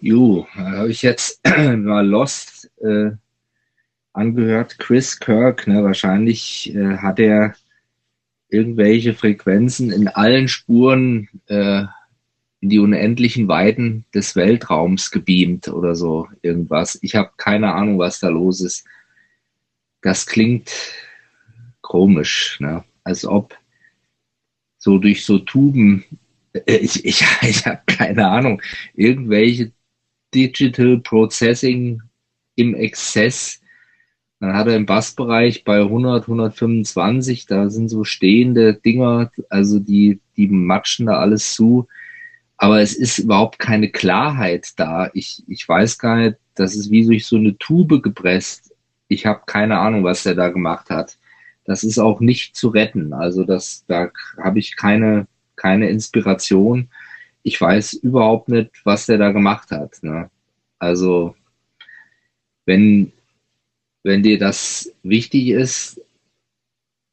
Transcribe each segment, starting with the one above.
Jo, habe ich jetzt mal Lost äh, angehört. Chris Kirk, ne, wahrscheinlich äh, hat er irgendwelche Frequenzen in allen Spuren äh, in die unendlichen Weiten des Weltraums gebeamt oder so irgendwas. Ich habe keine Ahnung, was da los ist. Das klingt komisch, ne? als ob so durch so Tuben, ich, ich, ich habe keine Ahnung, irgendwelche Digital Processing im Exzess. Dann hat er im Bassbereich bei 100, 125, da sind so stehende Dinger, also die, die matschen da alles zu. Aber es ist überhaupt keine Klarheit da. Ich, ich weiß gar nicht, das ist wie durch so eine Tube gepresst. Ich habe keine Ahnung, was der da gemacht hat. Das ist auch nicht zu retten. Also das, da habe ich keine, keine Inspiration ich weiß überhaupt nicht, was der da gemacht hat. Ne? Also, wenn, wenn dir das wichtig ist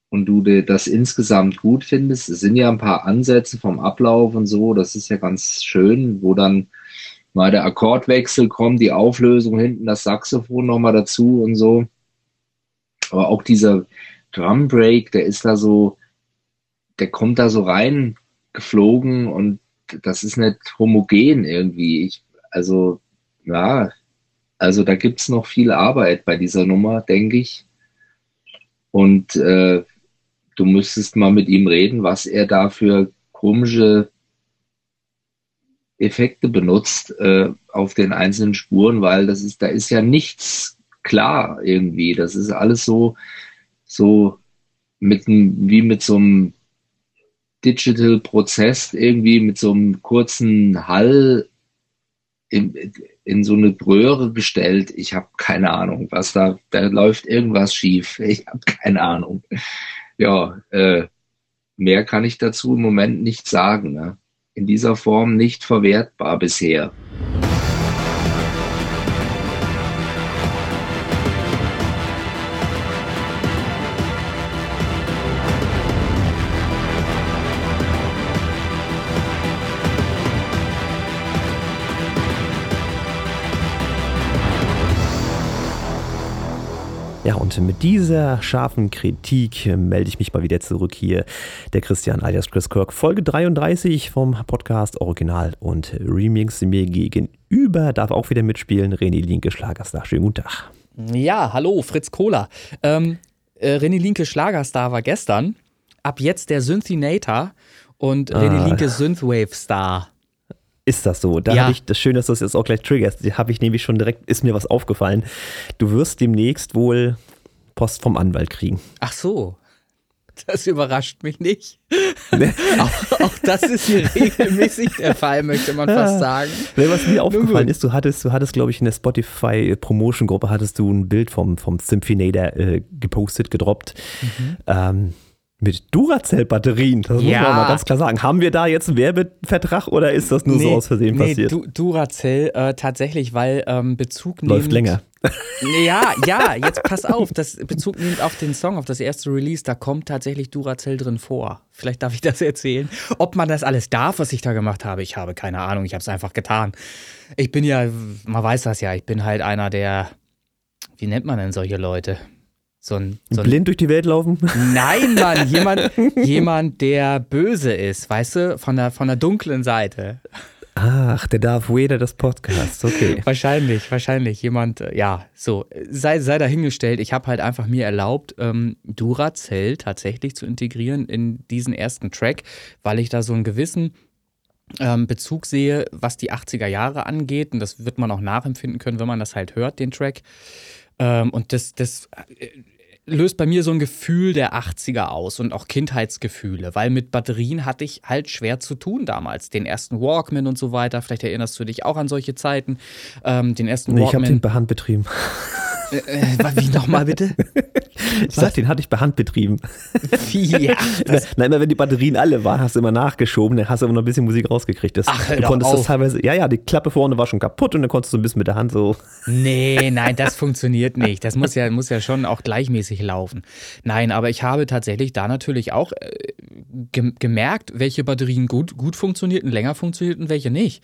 und du dir das insgesamt gut findest, es sind ja ein paar Ansätze vom Ablauf und so, das ist ja ganz schön, wo dann mal der Akkordwechsel kommt, die Auflösung hinten, das Saxophon nochmal dazu und so. Aber auch dieser Drum Break, der ist da so, der kommt da so rein geflogen und das ist nicht homogen irgendwie. Ich, also, ja, also da gibt es noch viel Arbeit bei dieser Nummer, denke ich. Und äh, du müsstest mal mit ihm reden, was er da für komische Effekte benutzt äh, auf den einzelnen Spuren, weil das ist, da ist ja nichts klar irgendwie. Das ist alles so, so mit wie mit so einem Digital Prozess irgendwie mit so einem kurzen Hall in, in so eine Röhre gestellt. Ich habe keine Ahnung, was da, da läuft irgendwas schief. Ich habe keine Ahnung. Ja, äh, mehr kann ich dazu im Moment nicht sagen. Ne? In dieser Form nicht verwertbar bisher. Und mit dieser scharfen Kritik melde ich mich mal wieder zurück hier. Der Christian alias Chris Kirk, Folge 33 vom Podcast Original und Remix. Mir gegenüber darf auch wieder mitspielen René Linke Schlagerstar. Schönen guten Tag. Ja, hallo, Fritz Kohler. Ähm, äh, René Linke Schlagerstar war gestern. Ab jetzt der Synthinator und ah. René Linke Synthwave Star ist das so. Da ja. habe ich das Schöne, dass du das jetzt auch gleich triggerst. Habe ich nämlich schon direkt, ist mir was aufgefallen. Du wirst demnächst wohl Post vom Anwalt kriegen. Ach so. Das überrascht mich nicht. Nee. auch, auch, das ist hier regelmäßig der Fall, möchte man fast sagen. Nee, was mir aufgefallen ist, du hattest, du hattest, glaube ich, in der Spotify Promotion Gruppe hattest du ein Bild vom, vom Symphinator äh, gepostet, gedroppt. Mhm. Ähm, mit Duracell-Batterien, das ja. muss man mal ganz klar sagen. Haben wir da jetzt einen Werbevertrag oder ist das nur nee, so aus Versehen nee, passiert? Du, Duracell äh, tatsächlich, weil ähm, Bezug. Läuft länger. Ja, ja, jetzt pass auf, das Bezug nimmt auf den Song, auf das erste Release, da kommt tatsächlich Duracell drin vor. Vielleicht darf ich das erzählen. Ob man das alles darf, was ich da gemacht habe, ich habe keine Ahnung, ich habe es einfach getan. Ich bin ja, man weiß das ja, ich bin halt einer der, wie nennt man denn solche Leute? So ein, so ein Blind durch die Welt laufen? Nein, Mann, jemand, jemand, der böse ist, weißt du, von der, von der dunklen Seite. Ach, der Darth Vader des Podcasts, okay. wahrscheinlich, wahrscheinlich. Jemand, äh, ja, so, sei, sei dahingestellt. Ich habe halt einfach mir erlaubt, ähm, Duracell tatsächlich zu integrieren in diesen ersten Track, weil ich da so einen gewissen ähm, Bezug sehe, was die 80er Jahre angeht. Und das wird man auch nachempfinden können, wenn man das halt hört, den Track. Ähm, und das, das äh, löst bei mir so ein Gefühl der 80er aus und auch Kindheitsgefühle, weil mit Batterien hatte ich halt schwer zu tun damals. Den ersten Walkman und so weiter, vielleicht erinnerst du dich auch an solche Zeiten. Ähm, den ersten nee, Walkman. Ich habe den per Hand betrieben. Äh, äh, wie nochmal bitte? Ich sag, den hatte ich per Hand betrieben. Wie? Ja, Nein, immer wenn die Batterien alle waren, hast du immer nachgeschoben, dann hast du immer noch ein bisschen Musik rausgekriegt. Das, Ach, hör du konntest auf. das teilweise, ja, ja, die Klappe vorne war schon kaputt und dann konntest du ein bisschen mit der Hand so. Nee, nein, das funktioniert nicht. Das muss ja, muss ja schon auch gleichmäßig laufen. Nein, aber ich habe tatsächlich da natürlich auch äh, ge gemerkt, welche Batterien gut, gut funktionierten, länger funktionierten und welche nicht.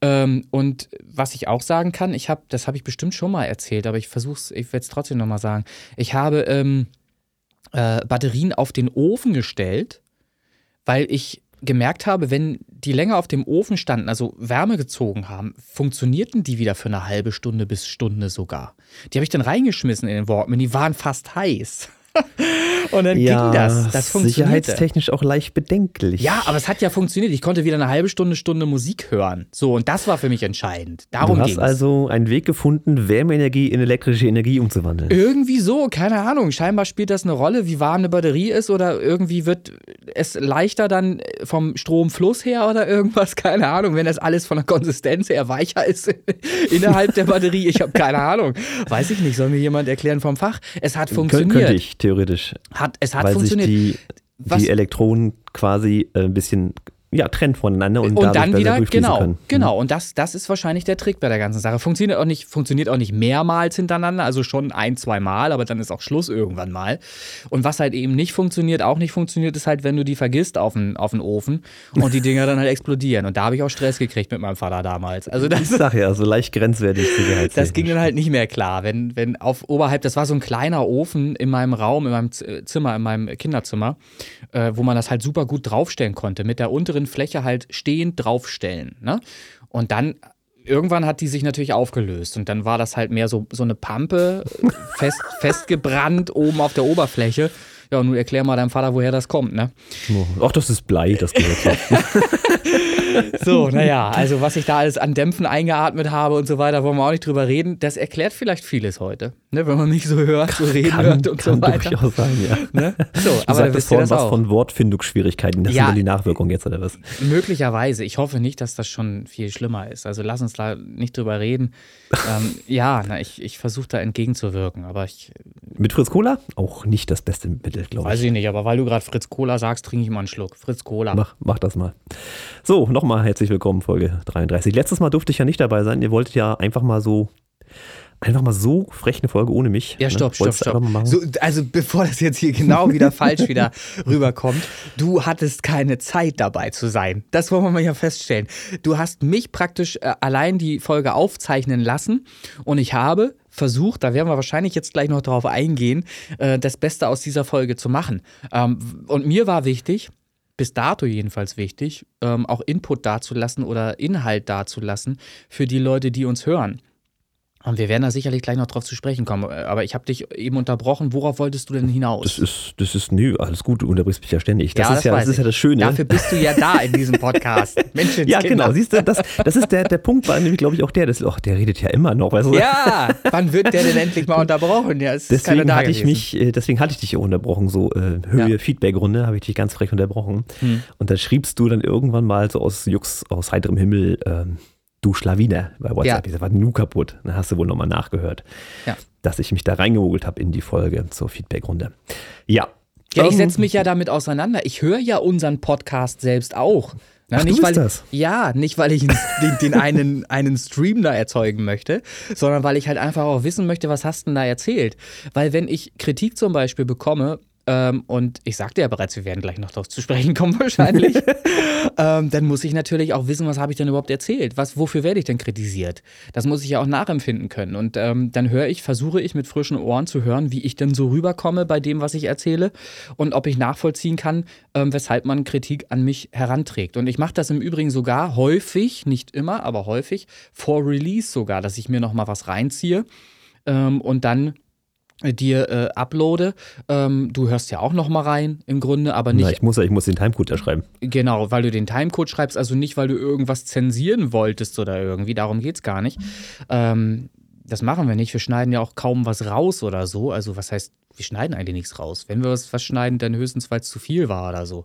Ähm, und was ich auch sagen kann, ich habe, das habe ich bestimmt schon mal erzählt, aber ich versuche es, ich werde es trotzdem nochmal sagen. Ich habe ähm, äh, Batterien auf den Ofen gestellt, weil ich gemerkt habe, wenn die länger auf dem Ofen standen, also Wärme gezogen haben, funktionierten die wieder für eine halbe Stunde bis Stunde sogar. Die habe ich dann reingeschmissen in den Walkman, die waren fast heiß. Und dann ja, ging das. Das funktionierte. sicherheitstechnisch auch leicht bedenklich. Ja, aber es hat ja funktioniert. Ich konnte wieder eine halbe Stunde, Stunde Musik hören. So, und das war für mich entscheidend. Darum Du hast ging also einen Weg gefunden, Wärmeenergie in elektrische Energie umzuwandeln. Irgendwie so, keine Ahnung. Scheinbar spielt das eine Rolle, wie warm eine Batterie ist oder irgendwie wird es leichter dann vom Stromfluss her oder irgendwas, keine Ahnung. Wenn das alles von der Konsistenz her weicher ist innerhalb der Batterie, ich habe keine Ahnung. Weiß ich nicht, soll mir jemand erklären vom Fach? Es hat Kön funktioniert. könnte ich theoretisch, Hat, es hat weil funktioniert. sich die, Was- die Elektronen quasi äh, ein bisschen ja, trennen voneinander und, und dann wieder, genau, können. Mhm. genau. Und das, das ist wahrscheinlich der Trick bei der ganzen Sache. Funktioniert auch nicht, funktioniert auch nicht mehrmals hintereinander, also schon ein, zwei Mal, aber dann ist auch Schluss irgendwann mal. Und was halt eben nicht funktioniert, auch nicht funktioniert, ist halt, wenn du die vergisst auf den, auf den Ofen und die Dinger dann halt explodieren. Und da habe ich auch Stress gekriegt mit meinem Vater damals. Also Ich das, sag ja, so leicht grenzwertig das ging dann halt nicht mehr klar. Wenn, wenn auf oberhalb, das war so ein kleiner Ofen in meinem Raum, in meinem Zimmer, in meinem Kinderzimmer, äh, wo man das halt super gut draufstellen konnte. Mit der unteren Fläche halt stehend draufstellen. Ne? Und dann. Irgendwann hat die sich natürlich aufgelöst und dann war das halt mehr so, so eine Pampe, äh, fest, festgebrannt oben auf der Oberfläche. Ja, und nun erklär mal deinem Vater, woher das kommt, ne? Ach, das ist Blei, das gehört so. So, naja, also was ich da alles an Dämpfen eingeatmet habe und so weiter, wollen wir auch nicht drüber reden. Das erklärt vielleicht vieles heute, ne, wenn man mich so hört, so reden hört und kann so weiter. durchaus sein, ja. Ne? So, Du aber sagtest vorhin was auch. von Wortfindungsschwierigkeiten. Das Ja. sind dann die Nachwirkungen jetzt, oder was? Möglicherweise. Ich hoffe nicht, dass das schon viel schlimmer ist. Also lass uns da nicht drüber reden. ähm, ja, na, ich, ich versuche da entgegenzuwirken, aber ich Mit Fritz Cola? Auch nicht das beste Mittel, glaube weiß ich. ich nicht. Aber weil du gerade Fritz Cola sagst, trinke ich mal einen Schluck. Fritz Cola. Mach, mach das mal. So, nochmal herzlich willkommen, Folge 33. Letztes Mal durfte ich ja nicht dabei sein. Ihr wolltet ja einfach mal so, einfach mal so frech eine Folge ohne mich. Ja, ne? stopp, stopp, du stopp. machen? So, also bevor das jetzt hier genau wieder falsch wieder rüberkommt, du hattest keine Zeit dabei zu sein. Das wollen wir mal ja feststellen. Du hast mich praktisch äh, allein die Folge aufzeichnen lassen und ich habe versucht, da werden wir wahrscheinlich jetzt gleich noch drauf eingehen, äh, das Beste aus dieser Folge zu machen. Ähm, und mir war wichtig, bis dato jedenfalls wichtig, ähm, auch Input dazulassen oder Inhalt dazulassen für die Leute, die uns hören. Und wir werden da sicherlich gleich noch drauf zu sprechen kommen. Aber ich habe dich eben unterbrochen. Worauf wolltest du denn hinaus? Das ist, das ist, nö, alles gut, du unterbrichst mich ja ständig. Das Ja, ist das ja, das ist ja das Schöne. Dafür bist du ja da in diesem Podcast. Menschenskinder. ja, genau, siehst du, das, das ist der, der Punkt, war nämlich, glaube ich, auch der, das, oh, der redet ja immer noch, weißt du? Ja, wann wird der denn endlich mal unterbrochen? Ja, es ist Deswegen da hatte ich mich, äh, deswegen hatte ich dich ja unterbrochen, so äh, Höhe Ja. Feedback-Runde, habe ich dich ganz frech unterbrochen. Hm. Und da schriebst du dann irgendwann mal so aus Jux, aus heiterem Himmel, ähm, du Schlawiner bei WhatsApp. Ja. Sag, war nu kaputt. Dann hast du wohl nochmal nachgehört, Ja. dass ich mich da reingehogelt habe in die Folge zur Feedback-Runde. Ja. Ja, ich Ähm, setze mich ja damit auseinander. Ich höre ja unseren Podcast selbst auch. Na, Ach, du nicht, bist weil, das? Ja, nicht, weil ich den, den einen, einen Stream da erzeugen möchte, sondern weil ich halt einfach auch wissen möchte, was hast du denn da erzählt. Weil wenn ich Kritik zum Beispiel bekomme, ähm, und ich sagte ja bereits, wir werden gleich noch darauf zu sprechen kommen wahrscheinlich, ähm, dann muss ich natürlich auch wissen, was habe ich denn überhaupt erzählt? Was, wofür werde ich denn kritisiert? Das muss ich ja auch nachempfinden können. Und ähm, dann höre ich, versuche ich mit frischen Ohren zu hören, wie ich denn so rüberkomme bei dem, was ich erzähle und ob ich nachvollziehen kann, ähm, weshalb man Kritik an mich heranträgt. Und ich mache das im Übrigen sogar häufig, nicht immer, aber häufig, vor Release sogar, dass ich mir nochmal was reinziehe ähm, und dann dir äh, uploade. Ähm, du hörst ja auch noch mal rein im Grunde, aber nicht Na, ich muss, ja- ich muss den Timecode ja schreiben. Genau, weil du den Timecode schreibst, also nicht, weil du irgendwas zensieren wolltest oder irgendwie, darum geht's gar nicht. Ähm, das machen wir nicht. Wir schneiden ja auch kaum was raus oder so. Also was heißt, wir schneiden eigentlich nichts raus. Wenn wir was, was schneiden, dann höchstens, weil es zu viel war oder so.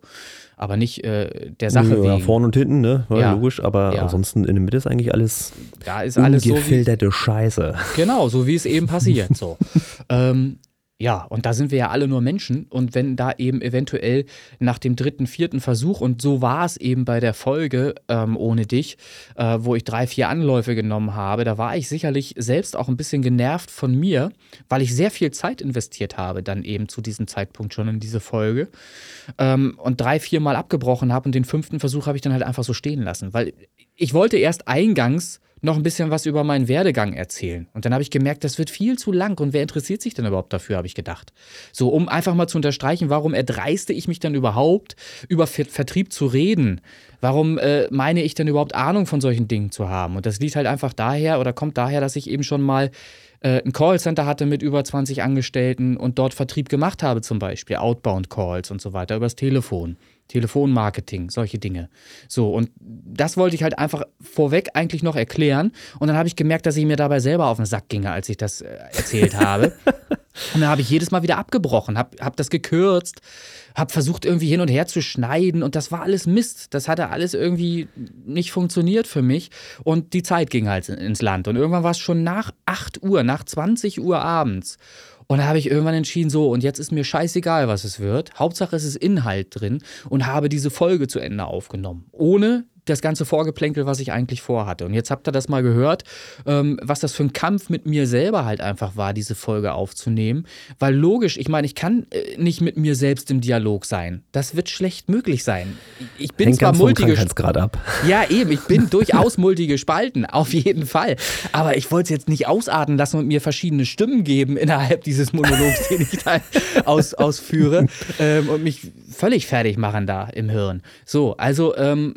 Aber nicht äh, der Sache ja, wegen. Vorne und hinten, ne? War ja, logisch. Aber ja. ansonsten in der Mitte ist eigentlich alles, da ist alles ungefilterte so wie, Scheiße. Genau, so wie es eben passiert. so. ähm, ja, und da sind wir ja alle nur Menschen. Und wenn da eben eventuell nach dem dritten, vierten Versuch, und so war es eben bei der Folge ähm, ohne dich, äh, wo ich drei, vier Anläufe genommen habe, da war ich sicherlich selbst auch ein bisschen genervt von mir, weil ich sehr viel Zeit investiert habe, dann eben zu diesem Zeitpunkt schon in diese Folge. Ähm, und drei, vier Mal abgebrochen habe und den fünften Versuch habe ich dann halt einfach so stehen lassen, weil ich wollte erst eingangs noch ein bisschen was über meinen Werdegang erzählen. Und dann habe ich gemerkt, das wird viel zu lang und wer interessiert sich denn überhaupt dafür, habe ich gedacht. So, um einfach mal zu unterstreichen, warum erdreiste ich mich dann überhaupt, über Vertrieb zu reden? Warum äh, meine ich denn überhaupt Ahnung von solchen Dingen zu haben? Und das liegt halt einfach daher oder kommt daher, dass ich eben schon mal äh, ein Callcenter hatte mit über 20 Angestellten und dort Vertrieb gemacht habe, zum Beispiel Outbound Calls und so weiter, übers Telefon. Telefonmarketing, solche Dinge. So, und das wollte ich halt einfach vorweg eigentlich noch erklären. Und dann habe ich gemerkt, dass ich mir dabei selber auf den Sack ginge, als ich das äh, erzählt habe. Und dann habe ich jedes Mal wieder abgebrochen, habe hab das gekürzt, habe versucht irgendwie hin und her zu schneiden und das war alles Mist. Das hatte alles irgendwie nicht funktioniert für mich und die Zeit ging halt ins Land. Und irgendwann war es schon nach 8 Uhr, nach 20 Uhr abends. Und da habe ich irgendwann entschieden, so, und jetzt ist mir scheißegal, was es wird. Hauptsache es ist Inhalt drin und habe diese Folge zu Ende aufgenommen. Ohne das ganze Vorgeplänkel, was ich eigentlich vorhatte. Und jetzt habt ihr das mal gehört, ähm, was das für ein Kampf mit mir selber halt einfach war, diese Folge aufzunehmen. Weil logisch, ich meine, ich kann äh, nicht mit mir selbst im Dialog sein. Das wird schlecht möglich sein. Ich bin Hängt zwar multigespalten. ab. Ja, eben, ich bin durchaus multigespalten, auf jeden Fall. Aber ich wollte es jetzt nicht ausarten lassen und mir verschiedene Stimmen geben innerhalb dieses Monologs, den ich da aus, ausführe ähm, und mich völlig fertig machen da im Hirn. So, also ähm,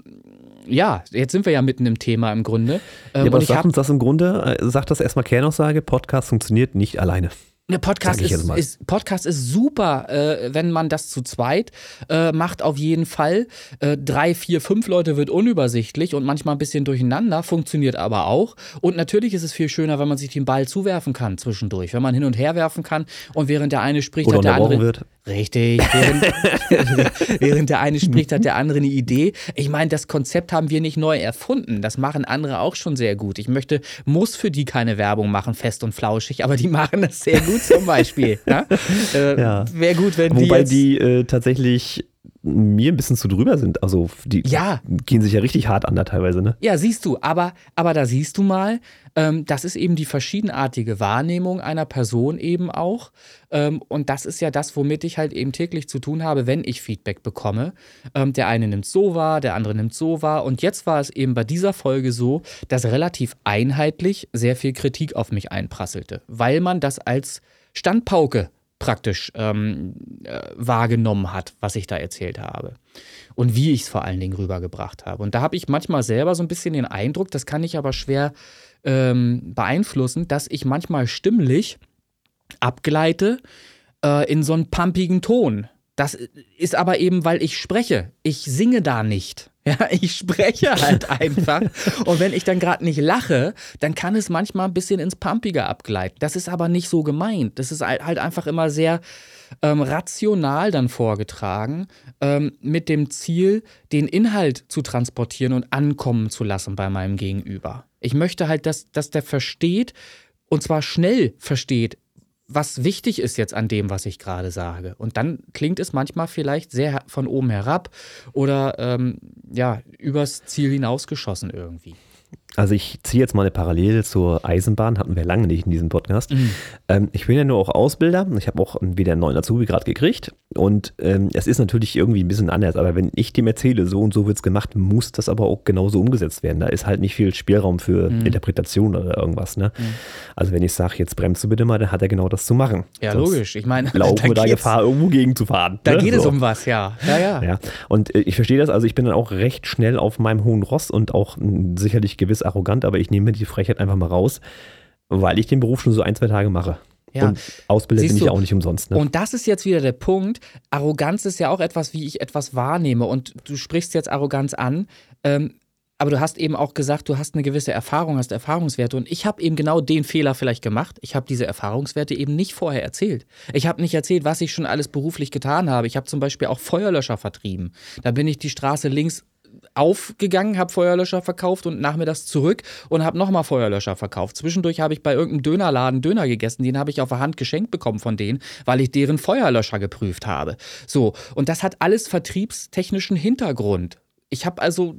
ja, jetzt sind wir ja mitten im Thema im Grunde. Ähm, ja, aber sag uns das im Grunde, äh, sag das erstmal Kernaussage, Podcast funktioniert nicht alleine. Ne, Podcast ist, ist, Podcast ist super, äh, wenn man das zu zweit äh, macht, auf jeden Fall. Äh, drei, vier, fünf Leute wird unübersichtlich und manchmal ein bisschen durcheinander, funktioniert aber auch. Und natürlich ist es viel schöner, wenn man sich den Ball zuwerfen kann zwischendurch, wenn man hin und her werfen kann und während der eine spricht, Oder hat der andere. Wird. Richtig, während, während der eine spricht, hat der andere eine Idee. Ich meine, das Konzept haben wir nicht neu erfunden. Das machen andere auch schon sehr gut. Ich möchte, muss für die keine Werbung machen, fest und flauschig, aber die machen das sehr gut zum Beispiel. ja? Äh, ja. Wäre gut, wenn Wobei die. Wobei die äh, tatsächlich mir ein bisschen zu drüber sind. Also die ja. gehen sich ja richtig hart an da teilweise, ne? Ja, siehst du, aber, aber da siehst du mal, ähm, das ist eben die verschiedenartige Wahrnehmung einer Person eben auch. Ähm, und das ist ja das, womit ich halt eben täglich zu tun habe, wenn ich Feedback bekomme. Ähm, der eine nimmt so wahr, der andere nimmt so wahr. Und jetzt war es eben bei dieser Folge so, dass relativ einheitlich sehr viel Kritik auf mich einprasselte, weil man das als Standpauke praktisch ähm, äh, wahrgenommen hat, was ich da erzählt habe. Und wie ich es vor allen Dingen rübergebracht habe. Und da habe ich manchmal selber so ein bisschen den Eindruck, das kann ich aber schwer ähm, beeinflussen, dass ich manchmal stimmlich abgleite äh, in so einen pumpigen Ton. Das ist aber eben, weil ich spreche. Ich singe da nicht. Ja, ich spreche halt einfach. Und wenn ich dann gerade nicht lache, dann kann es manchmal ein bisschen ins Pumpige abgleiten. Das ist aber nicht so gemeint. Das ist halt einfach immer sehr ähm, rational dann vorgetragen, ähm, mit dem Ziel, den Inhalt zu transportieren und ankommen zu lassen bei meinem Gegenüber. Ich möchte halt, dass, dass der versteht, und zwar schnell versteht, was wichtig ist jetzt an dem, was ich gerade sage. Und dann klingt es manchmal vielleicht sehr von oben herab oder ähm, ja, übers Ziel hinausgeschossen irgendwie. Also ich ziehe jetzt mal eine Parallele zur Eisenbahn, hatten wir lange nicht in diesem Podcast. Mhm. Ähm, ich bin ja nur auch Ausbilder. Ich habe auch wieder einen neuen Azubi gerade gekriegt. Und ähm, es ist natürlich irgendwie ein bisschen anders. Aber wenn ich dem erzähle, so und so wird es gemacht, muss das aber auch genauso umgesetzt werden. Da ist halt nicht viel Spielraum für mhm. Interpretation oder irgendwas. Ne? Mhm. Also wenn ich sage, jetzt bremst du bitte mal, dann hat er genau das zu machen. Ja, Sonst logisch. Ich meine, laufen wir da Gefahr, irgendwo gegen zu fahren. Da ne? geht so. es um was, ja. Ja, ja. ja. Und äh, ich verstehe das. Also ich bin dann auch recht schnell auf meinem hohen Ross und auch mh, hm, sicherlich gewiss arrogant, aber ich nehme mir die Frechheit einfach mal raus, weil ich den Beruf schon so ein, zwei Tage mache. Ja. Und Ausbilder bin ich auch nicht umsonst. Ne? Und das ist jetzt wieder der Punkt. Arroganz ist ja auch etwas, wie ich etwas wahrnehme. Und du sprichst jetzt Arroganz an. Ähm, aber du hast eben auch gesagt, du hast eine gewisse Erfahrung, hast Erfahrungswerte. Und ich habe eben genau den Fehler vielleicht gemacht. Ich habe diese Erfahrungswerte eben nicht vorher erzählt. Ich habe nicht erzählt, was ich schon alles beruflich getan habe. Ich habe zum Beispiel auch Feuerlöscher vertrieben. Da bin ich die Straße links aufgegangen, habe Feuerlöscher verkauft und nachmittags zurück und habe nochmal Feuerlöscher verkauft. Zwischendurch habe ich bei irgendeinem Dönerladen Döner gegessen, den habe ich auf der Hand geschenkt bekommen von denen, weil ich deren Feuerlöscher geprüft habe. So, und das hat alles vertriebstechnischen Hintergrund. Ich habe also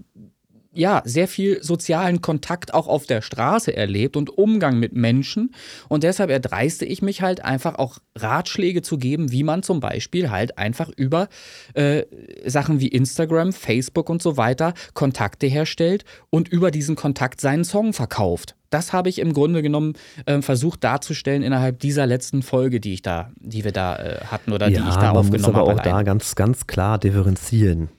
ja, sehr viel sozialen Kontakt auch auf der Straße erlebt und Umgang mit Menschen. Und deshalb erdreiste ich mich halt einfach auch Ratschläge zu geben, wie man zum Beispiel halt einfach über äh, Sachen wie Instagram, Facebook und so weiter Kontakte herstellt und über diesen Kontakt seinen Song verkauft. Das habe ich im Grunde genommen äh, versucht darzustellen innerhalb dieser letzten Folge, die ich da, die wir da äh, hatten oder ja, die ich da aufgenommen habe. Man aber auch da ganz, ganz klar differenzieren.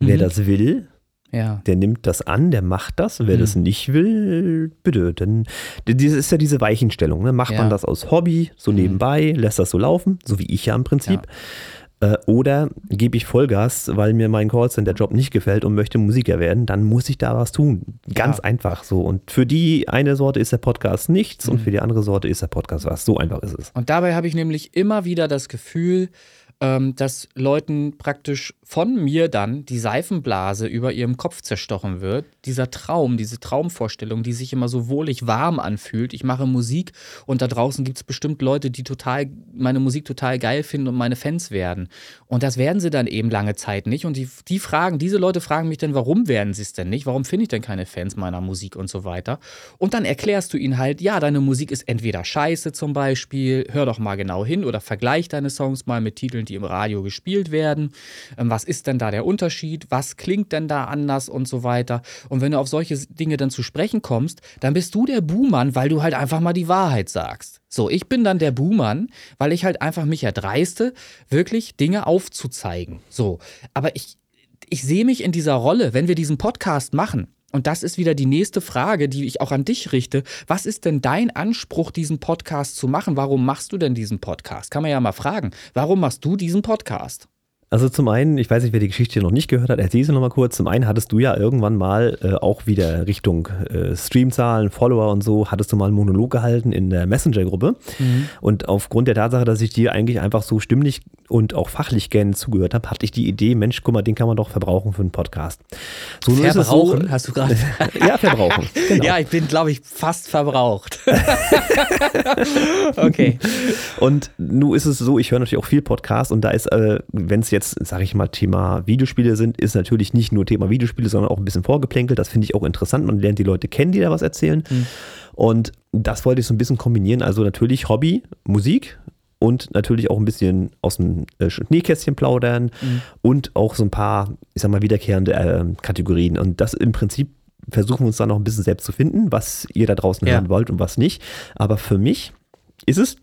Mhm. Wer das will, ja. Der nimmt das an, der macht das. Wer mhm. das nicht will, bitte. Denn das ist ja diese Weichenstellung. Ne? Macht ja. man das aus Hobby, so mhm. nebenbei, lässt das so laufen, so wie ich ja im Prinzip. Ja. Äh, oder gebe ich Vollgas, weil mir mein Callcenter-Job nicht gefällt und möchte Musiker werden, dann muss ich da was tun. Ganz einfach so. Und für die eine Sorte ist der Podcast nichts mhm. und für die andere Sorte ist der Podcast was. So einfach ist es. Und dabei habe ich nämlich immer wieder das Gefühl, ähm, dass Leuten praktisch von mir dann die Seifenblase über ihrem Kopf zerstochen wird. Dieser Traum, diese Traumvorstellung, die sich immer so wohlig warm anfühlt. Ich mache Musik und da draußen gibt es bestimmt Leute, die total meine Musik total geil finden und meine Fans werden. Und das werden sie dann eben lange Zeit nicht. Und die, die fragen, diese Leute fragen mich dann, warum werden sie es denn nicht? Warum finde ich denn keine Fans meiner Musik und so weiter? Und dann erklärst du ihnen halt, ja, deine Musik ist entweder scheiße zum Beispiel, hör doch mal genau hin oder vergleich deine Songs mal mit Titeln, die im Radio gespielt werden. Ähm, was ist denn da der Unterschied? Was klingt denn da anders und so weiter? Und wenn du auf solche Dinge dann zu sprechen kommst, dann bist du der Buhmann, weil du halt einfach mal die Wahrheit sagst. So, ich bin dann der Buhmann, weil ich halt einfach mich erdreiste, wirklich Dinge aufzuzeigen. So, aber ich, ich sehe mich in dieser Rolle, wenn wir diesen Podcast machen, und das ist wieder die nächste Frage, die ich auch an dich richte. Was ist denn dein Anspruch, diesen Podcast zu machen? Warum machst du denn diesen Podcast? Kann man ja mal fragen. Warum machst du diesen Podcast? Also zum einen, ich weiß nicht, wer die Geschichte noch nicht gehört hat, erzähl sie nochmal kurz. Zum einen hattest du ja irgendwann mal äh, auch wieder Richtung äh, Streamzahlen, Follower und so, hattest du mal einen Monolog gehalten in der Messenger-Gruppe. Mhm. Und aufgrund der Tatsache, dass ich dir eigentlich einfach so stimmlich und auch fachlich gerne zugehört habe, hatte ich die Idee, Mensch, guck mal, den kann man doch verbrauchen für einen Podcast. So, verbrauchen, so, hast du gerade? ja, verbrauchen. Genau. Ja, ich bin, glaube ich, fast verbraucht. okay. Und nun ist es so, ich höre natürlich auch viel Podcast und da ist, äh, wenn es jetzt jetzt, sage ich mal, Thema Videospiele sind, ist natürlich nicht nur Thema Videospiele, sondern auch ein bisschen vorgeplänkelt. Das finde ich auch interessant. Man lernt die Leute kennen, die da was erzählen. Mhm. Und das wollte ich so ein bisschen kombinieren. Also natürlich Hobby, Musik, und natürlich auch ein bisschen aus dem äh, Schneekästchen plaudern mhm. und auch so ein paar, ich sag mal, wiederkehrende äh, Kategorien. Und das im Prinzip versuchen wir uns dann noch ein bisschen selbst zu finden, was ihr da draußen ja. hören wollt und was nicht. Aber für mich ist es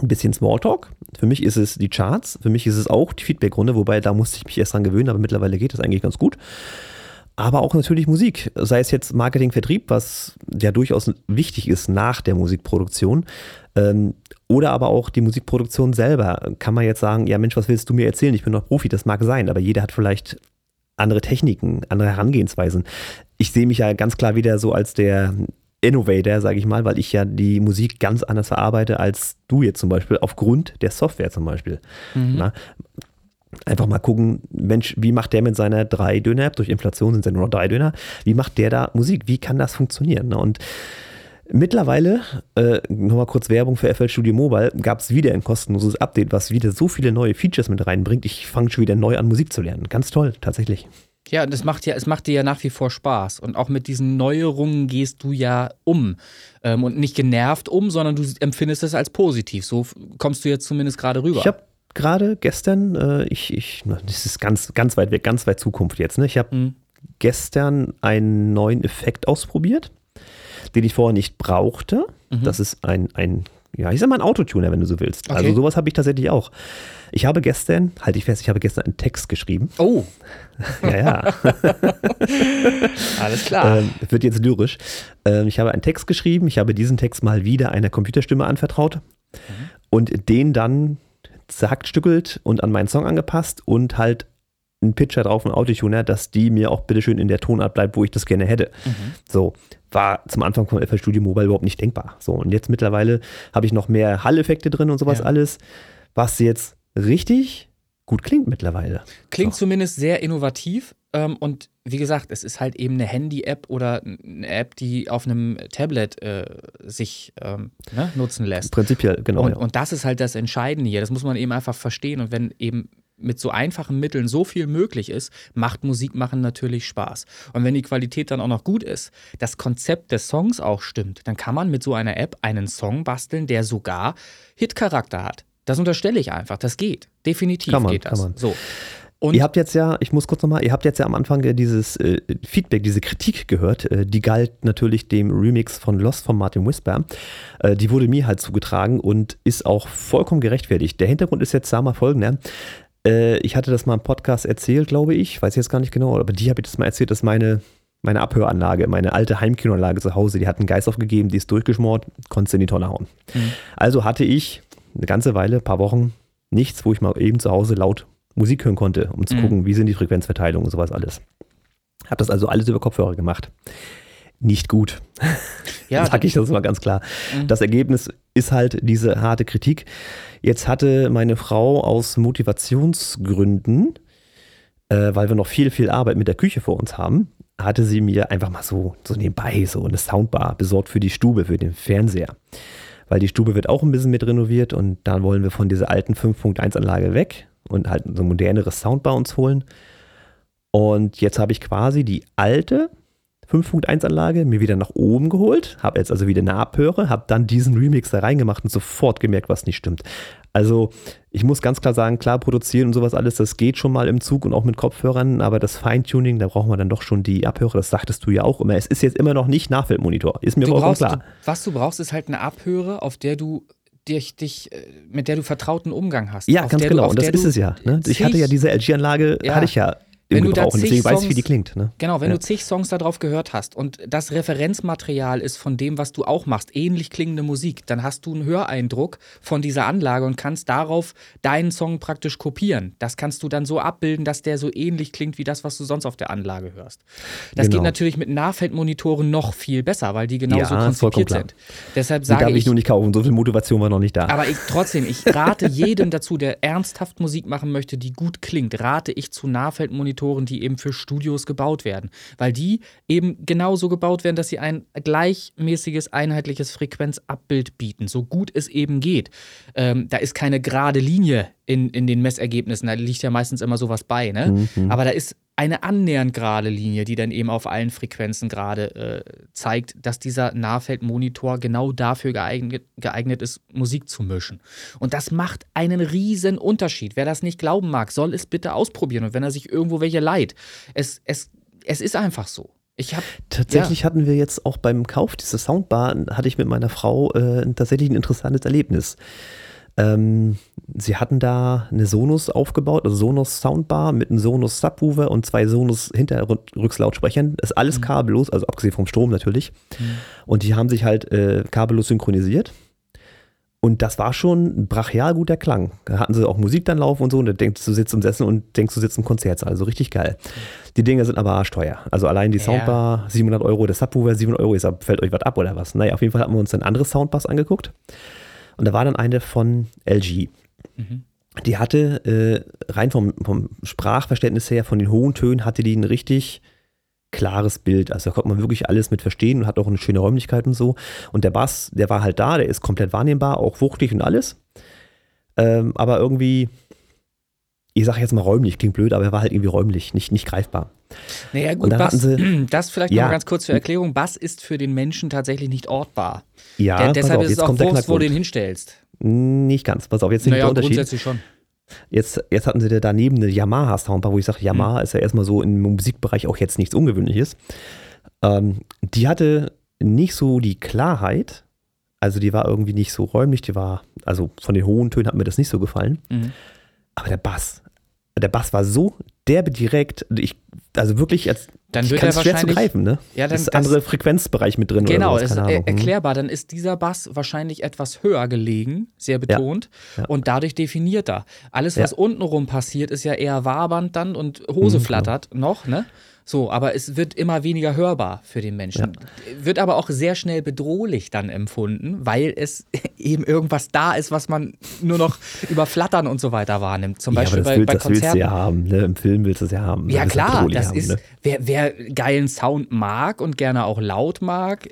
ein bisschen Smalltalk. Für mich ist es die Charts, für mich ist es auch die Feedbackrunde, wobei da musste ich mich erst dran gewöhnen, aber mittlerweile geht das eigentlich ganz gut. Aber auch natürlich Musik, sei es jetzt Marketing, Vertrieb, was ja durchaus wichtig ist nach der Musikproduktion. Ähm, oder aber auch die Musikproduktion selber. Kann man jetzt sagen, ja Mensch, was willst du mir erzählen? Ich bin doch Profi, das mag sein, aber jeder hat vielleicht andere Techniken, andere Herangehensweisen. Ich sehe mich ja ganz klar wieder so als der Innovator, sage ich mal, weil ich ja die Musik ganz anders verarbeite als du jetzt zum Beispiel, aufgrund der Software zum Beispiel. Mhm. Na, einfach mal gucken, Mensch, wie macht der mit seiner drei Döner, durch Inflation sind es ja nur noch drei Döner, wie macht der da Musik? Wie kann das funktionieren? Und Mittlerweile, äh, nochmal kurz Werbung für FL Studio Mobile, gab es wieder ein kostenloses Update, was wieder so viele neue Features mit reinbringt. Ich fange schon wieder neu an, Musik zu lernen. Ganz toll, tatsächlich. Ja, das macht ja, es macht dir ja nach wie vor Spaß. Und auch mit diesen Neuerungen gehst du ja um. Ähm, und nicht genervt um, sondern du empfindest es als positiv. So kommst du jetzt zumindest gerade rüber. Ich habe gerade gestern, äh, ich, ich, das ist ganz, ganz weit weg, ganz weit Zukunft jetzt, ne? Ich habe mhm. gestern einen neuen Effekt ausprobiert, den ich vorher nicht brauchte. Mhm. Das ist ein, ein ja, ich sag mal ein Autotuner, wenn du so willst. Also okay. Also sowas habe ich tatsächlich auch. Ich habe gestern, halte ich fest, ich habe gestern einen Text geschrieben. Oh. ja, ja. Alles klar. Ähm, wird jetzt lyrisch. Ähm, ich habe einen Text geschrieben, ich habe diesen Text mal wieder einer Computerstimme anvertraut mhm. und den dann zerhackstückelt und an meinen Song angepasst und halt einen Pitcher drauf, einen Autotuner, dass die mir auch bitteschön in der Tonart bleibt, wo ich das gerne hätte. Mhm. So, war zum Anfang von FL Studio Mobile überhaupt nicht denkbar. So, und jetzt mittlerweile habe ich noch mehr Hall-Effekte drin und sowas ja. alles, was jetzt richtig gut klingt mittlerweile. Klingt so. zumindest sehr innovativ. Ähm, und wie gesagt, es ist halt eben eine Handy-App oder eine App, die auf einem Tablet äh, sich ähm, ne, nutzen lässt. Prinzipiell, genau. Und, ja. und das ist halt das Entscheidende hier. Das muss man eben einfach verstehen. Und wenn eben mit so einfachen Mitteln so viel möglich ist, macht Musik machen natürlich Spaß. Und wenn die Qualität dann auch noch gut ist, das Konzept des Songs auch stimmt, dann kann man mit so einer App einen Song basteln, der sogar Hit-Charakter hat. Das unterstelle ich einfach. Das geht. Definitiv kann man, geht das. Kann man. So. Und ihr habt jetzt ja, ich muss kurz nochmal, ihr habt jetzt ja am Anfang dieses äh, Feedback, diese Kritik gehört. Äh, die galt natürlich dem Remix von Lost von Martin Whisper. Äh, die wurde mir halt zugetragen und ist auch vollkommen gerechtfertigt. Der Hintergrund ist jetzt, sag mal, folgender. Äh, ich hatte das mal im Podcast erzählt, glaube ich. Weiß jetzt gar nicht genau, aber die habe ich das mal erzählt, dass meine meine Abhöranlage, meine alte Heimkinoanlage zu Hause, die hat einen Geist aufgegeben, die ist durchgeschmort, konnte in die Tonne hauen. Mhm. Also hatte ich eine ganze Weile, ein paar Wochen, nichts, wo ich mal eben zu Hause laut Musik hören konnte, um zu mhm. gucken, wie sind die Frequenzverteilungen und sowas alles. Habe das also alles über Kopfhörer gemacht. Nicht gut. Ja, sage ich das mal ganz klar. Mhm. Das Ergebnis ist halt diese harte Kritik. Jetzt hatte meine Frau aus Motivationsgründen, äh, weil wir noch viel, viel Arbeit mit der Küche vor uns haben, hatte sie mir einfach mal so, so nebenbei so eine Soundbar besorgt für die Stube, für den Fernseher weil die Stube wird auch ein bisschen mit renoviert und da wollen wir von dieser alten 5.1-Anlage weg und halt so ein moderneres Sound bei uns holen. Und jetzt habe ich quasi die alte 5.1-Anlage mir wieder nach oben geholt, habe jetzt also wieder eine Abhöre, habe dann diesen Remix da reingemacht und sofort gemerkt, was nicht stimmt. Also ich muss ganz klar sagen, klar produzieren und sowas alles, das geht schon mal im Zug und auch mit Kopfhörern, aber das Feintuning, da braucht man dann doch schon die Abhörer, das sagtest du ja auch immer. Es ist jetzt immer noch nicht Nachfeldmonitor, ist mir vollkommen klar. Du, was du brauchst, ist halt eine Abhöre, auf der du dich, dich, äh, mit der du vertrauten Umgang hast. Ja, ganz genau. Du, und das ist es ja. Ne? Ich hatte ja diese LG-Anlage, ja. hatte ich ja wenn du da zig deswegen Songs, weiß ich, wie die klingt. Ne? Genau, wenn ja. du zig Songs darauf gehört hast und das Referenzmaterial ist von dem, was du auch machst, ähnlich klingende Musik, dann hast du einen Höreindruck von dieser Anlage und kannst darauf deinen Song praktisch kopieren. Das kannst du dann so abbilden, dass der so ähnlich klingt wie das, was du sonst auf der Anlage hörst. Das genau. geht natürlich mit Nahfeldmonitoren noch viel besser, weil die genauso ja, konzipiert sind. Deshalb sage die darf ich, ich nur nicht kaufen, so viel Motivation war noch nicht da. Aber ich, trotzdem, ich rate jedem dazu, der ernsthaft Musik machen möchte, die gut klingt, rate ich zu Nahfeldmonitoren Monitoren, die eben für Studios gebaut werden, weil die eben genauso gebaut werden, dass sie ein gleichmäßiges, einheitliches Frequenzabbild bieten, so gut es eben geht. Ähm, da ist keine gerade Linie in, in den Messergebnissen, da liegt ja meistens immer sowas bei, ne? Mhm. Aber da ist eine annähernd gerade Linie, die dann eben auf allen Frequenzen gerade äh, zeigt, dass dieser Nahfeldmonitor genau dafür geeignet, geeignet ist, Musik zu mischen. Und das macht einen riesen Unterschied. Wer das nicht glauben mag, soll es bitte ausprobieren. Und wenn er sich irgendwo welche leiht, es, es, es ist einfach so. Ich hab, tatsächlich ja. hatten wir jetzt auch beim Kauf dieser Soundbar, hatte ich mit meiner Frau äh, tatsächlich ein interessantes Erlebnis. Ähm, sie hatten da eine Sonos aufgebaut, also Sonos Soundbar mit einem Sonos Subwoofer und zwei Sonos Hinterrückslautsprechern. Das ist alles mhm. kabellos, also abgesehen vom Strom natürlich. Mhm. Und die haben sich halt äh, kabellos synchronisiert. Und das war schon ein brachial guter Klang. Da hatten sie auch Musik dann laufen und so. Und da denkst du, sitzt im Sessel und denkst, du sitzt im Konzertsaal. Also richtig geil. Die Dinge sind aber arschteuer. Also allein die Soundbar, 700 Euro, der Subwoofer, 700 Euro. Ist, fällt euch was ab oder was? Naja, auf jeden Fall haben wir uns dann andere Soundbars angeguckt. Und da war dann eine von LG. Mhm. Die hatte äh, rein vom, vom Sprachverständnis her, von den hohen Tönen, hatte die ein richtig klares Bild. Also da konnte man wirklich alles mit verstehen und hat auch eine schöne Räumlichkeit und so. Und der Bass, der war halt da, der ist komplett wahrnehmbar, auch wuchtig und alles. Ähm, aber irgendwie, ich sage jetzt mal räumlich, klingt blöd, aber er war halt irgendwie räumlich, nicht, nicht greifbar. Naja, gut, Bass, sie, das vielleicht ja, noch ganz kurz zur Erklärung. Bass ist für den Menschen tatsächlich nicht ortbar. Ja, der, deshalb auf, ist es auch Wurst, wo du ihn hinstellst. Nicht ganz. Pass auf, jetzt naja, der Unterschied. grundsätzlich schon. Jetzt, jetzt hatten sie da daneben eine Yamaha-Soundbar, wo ich sage, Yamaha mhm. ist ja erstmal so im Musikbereich auch jetzt nichts Ungewöhnliches. Ähm, die hatte nicht so die Klarheit, also die war irgendwie nicht so räumlich, die war, also von den hohen Tönen hat mir das nicht so gefallen. Mhm. Aber der Bass, der Bass war so derbe direkt, ich, also wirklich, als dann wird er wahrscheinlich schwer zu greifen, ne? Ja, dann ist das, andere Frequenzbereich mit drin. Genau, oder ist er, erklärbar. Dann ist dieser Bass wahrscheinlich etwas höher gelegen, sehr betont ja, ja. und dadurch definiert er. Alles, was ja. untenrum passiert, ist ja eher wabernd dann und Hose mhm, flattert genau. noch, ne? So, aber es wird immer weniger hörbar für den Menschen. Ja. Wird aber auch sehr schnell bedrohlich dann empfunden, weil es eben irgendwas da ist, was man nur noch über Flattern und so weiter wahrnimmt. Zum Beispiel ja, bei, will, bei das Konzerten. willst du ja haben, ne? Im Film willst du es ja haben. Ja, klar, das haben, ist, ne? wer, wer geilen Sound mag und gerne auch laut mag,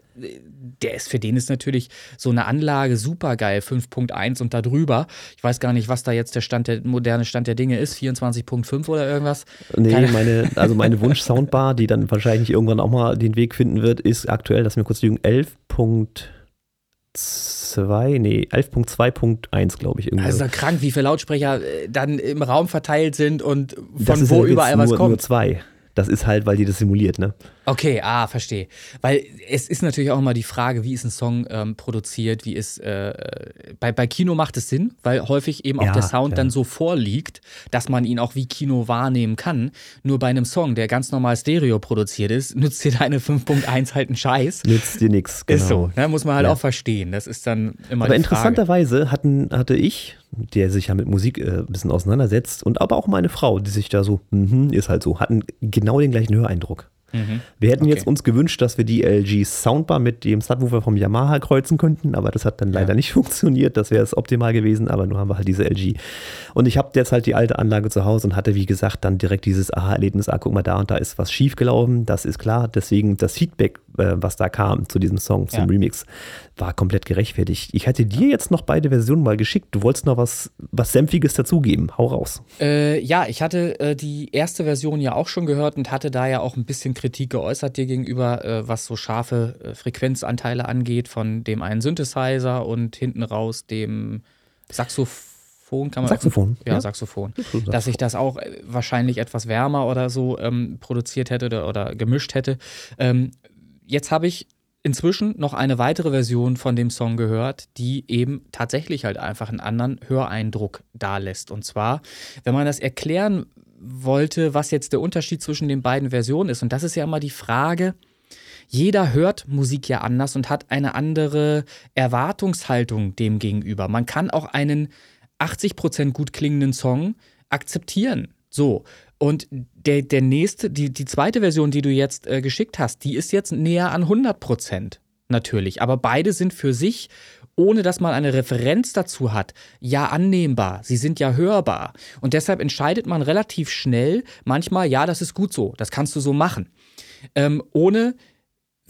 der ist für den ist natürlich so eine Anlage super geil, 5.1 und darüber. Ich weiß gar nicht, was da jetzt der Stand der moderne Stand der Dinge ist, 24.5 oder irgendwas. Nee, Keine meine, also meine Wunsch-Soundbar, die dann wahrscheinlich irgendwann auch mal den Weg finden wird, ist aktuell, lass mir kurz lügen, 11.2, nee, 11.2.1, glaube ich. Irgendwie. Also krank, wie viele Lautsprecher äh, dann im Raum verteilt sind und von wo überall was kommt. Nur zwei. Das ist halt, weil die das simuliert, ne? Okay, ah, verstehe. Weil es ist natürlich auch immer die Frage, wie ist ein Song ähm, produziert, wie ist, äh, bei, bei Kino macht es Sinn, weil häufig eben auch ja, der Sound ja. dann so vorliegt, dass man ihn auch wie Kino wahrnehmen kann. Nur bei einem Song, der ganz normal Stereo produziert ist, nützt dir deine 5.1 halt einen Scheiß. Nützt dir nichts, genau. Ist so, ne? muss man halt ja. auch verstehen. Das ist dann immer Aber interessanterweise hatten, hatte ich, der sich ja mit Musik äh, ein bisschen auseinandersetzt und aber auch meine Frau, die sich da so, mm ist halt so, hatten genau den gleichen Höreindruck. Mhm. Wir hätten okay. jetzt uns gewünscht, dass wir die LG Soundbar mit dem Subwoofer vom Yamaha kreuzen könnten, aber das hat dann leider ja. nicht funktioniert. Das wäre es optimal gewesen, aber nur haben wir halt diese LG. Und ich habe jetzt halt die alte Anlage zu Hause und hatte, wie gesagt, dann direkt dieses Aha-Erlebnis, ah, guck mal, da und da ist was schief gelaufen, das ist klar. Deswegen das Feedback, äh, was da kam zu diesem Song, zum ja. Remix, war komplett gerechtfertigt. Ich hätte dir jetzt noch beide Versionen mal geschickt. Du wolltest noch was, was Senfiges dazugeben. Hau raus. Äh, ja, ich hatte äh, die erste Version ja auch schon gehört und hatte da ja auch ein bisschen Kritik geäußert dir gegenüber, äh, was so scharfe äh, Frequenzanteile angeht von dem einen Synthesizer und hinten raus dem Saxophon. Kann man Saxophon. Ja, ja, Saxophon. Dass ich das auch äh, wahrscheinlich etwas wärmer oder so ähm, produziert hätte oder, oder gemischt hätte. Ähm, jetzt habe ich inzwischen noch eine weitere Version von dem Song gehört, die eben tatsächlich halt einfach einen anderen Höreindruck darlässt. Und zwar, wenn man das erklären wollte, was jetzt der Unterschied zwischen den beiden Versionen ist. Und das ist ja immer die Frage, jeder hört Musik ja anders und hat eine andere Erwartungshaltung dem gegenüber. Man kann auch einen 80% gut klingenden Song akzeptieren. So. Und der, der nächste, die, die zweite Version, die du jetzt äh, geschickt hast, die ist jetzt näher an 100% natürlich. Aber beide sind für sich ohne dass man eine Referenz dazu hat, ja annehmbar. Sie sind ja hörbar. Und deshalb entscheidet man relativ schnell, manchmal, ja, das ist gut so, das kannst du so machen. Ähm, ohne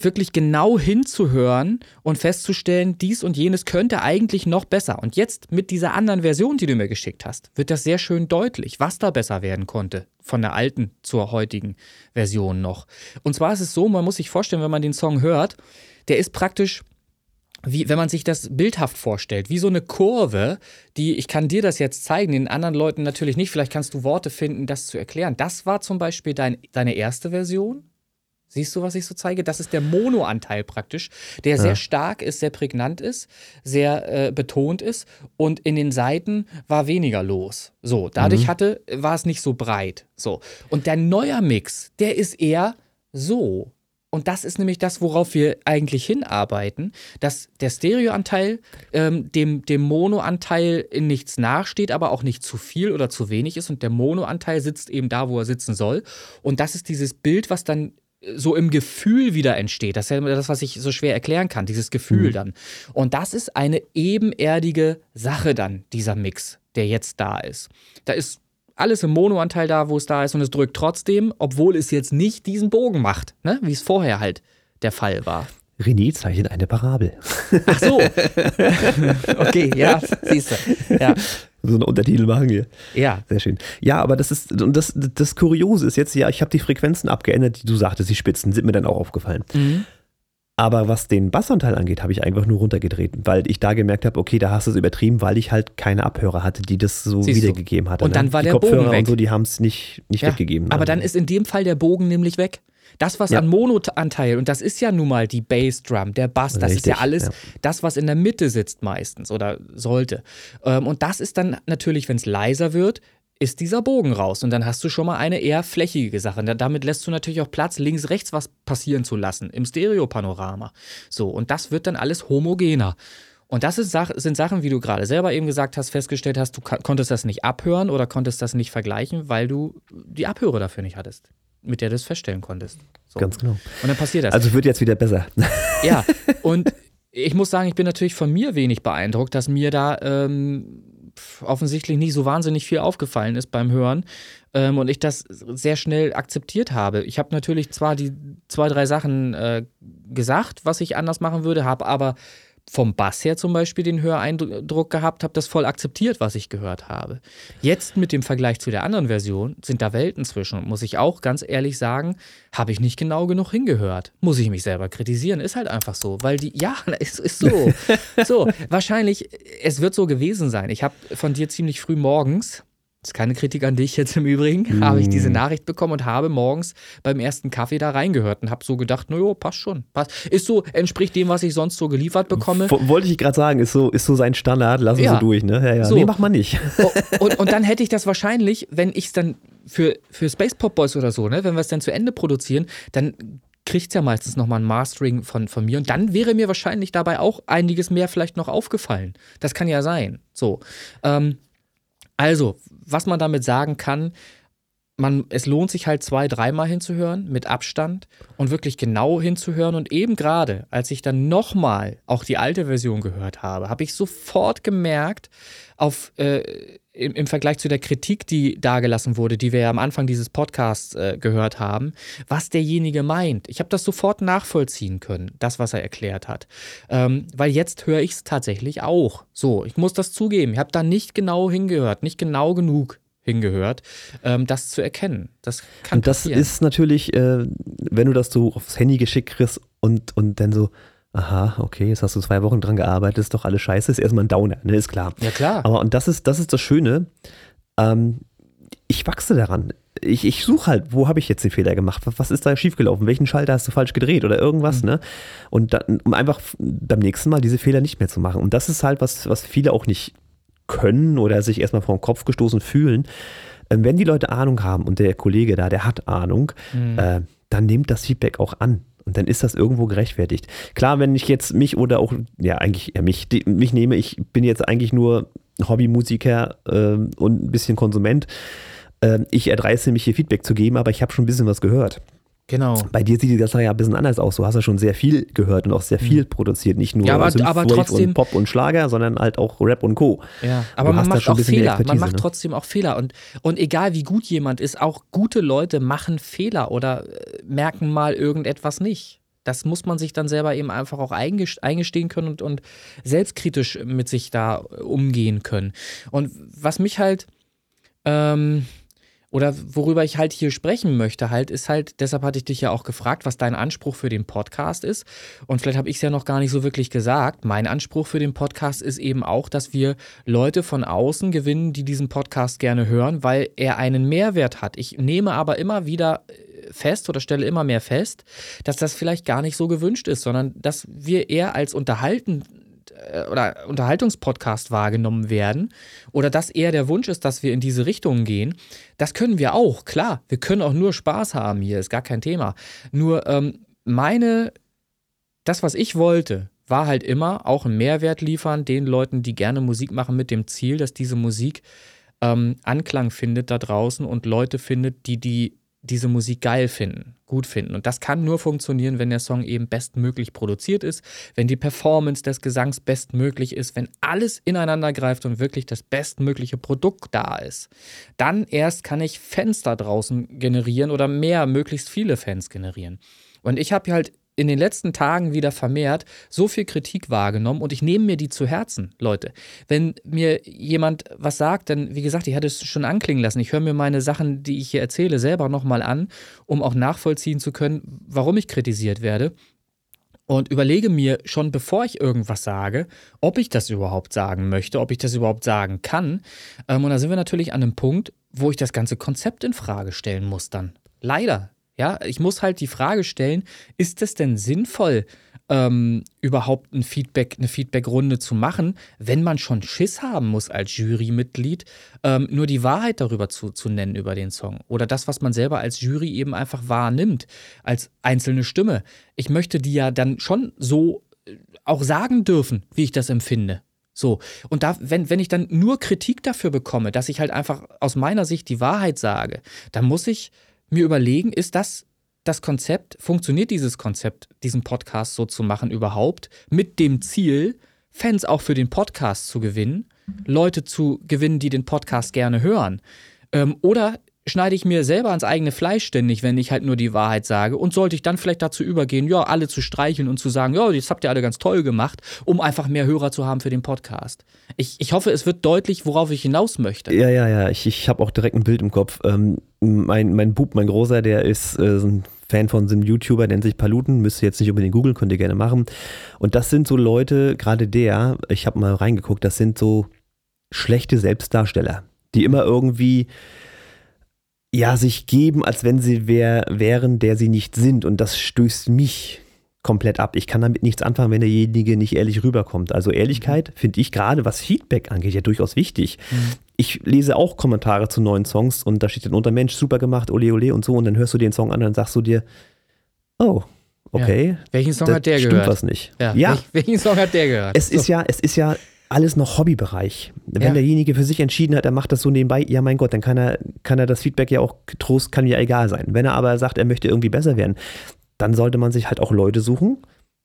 wirklich genau hinzuhören und festzustellen, dies und jenes könnte eigentlich noch besser. Und jetzt mit dieser anderen Version, die du mir geschickt hast, wird das sehr schön deutlich, was da besser werden konnte von der alten zur heutigen Version noch. Und zwar ist es so, man muss sich vorstellen, wenn man den Song hört, der ist praktisch wie, wenn man sich das bildhaft vorstellt, wie so eine Kurve, die, ich kann dir das jetzt zeigen, den anderen Leuten natürlich nicht, vielleicht kannst du Worte finden, das zu erklären. Das war zum Beispiel dein, deine erste Version. Siehst du, was ich so zeige? Das ist der Mono-Anteil praktisch, der ja. sehr stark ist, sehr prägnant ist, sehr äh, betont ist und in den Seiten war weniger los. So, dadurch mhm. hatte, war es nicht so breit. So. Und der neuer Mix, der ist eher so. Und das ist nämlich das, worauf wir eigentlich hinarbeiten, dass der Stereoanteil ähm, dem, dem Monoanteil in nichts nachsteht, aber auch nicht zu viel oder zu wenig ist. Und der Monoanteil sitzt eben da, wo er sitzen soll. Und das ist dieses Bild, was dann so im Gefühl wieder entsteht. Das ist ja das, was ich so schwer erklären kann, dieses Gefühl mhm. dann. Und das ist eine ebenerdige Sache dann, dieser Mix, der jetzt da ist. Da ist alles im Monoanteil da, wo es da ist und es drückt trotzdem, obwohl es jetzt nicht diesen Bogen macht, ne? wie es vorher halt der Fall war. René zeichnet eine Parabel. Ach so. okay, ja, siehst du. Ja. So eine Untertitel machen wir. Ja. Sehr schön. Ja, aber das ist, und das, das Kuriose ist jetzt, ja, ich habe die Frequenzen abgeändert, die du sagtest, die Spitzen sind mir dann auch aufgefallen. Mhm. Aber was den Bassanteil angeht, habe ich einfach nur runtergedreht, weil ich da gemerkt habe, okay, da hast du es übertrieben, weil ich halt keine Abhörer hatte, die das so Siehst wiedergegeben hatte. Und ne? dann war die der Kopfhörer Bogen weg. und so, die haben es nicht, nicht ja, weggegeben. Aber dann ist in dem Fall der Bogen nämlich weg. Das, was ja. an Mono-Anteil, und das ist ja nun mal die Bassdrum, der Bass, das Richtig, ist ja alles ja. das, was in der Mitte sitzt meistens oder sollte. Ähm, und das ist dann natürlich, wenn es leiser wird, ist dieser Bogen raus. Und dann hast du schon mal eine eher flächige Sache. Damit lässt du natürlich auch Platz, links, rechts was passieren zu lassen im Stereopanorama. So, und das wird dann alles homogener. Und das sind Sachen, wie du gerade selber eben gesagt hast, festgestellt hast, du konntest das nicht abhören oder konntest das nicht vergleichen, weil du die Abhöre dafür nicht hattest, mit der du es feststellen konntest. So. Ganz genau. Und dann passiert das. Also wird jetzt wieder besser. Ja, und ich muss sagen, ich bin natürlich von mir wenig beeindruckt, dass mir da ähm, offensichtlich nicht so wahnsinnig viel aufgefallen ist beim Hören ähm, und ich das sehr schnell akzeptiert habe. Ich habe natürlich zwar die zwei, drei Sachen äh, gesagt, was ich anders machen würde, habe aber vom Bass her zum Beispiel den Höreindruck gehabt, habe das voll akzeptiert, was ich gehört habe. Jetzt mit dem Vergleich zu der anderen Version sind da Welten zwischen und muss ich auch ganz ehrlich sagen, habe ich nicht genau genug hingehört. Muss ich mich selber kritisieren, ist halt einfach so, weil die, ja, es ist so. so, wahrscheinlich, es wird so gewesen sein. Ich habe von dir ziemlich früh morgens das ist keine Kritik an dich jetzt im Übrigen, mm. habe ich diese Nachricht bekommen und habe morgens beim ersten Kaffee da reingehört und habe so gedacht, naja, passt schon. Passt. Ist so, entspricht dem, was ich sonst so geliefert bekomme. Wollte ich gerade sagen, ist so, ist so sein Standard, lassen ja. Sie durch, ne? Ja, ja. So. Nee, mach mal nicht. Und, und dann hätte ich das wahrscheinlich, wenn ich es dann für, für Space Pop Boys oder so, ne, wenn wir es dann zu Ende produzieren, dann kriegt es ja meistens nochmal ein Mastering von, von mir und dann wäre mir wahrscheinlich dabei auch einiges mehr vielleicht noch aufgefallen. Das kann ja sein. So. Ähm, also, was man damit sagen kann, man, es lohnt sich halt zwei, dreimal hinzuhören mit Abstand und wirklich genau hinzuhören. Und eben gerade, als ich dann nochmal auch die alte Version gehört habe, habe ich sofort gemerkt, auf, äh, im, im, Vergleich zu der Kritik, die dargelassen wurde, die wir ja am Anfang dieses Podcasts äh, gehört haben, was derjenige meint. Ich habe das sofort nachvollziehen können, das, was er erklärt hat. Ähm, weil jetzt höre ich es tatsächlich auch. So, ich muss das zugeben. Ich habe da nicht genau hingehört, nicht genau genug hingehört, ähm, das zu erkennen. Das kann Und das passieren. ist natürlich, äh, wenn du das so aufs Handy geschickt kriegst und, und dann so, aha, okay, jetzt hast du zwei Wochen dran gearbeitet, ist doch alles scheiße, ist erstmal ein Downer, ne, ist klar. Ja, klar. Aber und das ist, das ist das Schöne, ähm, ich wachse daran. Ich, ich suche halt, wo habe ich jetzt den Fehler gemacht? Was ist da schiefgelaufen? Welchen Schalter hast du falsch gedreht oder irgendwas, mhm. ne? Und dann, um einfach beim nächsten Mal diese Fehler nicht mehr zu machen. Und das ist halt was, was viele auch nicht können oder sich erstmal vor den Kopf gestoßen fühlen. Ähm, wenn die Leute Ahnung haben und der Kollege da, der hat Ahnung, mhm. äh, dann nimmt das Feedback auch an. Und dann ist das irgendwo gerechtfertigt. Klar, wenn ich jetzt mich oder auch, ja, eigentlich ja, mich, die, mich nehme, ich bin jetzt eigentlich nur Hobbymusiker äh, und ein bisschen Konsument. Äh, ich erdreiße mich hier Feedback zu geben, aber ich habe schon ein bisschen was gehört. Genau. Bei dir sieht die Sache ja ein bisschen anders aus. Du hast ja schon sehr viel gehört und auch sehr viel mhm. produziert. Nicht nur ja, aber, aber trotzdem, und Pop und Schlager, sondern halt auch Rap und Co. Ja, aber man macht auch Fehler. Man macht ne? trotzdem auch Fehler. Und, und egal wie gut jemand ist, auch gute Leute machen Fehler oder äh, merken mal irgendetwas nicht. Das muss man sich dann selber eben einfach auch eingestehen können und, und selbstkritisch mit sich da umgehen können. Und was mich halt. Ähm, oder worüber ich halt hier sprechen möchte, halt, ist halt, deshalb hatte ich dich ja auch gefragt, was dein Anspruch für den Podcast ist. Und vielleicht habe ich es ja noch gar nicht so wirklich gesagt. Mein Anspruch für den Podcast ist eben auch, dass wir Leute von außen gewinnen, die diesen Podcast gerne hören, weil er einen Mehrwert hat. Ich nehme aber immer wieder äh, fest oder stelle immer mehr fest, dass das vielleicht gar nicht so gewünscht ist, sondern dass wir eher als unterhalten äh, oder Unterhaltungspodcast wahrgenommen werden oder dass eher der Wunsch ist, dass wir in diese Richtung gehen, das können wir auch, klar. Wir können auch nur Spaß haben hier, ist gar kein Thema. Nur ähm, meine, das, was ich wollte, war halt immer auch einen Mehrwert liefern den Leuten, die gerne Musik machen, mit dem Ziel, dass diese Musik ähm, Anklang findet da draußen und Leute findet, die die diese Musik geil finden, gut finden. Und das kann nur funktionieren, wenn der Song eben bestmöglich produziert ist, wenn die Performance des Gesangs bestmöglich ist, wenn alles ineinander greift und wirklich das bestmögliche Produkt da ist. Dann erst kann ich Fans da draußen generieren oder mehr, möglichst viele Fans generieren. Und ich habe halt in den letzten Tagen wieder vermehrt so viel Kritik wahrgenommen und ich nehme mir die zu Herzen, Leute. Wenn mir jemand was sagt, dann, wie gesagt, ich hatte es schon anklingen lassen. Ich höre mir meine Sachen, die ich hier erzähle, selber nochmal an, um auch nachvollziehen zu können, warum ich kritisiert werde. Und überlege mir schon, bevor ich irgendwas sage, ob ich das überhaupt sagen möchte, ob ich das überhaupt sagen kann. Ähm, und da sind wir natürlich an einem Punkt, wo ich das ganze Konzept in Frage stellen muss dann. Leider ja, ich muss halt die Frage stellen, ist es denn sinnvoll, ähm, überhaupt ein Feedback, eine Feedback-Runde zu machen, wenn man schon Schiss haben muss als Jurymitglied, ähm, nur die Wahrheit darüber zu, zu nennen über den Song. Oder das, was man selber als Jury eben einfach wahrnimmt, als einzelne Stimme. Ich möchte die ja dann schon so äh, auch sagen dürfen, wie ich das empfinde. So, und da, wenn, wenn ich dann nur Kritik dafür bekomme, dass ich halt einfach aus meiner Sicht die Wahrheit sage, dann muss ich mir überlegen, ist das das Konzept, funktioniert dieses Konzept, diesen Podcast so zu machen überhaupt, mit dem Ziel, Fans auch für den Podcast zu gewinnen, Leute zu gewinnen, die den Podcast gerne hören? Ähm, oder schneide ich mir selber ans eigene Fleisch ständig, wenn ich halt nur die Wahrheit sage. Und sollte ich dann vielleicht dazu übergehen, ja, alle zu streicheln und zu sagen, ja, das habt ihr alle ganz toll gemacht, um einfach mehr Hörer zu haben für den Podcast. Ich, ich hoffe, es wird deutlich, worauf ich hinaus möchte. Ja, ja, ja. Ich, ich habe auch direkt ein Bild im Kopf. Ähm, mein, mein Bub, mein Großer, der ist äh, so ein Fan von so einem YouTuber, nennt sich Paluten, müsst ihr jetzt nicht unbedingt googeln, könnt ihr gerne machen. Und das sind so Leute, gerade der, ich habe mal reingeguckt, das sind so schlechte Selbstdarsteller, die immer irgendwie ja, sich geben, als wenn sie wer wären, der sie nicht sind. Und das stößt mich komplett ab. Ich kann damit nichts anfangen, wenn derjenige nicht ehrlich rüberkommt. Also Ehrlichkeit mhm. finde ich gerade, was Feedback angeht, ja durchaus wichtig. Mhm. Ich lese auch Kommentare zu neuen Songs und da steht dann unter Mensch, super gemacht, ole ole und so und dann hörst du den Song an und dann sagst du dir, oh, okay. Ja. Welchen Song hat der stimmt gehört? was nicht. Ja. ja. Welchen Song hat der gehört? Es so. ist ja, es ist ja alles noch Hobbybereich. Wenn ja. derjenige für sich entschieden hat, er macht das so nebenbei, ja mein Gott, dann kann er, kann er das Feedback ja auch getrost, kann ja egal sein. Wenn er aber sagt, er möchte irgendwie besser werden, dann sollte man sich halt auch Leute suchen,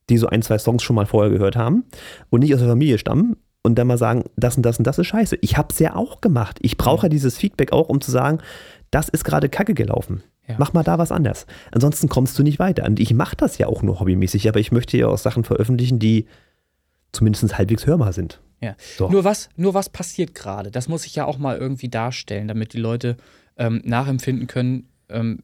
die so ein, zwei Songs schon mal vorher gehört haben und nicht aus der Familie stammen und dann mal sagen, das und das und das ist scheiße. Ich habe es ja auch gemacht. Ich brauche ja dieses Feedback auch, um zu sagen, das ist gerade kacke gelaufen. Ja. Mach mal da was anders. Ansonsten kommst du nicht weiter. Und ich mache das ja auch nur hobbymäßig, aber ich möchte ja auch Sachen veröffentlichen, die zumindest halbwegs hörbar sind. Ja. So. Nur, was, nur was passiert gerade? Das muss ich ja auch mal irgendwie darstellen, damit die Leute ähm, nachempfinden können, ähm,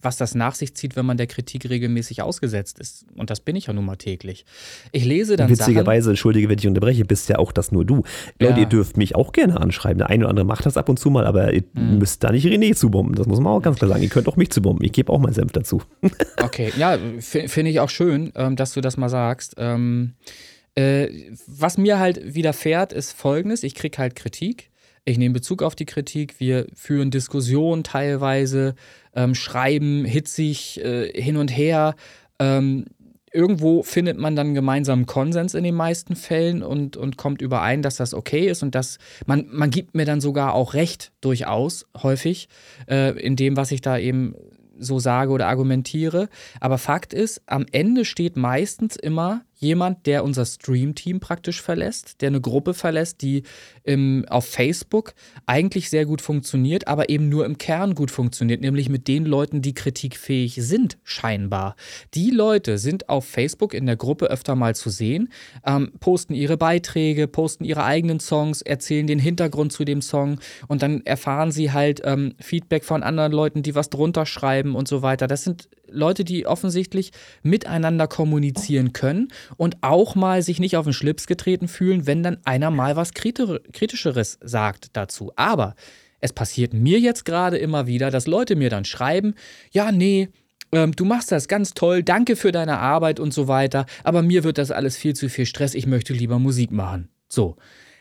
was das nach sich zieht, wenn man der Kritik regelmäßig ausgesetzt ist. Und das bin ich ja nun mal täglich. Ich lese dann Witzigerweise, Sachen, entschuldige, wenn ich unterbreche, bist ja auch das nur du. Ja. Leute, ihr dürft mich auch gerne anschreiben. Der eine oder andere macht das ab und zu mal, aber ihr hm. müsst da nicht René zubomben. Das muss man auch ganz klar sagen. Ihr könnt auch mich zubomben. Ich gebe auch meinen Senf dazu. okay, ja, finde ich auch schön, ähm, dass du das mal sagst. Ähm, äh, was mir halt widerfährt, ist folgendes: Ich kriege halt Kritik. Ich nehme Bezug auf die Kritik. Wir führen Diskussionen teilweise, ähm, schreiben hitzig äh, hin und her. Ähm, irgendwo findet man dann gemeinsamen Konsens in den meisten Fällen und, und kommt überein, dass das okay ist und dass man, man gibt mir dann sogar auch recht, durchaus häufig, äh, in dem, was ich da eben so sage oder argumentiere. Aber Fakt ist, am Ende steht meistens immer jemand, der unser Stream-Team praktisch verlässt, der eine Gruppe verlässt, die im, auf Facebook eigentlich sehr gut funktioniert, aber eben nur im Kern gut funktioniert, nämlich mit den Leuten, die kritikfähig sind, scheinbar. Die Leute sind auf Facebook in der Gruppe öfter mal zu sehen, ähm, posten ihre Beiträge, posten ihre eigenen Songs, erzählen den Hintergrund zu dem Song und dann erfahren sie halt ähm, Feedback von anderen Leuten, die was drunter schreiben und so weiter. Das sind Leute, die offensichtlich miteinander kommunizieren können und auch mal sich nicht auf den Schlips getreten fühlen, wenn dann einer mal was Kritischeres sagt dazu. Aber es passiert mir jetzt gerade immer wieder, dass Leute mir dann schreiben, ja, nee, ähm, du machst das ganz toll, danke für deine Arbeit und so weiter, aber mir wird das alles viel zu viel Stress, ich möchte lieber Musik machen. So.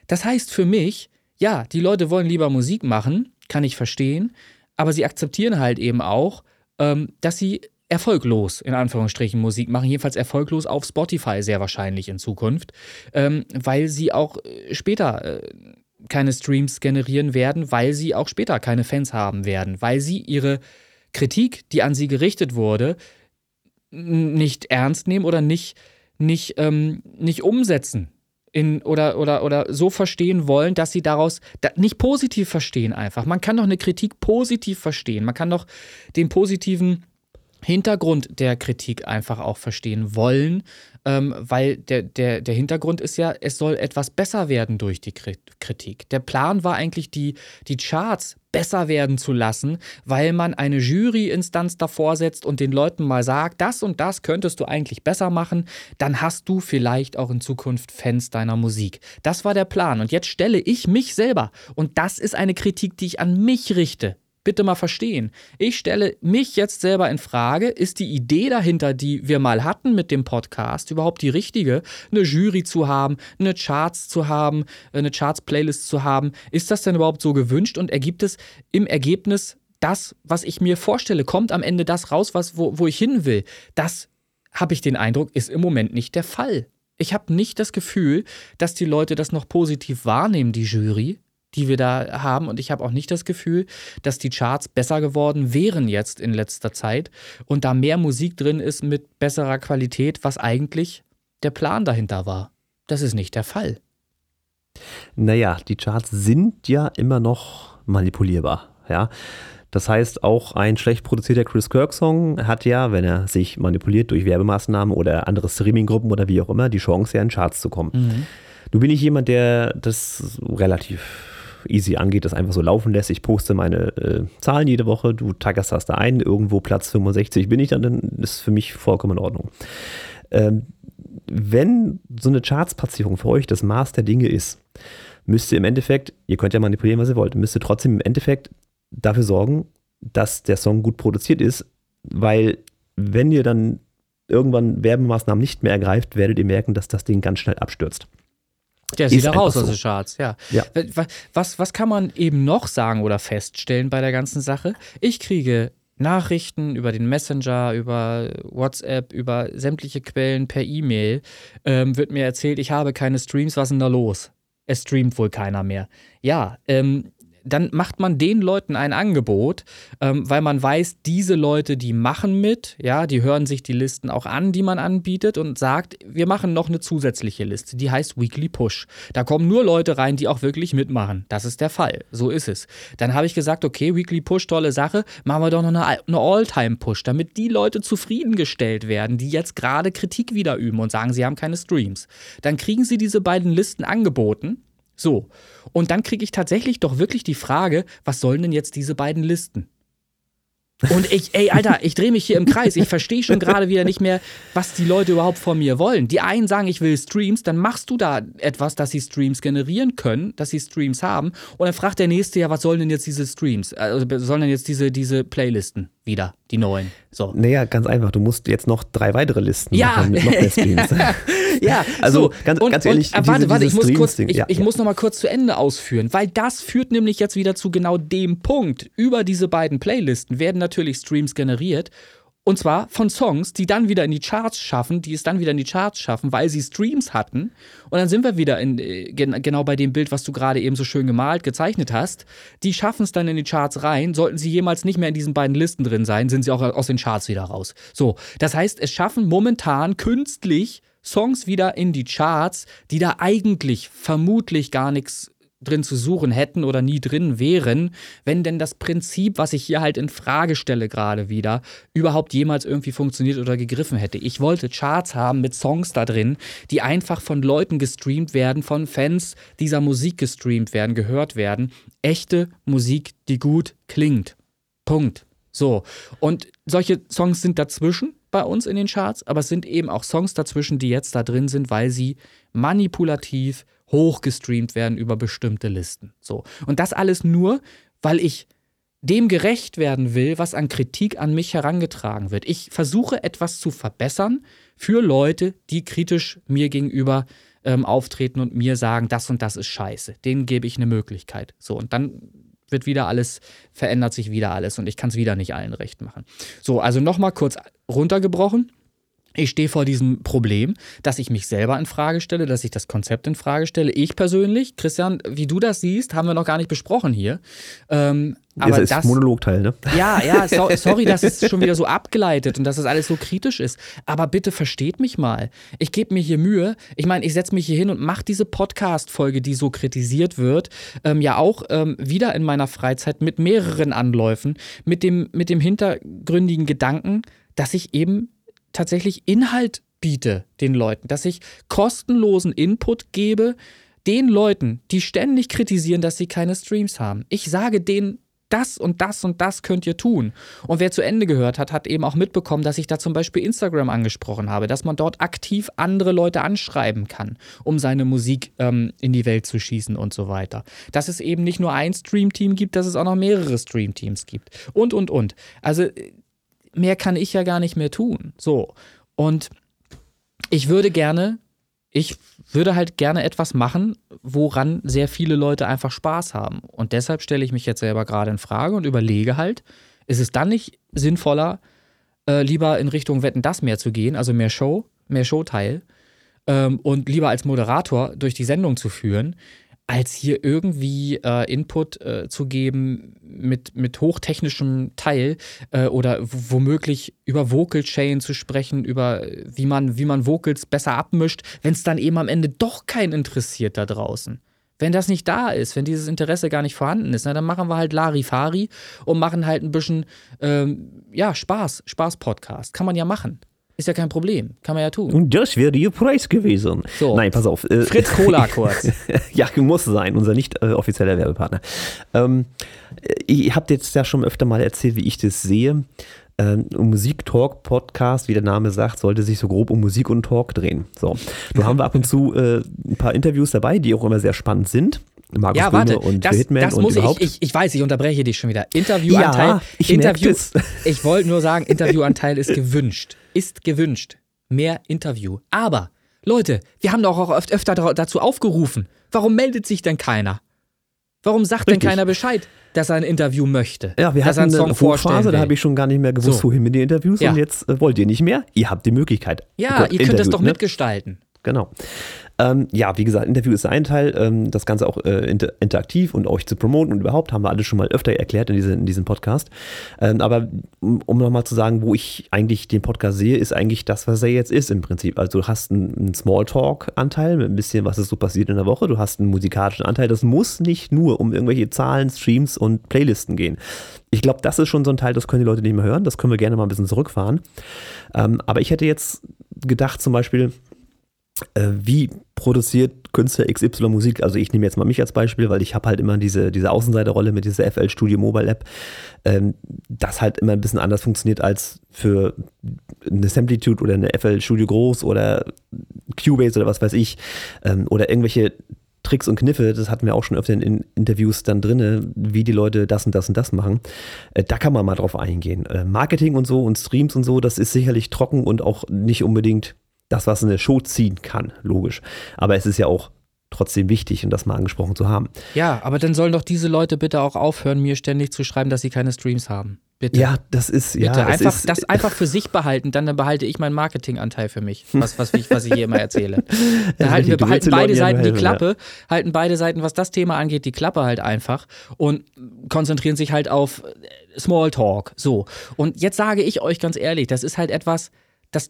Das heißt für mich, ja, die Leute wollen lieber Musik machen, kann ich verstehen, aber sie akzeptieren halt eben auch, ähm, dass sie erfolglos, in Anführungsstrichen, Musik machen. Jedenfalls erfolglos auf Spotify sehr wahrscheinlich in Zukunft, ähm, weil sie auch äh, später äh, keine Streams generieren werden, weil sie auch später keine Fans haben werden, weil sie ihre Kritik, die an sie gerichtet wurde, nicht ernst nehmen oder nicht, nicht, ähm, nicht umsetzen. In, oder, oder, oder so verstehen wollen, dass sie daraus da, nicht positiv verstehen einfach. Man kann doch eine Kritik positiv verstehen. Man kann doch den positiven Hintergrund der Kritik einfach auch verstehen wollen, ähm, weil der, der, der Hintergrund ist ja, es soll etwas besser werden durch die Kritik. Der Plan war eigentlich, die, die Charts besser werden zu lassen, weil man eine Juryinstanz davor setzt und den Leuten mal sagt, das und das könntest du eigentlich besser machen, dann hast du vielleicht auch in Zukunft Fans deiner Musik. Das war der Plan. Und jetzt stelle ich mich selber, und das ist eine Kritik, die ich an mich richte, bitte mal verstehen. Ich stelle mich jetzt selber in Frage, ist die Idee dahinter, die wir mal hatten mit dem Podcast, überhaupt die richtige, eine Jury zu haben, eine Charts zu haben, eine Charts-Playlist zu haben? Ist das denn überhaupt so gewünscht und ergibt es im Ergebnis das, was ich mir vorstelle? Kommt am Ende das raus, was, wo, wo ich hin will? Das habe ich den Eindruck, ist im Moment nicht der Fall. Ich habe nicht das Gefühl, dass die Leute das noch positiv wahrnehmen, die Jury die wir da haben. Und ich habe auch nicht das Gefühl, dass die Charts besser geworden wären jetzt in letzter Zeit und da mehr Musik drin ist mit besserer Qualität, was eigentlich der Plan dahinter war. Das ist nicht der Fall. Naja, die Charts sind ja immer noch manipulierbar. Ja. Das heißt, auch ein schlecht produzierter Chris Kirk-Song hat ja, wenn er sich manipuliert durch Werbemaßnahmen oder andere Streaminggruppen oder wie auch immer, die Chance, ja in Charts zu kommen. Mhm. Nun bin ich jemand, der das relativ easy angeht, das einfach so laufen lässt. Ich poste meine äh, Zahlen jede Woche, du taggerst das da ein, irgendwo Platz 65 bin ich dann, dann ist für mich vollkommen in Ordnung. Ähm, wenn so eine Charts-Platzierung für euch das Maß der Dinge ist, müsst ihr im Endeffekt, ihr könnt ja manipulieren, was ihr wollt, müsst ihr trotzdem im Endeffekt dafür sorgen, dass der Song gut produziert ist, weil wenn ihr dann irgendwann Werbemaßnahmen nicht mehr ergreift, werdet ihr merken, dass das Ding ganz schnell abstürzt. Der sieht da raus aus den Charts, ja. ja. Was, was kann man eben noch sagen oder feststellen bei der ganzen Sache? Ich kriege Nachrichten über den Messenger, über WhatsApp, über sämtliche Quellen per E-Mail, ähm, wird mir erzählt, ich habe keine Streams, was ist denn da los? Es streamt wohl keiner mehr. Ja, ähm, dann macht man den Leuten ein Angebot, ähm, weil man weiß, diese Leute, die machen mit, ja, die hören sich die Listen auch an, die man anbietet und sagt, wir machen noch eine zusätzliche Liste, die heißt Weekly Push. Da kommen nur Leute rein, die auch wirklich mitmachen. Das ist der Fall. So ist es. Dann habe ich gesagt, okay, Weekly Push, tolle Sache, machen wir doch noch eine, eine All-Time Push, damit die Leute zufriedengestellt werden, die jetzt gerade Kritik wieder üben und sagen, sie haben keine Streams. Dann kriegen sie diese beiden Listen angeboten so. Und dann kriege ich tatsächlich doch wirklich die Frage, was sollen denn jetzt diese beiden Listen? Und ich, ey, Alter, ich drehe mich hier im Kreis. Ich verstehe schon gerade wieder nicht mehr, was die Leute überhaupt von mir wollen. Die einen sagen, ich will Streams, dann machst du da etwas, dass sie Streams generieren können, dass sie Streams haben. Und dann fragt der nächste ja, was sollen denn jetzt diese Streams? Also sollen denn jetzt diese, diese Playlisten wieder, die neuen? So. Naja, ganz einfach. Du musst jetzt noch drei weitere Listen ja. machen mit noch mehr Streams. ja, also so. ganz, und, ganz ehrlich, und, äh, warte, warte, ich muss kurz, ich, ja, ich ja. muss noch mal kurz zu Ende ausführen, weil das führt nämlich jetzt wieder zu genau dem Punkt. Über diese beiden Playlisten werden natürlich Streams generiert und zwar von Songs, die dann wieder in die Charts schaffen, die es dann wieder in die Charts schaffen, weil sie Streams hatten. Und dann sind wir wieder in, äh, genau bei dem Bild, was du gerade eben so schön gemalt, gezeichnet hast. Die schaffen es dann in die Charts rein. Sollten sie jemals nicht mehr in diesen beiden Listen drin sein, sind sie auch aus den Charts wieder raus. So, das heißt, es schaffen momentan künstlich Songs wieder in die Charts, die da eigentlich vermutlich gar nichts drin zu suchen hätten oder nie drin wären, wenn denn das Prinzip, was ich hier halt in Frage stelle gerade wieder, überhaupt jemals irgendwie funktioniert oder gegriffen hätte. Ich wollte Charts haben mit Songs da drin, die einfach von Leuten gestreamt werden, von Fans dieser Musik gestreamt werden, gehört werden. Echte Musik, die gut klingt. Punkt. So. Und solche Songs sind dazwischen bei uns in den Charts, aber es sind eben auch Songs dazwischen, die jetzt da drin sind, weil sie manipulativ hochgestreamt werden über bestimmte Listen. So. Und das alles nur, weil ich dem gerecht werden will, was an Kritik an mich herangetragen wird. Ich versuche etwas zu verbessern für Leute, die kritisch mir gegenüber ähm, auftreten und mir sagen, das und das ist scheiße. Denen gebe ich eine Möglichkeit. So, und dann wird wieder alles, verändert sich wieder alles und ich kann es wieder nicht allen recht machen. So, also nochmal kurz runtergebrochen. Ich stehe vor diesem Problem, dass ich mich selber in Frage stelle, dass ich das Konzept in Frage stelle. Ich persönlich, Christian, wie du das siehst, haben wir noch gar nicht besprochen hier. Ähm, aber das ist das, Monologteil, ne? Ja, ja, so, sorry, dass es schon wieder so abgeleitet und dass es alles so kritisch ist. Aber bitte versteht mich mal. Ich gebe mir hier Mühe. Ich meine, ich setze mich hier hin und mache diese Podcast-Folge, die so kritisiert wird, ähm, ja auch ähm, wieder in meiner Freizeit mit mehreren Anläufen, mit dem, mit dem hintergründigen Gedanken, dass ich eben tatsächlich Inhalt biete den Leuten, dass ich kostenlosen Input gebe den Leuten, die ständig kritisieren, dass sie keine Streams haben. Ich sage denen das und das und das könnt ihr tun. Und wer zu Ende gehört hat, hat eben auch mitbekommen, dass ich da zum Beispiel Instagram angesprochen habe, dass man dort aktiv andere Leute anschreiben kann, um seine Musik ähm, in die Welt zu schießen und so weiter. Dass es eben nicht nur ein Streamteam gibt, dass es auch noch mehrere Streamteams gibt. Und, und, und. Also äh, mehr kann ich ja gar nicht mehr tun. So. Und ich würde gerne, ich würde halt gerne etwas machen, woran sehr viele Leute einfach Spaß haben. Und deshalb stelle ich mich jetzt selber gerade in Frage und überlege halt, ist es dann nicht sinnvoller, äh, lieber in Richtung Wetten das mehr zu gehen, also mehr Show, mehr Showteil ähm, und lieber als Moderator durch die Sendung zu führen, als hier irgendwie äh, Input äh, zu geben mit, mit hochtechnischem Teil äh, oder womöglich über Vocal Chain zu sprechen, über wie man, wie man Vocals besser abmischt, wenn es dann eben am Ende doch keinen interessiert da draußen. Wenn das nicht da ist, wenn dieses Interesse gar nicht vorhanden ist, na, dann machen wir halt Larifari und machen halt ein bisschen ähm, ja, Spaß, Spaß-Podcast. Kann man ja machen. Ist ja kein Problem. Kann man ja tun. Und das wäre Ihr Preis gewesen. So. Nein, pass auf. Äh, Fritz Cola kurz. ja, muss sein, unser nicht äh, offizieller Werbepartner. Ähm, ihr habt jetzt ja schon öfter mal erzählt, wie ich das sehe. Ähm, Musik-Talk-Podcast, wie der Name sagt, sollte sich so grob um Musik und Talk drehen. So. Nun haben wir ab und zu äh, ein paar Interviews dabei, die auch immer sehr spannend sind. Markus ja, warte, und das, Hitman das muss ich, ich, ich weiß, ich unterbreche dich schon wieder. Interviewanteil. Ja, ich Interview, ich wollte nur sagen, Interviewanteil ist gewünscht. Ist gewünscht. Mehr Interview. Aber, Leute, wir haben doch auch öf öfter dazu aufgerufen. Warum meldet sich denn keiner? Warum sagt Richtig. denn keiner Bescheid, dass er ein Interview möchte? Ja, wir hatten einen Song eine Phase, da habe ich schon gar nicht mehr gewusst, so. wohin mit den Interviews ja. und jetzt äh, wollt ihr nicht mehr. Ihr habt die Möglichkeit. Ja, ihr könnt das doch ne? mitgestalten. Genau. Ähm, ja, wie gesagt, Interview ist ein Teil, ähm, das Ganze auch äh, inter interaktiv und euch zu promoten und überhaupt haben wir alles schon mal öfter erklärt in, diese, in diesem Podcast. Ähm, aber um, nochmal zu sagen, wo ich eigentlich den Podcast sehe, ist eigentlich das, was er jetzt ist im Prinzip. Also du hast einen, einen Smalltalk-Anteil mit ein bisschen, was ist so passiert in der Woche. Du hast einen musikalischen Anteil. Das muss nicht nur um irgendwelche Zahlen, Streams und Playlisten gehen. Ich glaube, das ist schon so ein Teil, das können die Leute nicht mehr hören. Das können wir gerne mal ein bisschen zurückfahren. Ähm, aber ich hätte jetzt gedacht, zum Beispiel, wie produziert Künstler XY Musik? Also ich nehme jetzt mal mich als Beispiel, weil ich habe halt immer diese, diese Außenseiterrolle mit dieser FL Studio Mobile App, ähm, das halt immer ein bisschen anders funktioniert als für eine Samplitude oder eine FL Studio Groß oder Cubase oder was weiß ich ähm, oder irgendwelche Tricks und Kniffe, das hatten wir auch schon öfter in Interviews dann drin, wie die Leute das und das und das machen. Äh, da kann man mal drauf eingehen. Äh, Marketing und so und Streams und so, das ist sicherlich trocken und auch nicht unbedingt das, was eine Show ziehen kann, logisch. Aber es ist ja auch trotzdem wichtig und das mal angesprochen zu haben. Ja, aber dann sollen doch diese Leute bitte auch aufhören, mir ständig zu schreiben, dass sie keine Streams haben. Bitte. Ja, das ist bitte. ja. Einfach, ist, das einfach für sich behalten, dann, dann behalte ich meinen Marketinganteil für mich, was, was, ich, was ich hier immer erzähle. Dann halten wir behalten beide Seiten die Klappe, ja. halten beide Seiten, was das Thema angeht, die Klappe halt einfach und konzentrieren sich halt auf Smalltalk. So. Und jetzt sage ich euch ganz ehrlich, das ist halt etwas, das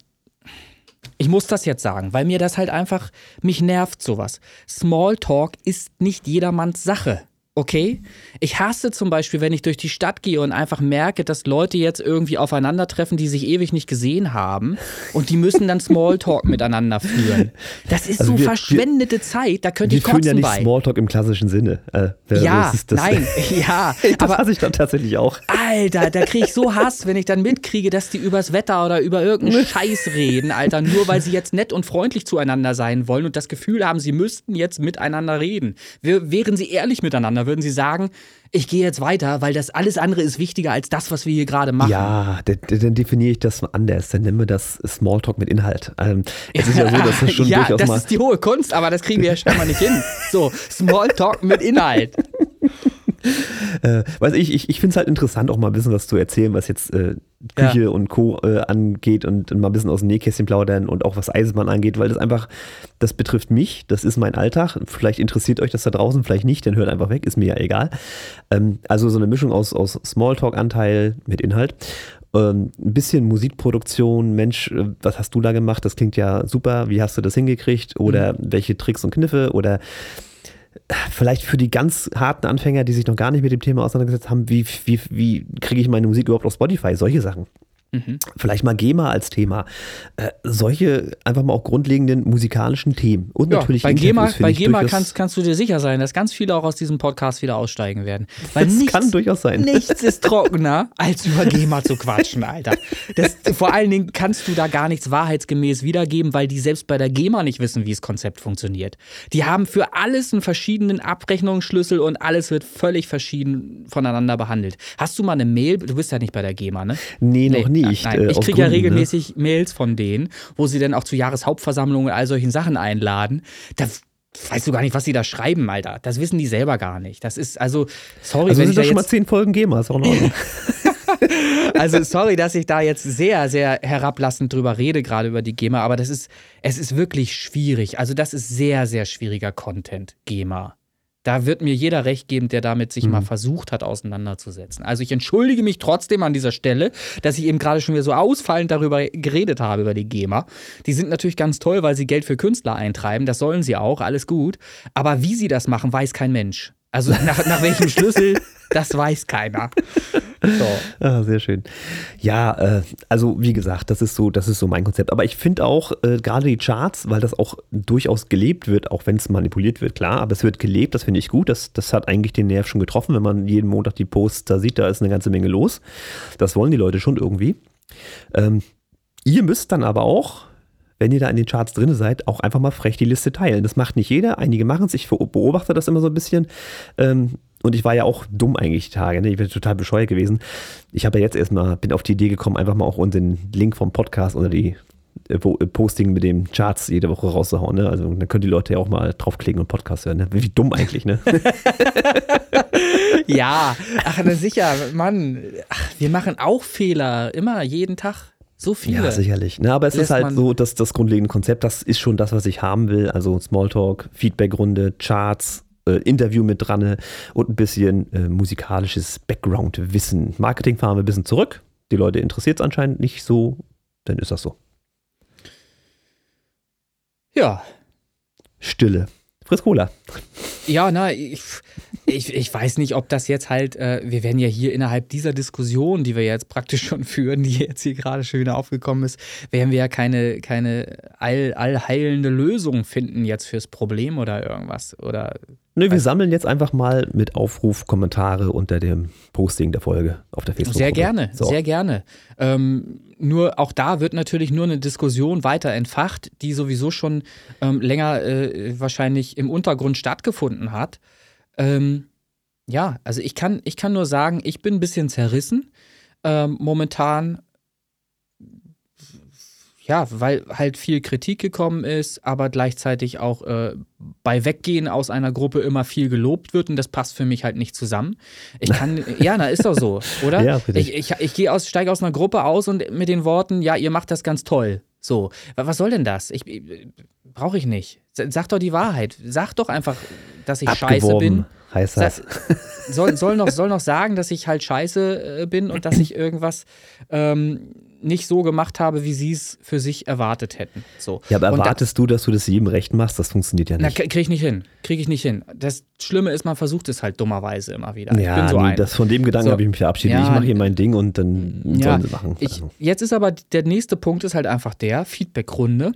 ich muss das jetzt sagen, weil mir das halt einfach, mich nervt sowas. Smalltalk ist nicht jedermanns Sache. Okay? Ich hasse zum Beispiel, wenn ich durch die Stadt gehe und einfach merke, dass Leute jetzt irgendwie aufeinandertreffen, die sich ewig nicht gesehen haben und die müssen dann Smalltalk miteinander führen. Das ist also so wir, verschwendete wir, Zeit, da könnte ich kotzen Wir führen ja nicht bei. Smalltalk im klassischen Sinne. Äh, ja, das das nein, ja. das aber, hasse ich dann tatsächlich auch. Alter, da kriege ich so Hass, wenn ich dann mitkriege, dass die übers Wetter oder über irgendeinen Scheiß reden, Alter, nur weil sie jetzt nett und freundlich zueinander sein wollen und das Gefühl haben, sie müssten jetzt miteinander reden. Wären sie ehrlich miteinander, würden sie sagen, ich gehe jetzt weiter, weil das alles andere ist wichtiger als das, was wir hier gerade machen. Ja, dann definiere ich das anders. Dann nennen wir das Smalltalk mit Inhalt. Ähm, es ist ja so, dass das schon ja, durchaus das ist die hohe Kunst, aber das kriegen wir ja scheinbar nicht hin. So, Smalltalk mit Inhalt. Äh, weiß ich, ich, ich finde es halt interessant, auch mal ein bisschen was zu erzählen, was jetzt äh, Küche ja. und Co. Äh, angeht und, und, mal ein bisschen aus dem Nähkästchen plaudern und auch was Eisenbahn angeht, weil das einfach, das betrifft mich, das ist mein Alltag. Vielleicht interessiert euch das da draußen, vielleicht nicht, dann hört einfach weg, ist mir ja egal. Ähm, also so eine Mischung aus, aus Smalltalk-Anteil mit Inhalt. Ähm, ein bisschen Musikproduktion, Mensch, äh, was hast du da gemacht? Das klingt ja super, wie hast du das hingekriegt? Oder mhm. welche Tricks und Kniffe? Oder vielleicht für die ganz harten Anfänger, die sich noch gar nicht mit dem Thema auseinandergesetzt haben, wie, wie, wie kriege ich meine Musik überhaupt auf Spotify? Solche Sachen. Mhm. Vielleicht mal GEMA als Thema. Äh, solche einfach mal auch grundlegenden musikalischen Themen. Und ja, natürlich bei GEMA, bei GEMA kannst, kannst du dir sicher sein, dass ganz viele auch aus diesem Podcast wieder aussteigen werden. Weil das nichts, kann durchaus sein. Nichts ist trockener, als über GEMA zu quatschen, Alter. Das, vor allen Dingen kannst du da gar nichts wahrheitsgemäß wiedergeben, weil die selbst bei der GEMA nicht wissen, wie das Konzept funktioniert. Die haben für alles einen verschiedenen Abrechnungsschlüssel und alles wird völlig verschieden voneinander behandelt. Hast du mal eine Mail? Du bist ja nicht bei der GEMA, ne? Nee, noch nie nicht. Nein, äh, ich kriege ja ne? regelmäßig ne? Mails von denen, wo sie dann auch zu Jahreshauptversammlungen und all solchen Sachen einladen. Da weißt du gar nicht, was sie da schreiben, Alter. Das wissen die selber gar nicht. Das ist, also, sorry, also wenn ich da schon mal zehn Folgen GEMA, ist auch noch also sorry, dass ich da jetzt sehr, sehr herablassend drüber rede, gerade über die GEMA, aber das ist, es ist wirklich schwierig. Also das ist sehr, sehr schwieriger Content, GEMA. Da wird mir jeder recht geben, der damit sich mhm. mal versucht hat, auseinanderzusetzen. Also ich entschuldige mich trotzdem an dieser Stelle, dass ich eben gerade schon wieder so ausfallend darüber geredet habe, über die GEMA. Die sind natürlich ganz toll, weil sie Geld für Künstler eintreiben. Das sollen sie auch, alles gut. Aber wie sie das machen, weiß kein Mensch. Also nach, nach welchem Schlüssel, das weiß keiner. So. Ah, sehr schön. Ja, äh, also wie gesagt, das ist so, das ist so mein Konzept. Aber ich finde auch äh, gerade die Charts, weil das auch durchaus gelebt wird, auch wenn es manipuliert wird, klar, aber es wird gelebt, das finde ich gut. Das, das hat eigentlich den Nerv schon getroffen, wenn man jeden Montag die Posts da sieht, da ist eine ganze Menge los. Das wollen die Leute schon irgendwie. Ähm, ihr müsst dann aber auch wenn ihr da in den Charts drin seid, auch einfach mal frech die Liste teilen. Das macht nicht jeder, einige machen es, ich beobachte das immer so ein bisschen. Ähm, und ich war ja auch dumm eigentlich die Tage, ne? ich bin total bescheuert gewesen. Ich habe ja jetzt erstmal, bin auf die Idee gekommen, einfach mal auch den Link vom Podcast oder die äh, äh, Posting mit dem Charts jede Woche rauszuhauen. Ne? Also dann können die Leute ja auch mal draufklicken und Podcast hören. Ne? Wie dumm eigentlich, ne? ja, ach, na sicher, Mann, ach, wir machen auch Fehler, immer, jeden Tag. So viele. Ja, sicherlich. Ne, aber es ist halt so, dass das grundlegende Konzept, das ist schon das, was ich haben will. Also Smalltalk, Feedbackrunde, Charts, äh, Interview mit dran ne, und ein bisschen äh, musikalisches Background-Wissen. Marketing fahren wir ein bisschen zurück. Die Leute interessiert es anscheinend nicht so, dann ist das so. Ja. Stille. Friss Cola. Ja, na, ich, ich, ich weiß nicht, ob das jetzt halt, äh, wir werden ja hier innerhalb dieser Diskussion, die wir jetzt praktisch schon führen, die jetzt hier gerade schön aufgekommen ist, werden wir ja keine, keine all, allheilende Lösung finden jetzt fürs Problem oder irgendwas. Oder Nö, wir sammeln jetzt einfach mal mit Aufruf Kommentare unter dem Posting der Folge auf der Facebook. Sehr gerne, so. sehr gerne. Ähm, nur auch da wird natürlich nur eine Diskussion weiter entfacht, die sowieso schon ähm, länger äh, wahrscheinlich im Untergrund stattgefunden hat. Ähm, ja, also ich kann, ich kann nur sagen, ich bin ein bisschen zerrissen ähm, momentan. Ja, weil halt viel Kritik gekommen ist, aber gleichzeitig auch äh, bei Weggehen aus einer Gruppe immer viel gelobt wird und das passt für mich halt nicht zusammen. Ich kann, ja, na ist doch so, oder? Ja, ich ich, ich gehe aus, steige aus einer Gruppe aus und mit den Worten, ja, ihr macht das ganz toll. So, was soll denn das? Ich, brauche ich nicht. Sag doch die Wahrheit. Sag doch einfach, dass ich scheiße bin heißt das. Soll, soll, noch, soll noch sagen, dass ich halt scheiße äh, bin und dass ich irgendwas ähm, nicht so gemacht habe, wie sie es für sich erwartet hätten. So. Ja, aber erwartest da, du, dass du das jedem recht machst? Das funktioniert ja nicht. Na, krieg ich nicht hin. Krieg ich nicht hin. Das Schlimme ist, man versucht es halt dummerweise immer wieder. Ja, so nee, das, von dem Gedanken so. habe ich mich verabschiedet. Ja, ich mache hier mein Ding und dann ja, sollen sie machen. Ich, also. Jetzt ist aber der nächste Punkt ist halt einfach der Feedbackrunde.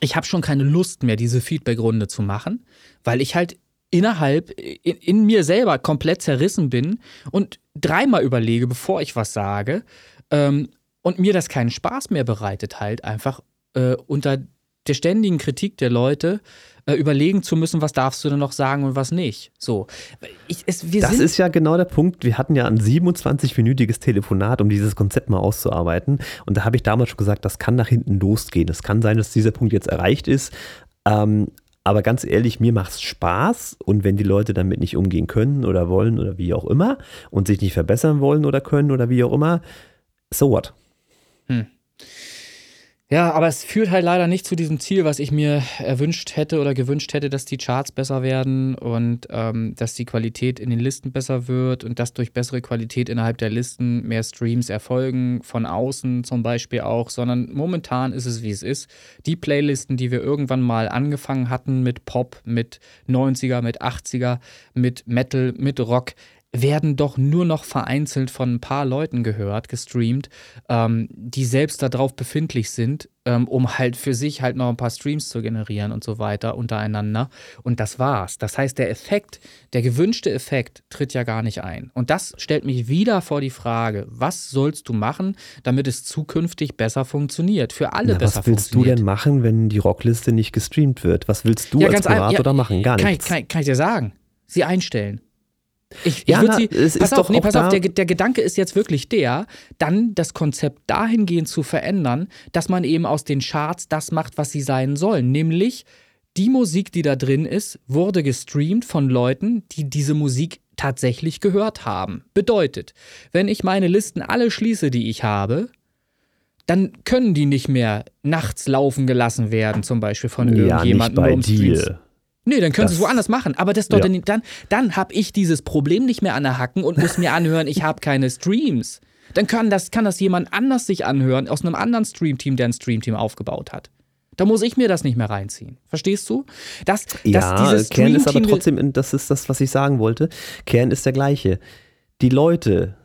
Ich habe schon keine Lust mehr, diese Feedbackrunde zu machen, weil ich halt innerhalb, in, in, mir selber komplett zerrissen bin und dreimal überlege, bevor ich was sage. Ähm, und mir das keinen Spaß mehr bereitet, halt einfach äh, unter der ständigen Kritik der Leute äh, überlegen zu müssen, was darfst du denn noch sagen und was nicht. So. Ich, es, das ist ja genau der Punkt. Wir hatten ja ein 27-minütiges Telefonat, um dieses Konzept mal auszuarbeiten. Und da habe ich damals schon gesagt, das kann nach hinten losgehen. Es kann sein, dass dieser Punkt jetzt erreicht ist. Ähm, aber ganz ehrlich, mir macht es Spaß und wenn die Leute damit nicht umgehen können oder wollen oder wie auch immer und sich nicht verbessern wollen oder können oder wie auch immer, so what? Hm. Ja, aber es führt halt leider nicht zu diesem Ziel, was ich mir erwünscht hätte oder gewünscht hätte, dass die Charts besser werden und ähm, dass die Qualität in den Listen besser wird und dass durch bessere Qualität innerhalb der Listen mehr Streams erfolgen, von außen zum Beispiel auch, sondern momentan ist es, wie es ist. Die Playlisten, die wir irgendwann mal angefangen hatten mit Pop, mit 90er, mit 80er, mit Metal, mit Rock, werden doch nur noch vereinzelt von ein paar Leuten gehört, gestreamt, ähm, die selbst darauf befindlich sind, ähm, um halt für sich halt noch ein paar Streams zu generieren und so weiter untereinander. Und das war's. Das heißt, der Effekt, der gewünschte Effekt tritt ja gar nicht ein. Und das stellt mich wieder vor die Frage, was sollst du machen, damit es zukünftig besser funktioniert, für alle Na, besser funktioniert. Was willst du denn machen, wenn die Rockliste nicht gestreamt wird? Was willst du ja, als Moderator ja, machen? Gar nichts. Kann, kann, kann ich dir sagen. Sie einstellen. Ich, ich ja, na, sie, es pass ist auf, nee, pass auf, der, der Gedanke ist jetzt wirklich der, dann das Konzept dahingehend zu verändern, dass man eben aus den Charts das macht, was sie sein sollen. Nämlich die Musik, die da drin ist, wurde gestreamt von Leuten, die diese Musik tatsächlich gehört haben. Bedeutet, wenn ich meine Listen alle schließe, die ich habe, dann können die nicht mehr nachts laufen gelassen werden, zum Beispiel von irgendjemandem. Ja, nicht bei dir. Nee, dann können sie es woanders machen. Aber das dort ja. dann, dann habe ich dieses Problem nicht mehr an der Hacken und muss mir anhören, ich habe keine Streams. Dann kann das, kann das jemand anders sich anhören, aus einem anderen Streamteam, der ein Streamteam aufgebaut hat. Da muss ich mir das nicht mehr reinziehen. Verstehst du? Das, ja, das, Kern ist aber trotzdem, das ist das, was ich sagen wollte. Kern ist der gleiche. Die Leute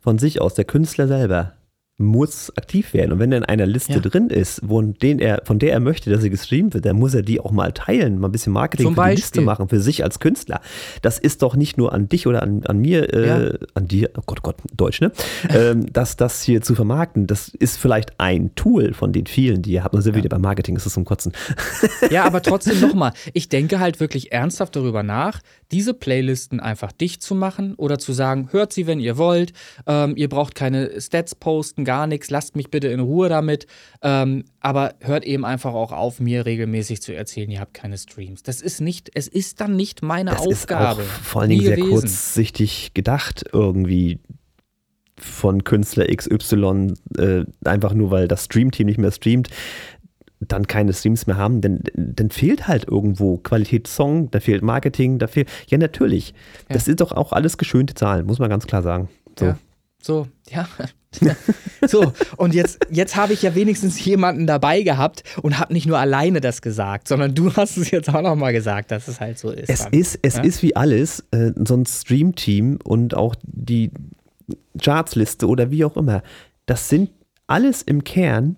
von sich aus, der Künstler selber, muss aktiv werden. Und wenn er in einer Liste ja. drin ist, den er, von der er möchte, dass sie gestreamt wird, dann muss er die auch mal teilen, mal ein bisschen Marketing Zum für Beispiel. die Liste machen, für sich als Künstler. Das ist doch nicht nur an dich oder an, an mir, äh, ja. an dir, oh Gott, Gott, Deutsch, ne? ähm, dass das hier zu vermarkten, das ist vielleicht ein Tool von den vielen, die ihr habt. Und sind ja. wieder beim Marketing, das ist zum Kotzen. ja, aber trotzdem nochmal, ich denke halt wirklich ernsthaft darüber nach, diese Playlisten einfach dicht zu machen oder zu sagen, hört sie, wenn ihr wollt, ähm, ihr braucht keine Stats posten, gar nichts, lasst mich bitte in Ruhe damit. Ähm, aber hört eben einfach auch auf, mir regelmäßig zu erzählen, ihr habt keine Streams. Das ist nicht, es ist dann nicht meine das Aufgabe. Ist auch vor allen Dingen sehr gewesen. kurzsichtig gedacht, irgendwie von Künstler XY, äh, einfach nur weil das Streamteam nicht mehr streamt dann keine Streams mehr haben, denn dann fehlt halt irgendwo Qualität Song, da fehlt Marketing, da fehlt. Ja, natürlich. Ja. Das sind doch auch alles geschönte Zahlen, muss man ganz klar sagen. So. Ja. So, ja. so, und jetzt, jetzt habe ich ja wenigstens jemanden dabei gehabt und habe nicht nur alleine das gesagt, sondern du hast es jetzt auch nochmal gesagt, dass es halt so ist. Es, dann. ist, es ja? ist wie alles, äh, so ein Stream-Team und auch die Chartsliste oder wie auch immer, das sind alles im Kern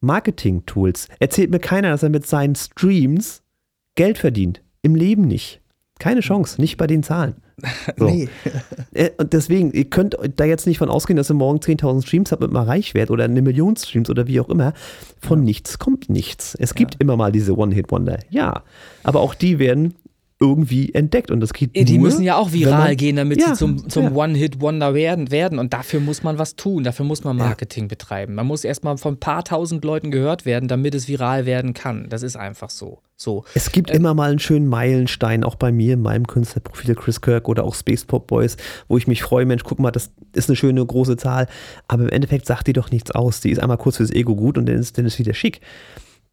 Marketing-Tools. Erzählt mir keiner, dass er mit seinen Streams Geld verdient. Im Leben nicht. Keine Chance, nicht bei den Zahlen. So. nee. Äh, und deswegen, ihr könnt da jetzt nicht von ausgehen, dass ihr morgen 10.000 Streams habt und mal reich werdet oder eine Million Streams oder wie auch immer. Von ja. nichts kommt nichts. Es gibt ja. immer mal diese One-Hit-Wonder. Ja. Aber auch die werden irgendwie entdeckt und das geht Die nur, müssen ja auch viral man, gehen, damit ja, sie zum, zum ja. One-Hit-Wonder werden, werden und dafür muss man was tun, dafür muss man Marketing ja. betreiben. Man muss erstmal von ein paar tausend Leuten gehört werden, damit es viral werden kann. Das ist einfach so. so. Es gibt äh, immer mal einen schönen Meilenstein, auch bei mir in meinem Künstlerprofil Chris Kirk oder auch Space Pop Boys, wo ich mich freue, Mensch, guck mal, das ist eine schöne große Zahl, aber im Endeffekt sagt die doch nichts aus. Die ist einmal kurz fürs Ego gut und dann ist, dann ist wieder schick.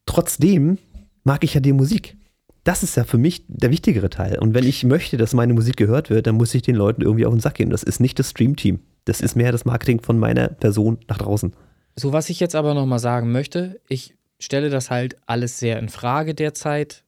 Trotzdem mag ich ja die Musik das ist ja für mich der wichtigere Teil. Und wenn ich möchte, dass meine Musik gehört wird, dann muss ich den Leuten irgendwie auf den Sack gehen. Das ist nicht das Stream-Team. Das ist mehr das Marketing von meiner Person nach draußen. So, was ich jetzt aber nochmal sagen möchte, ich stelle das halt alles sehr in Frage derzeit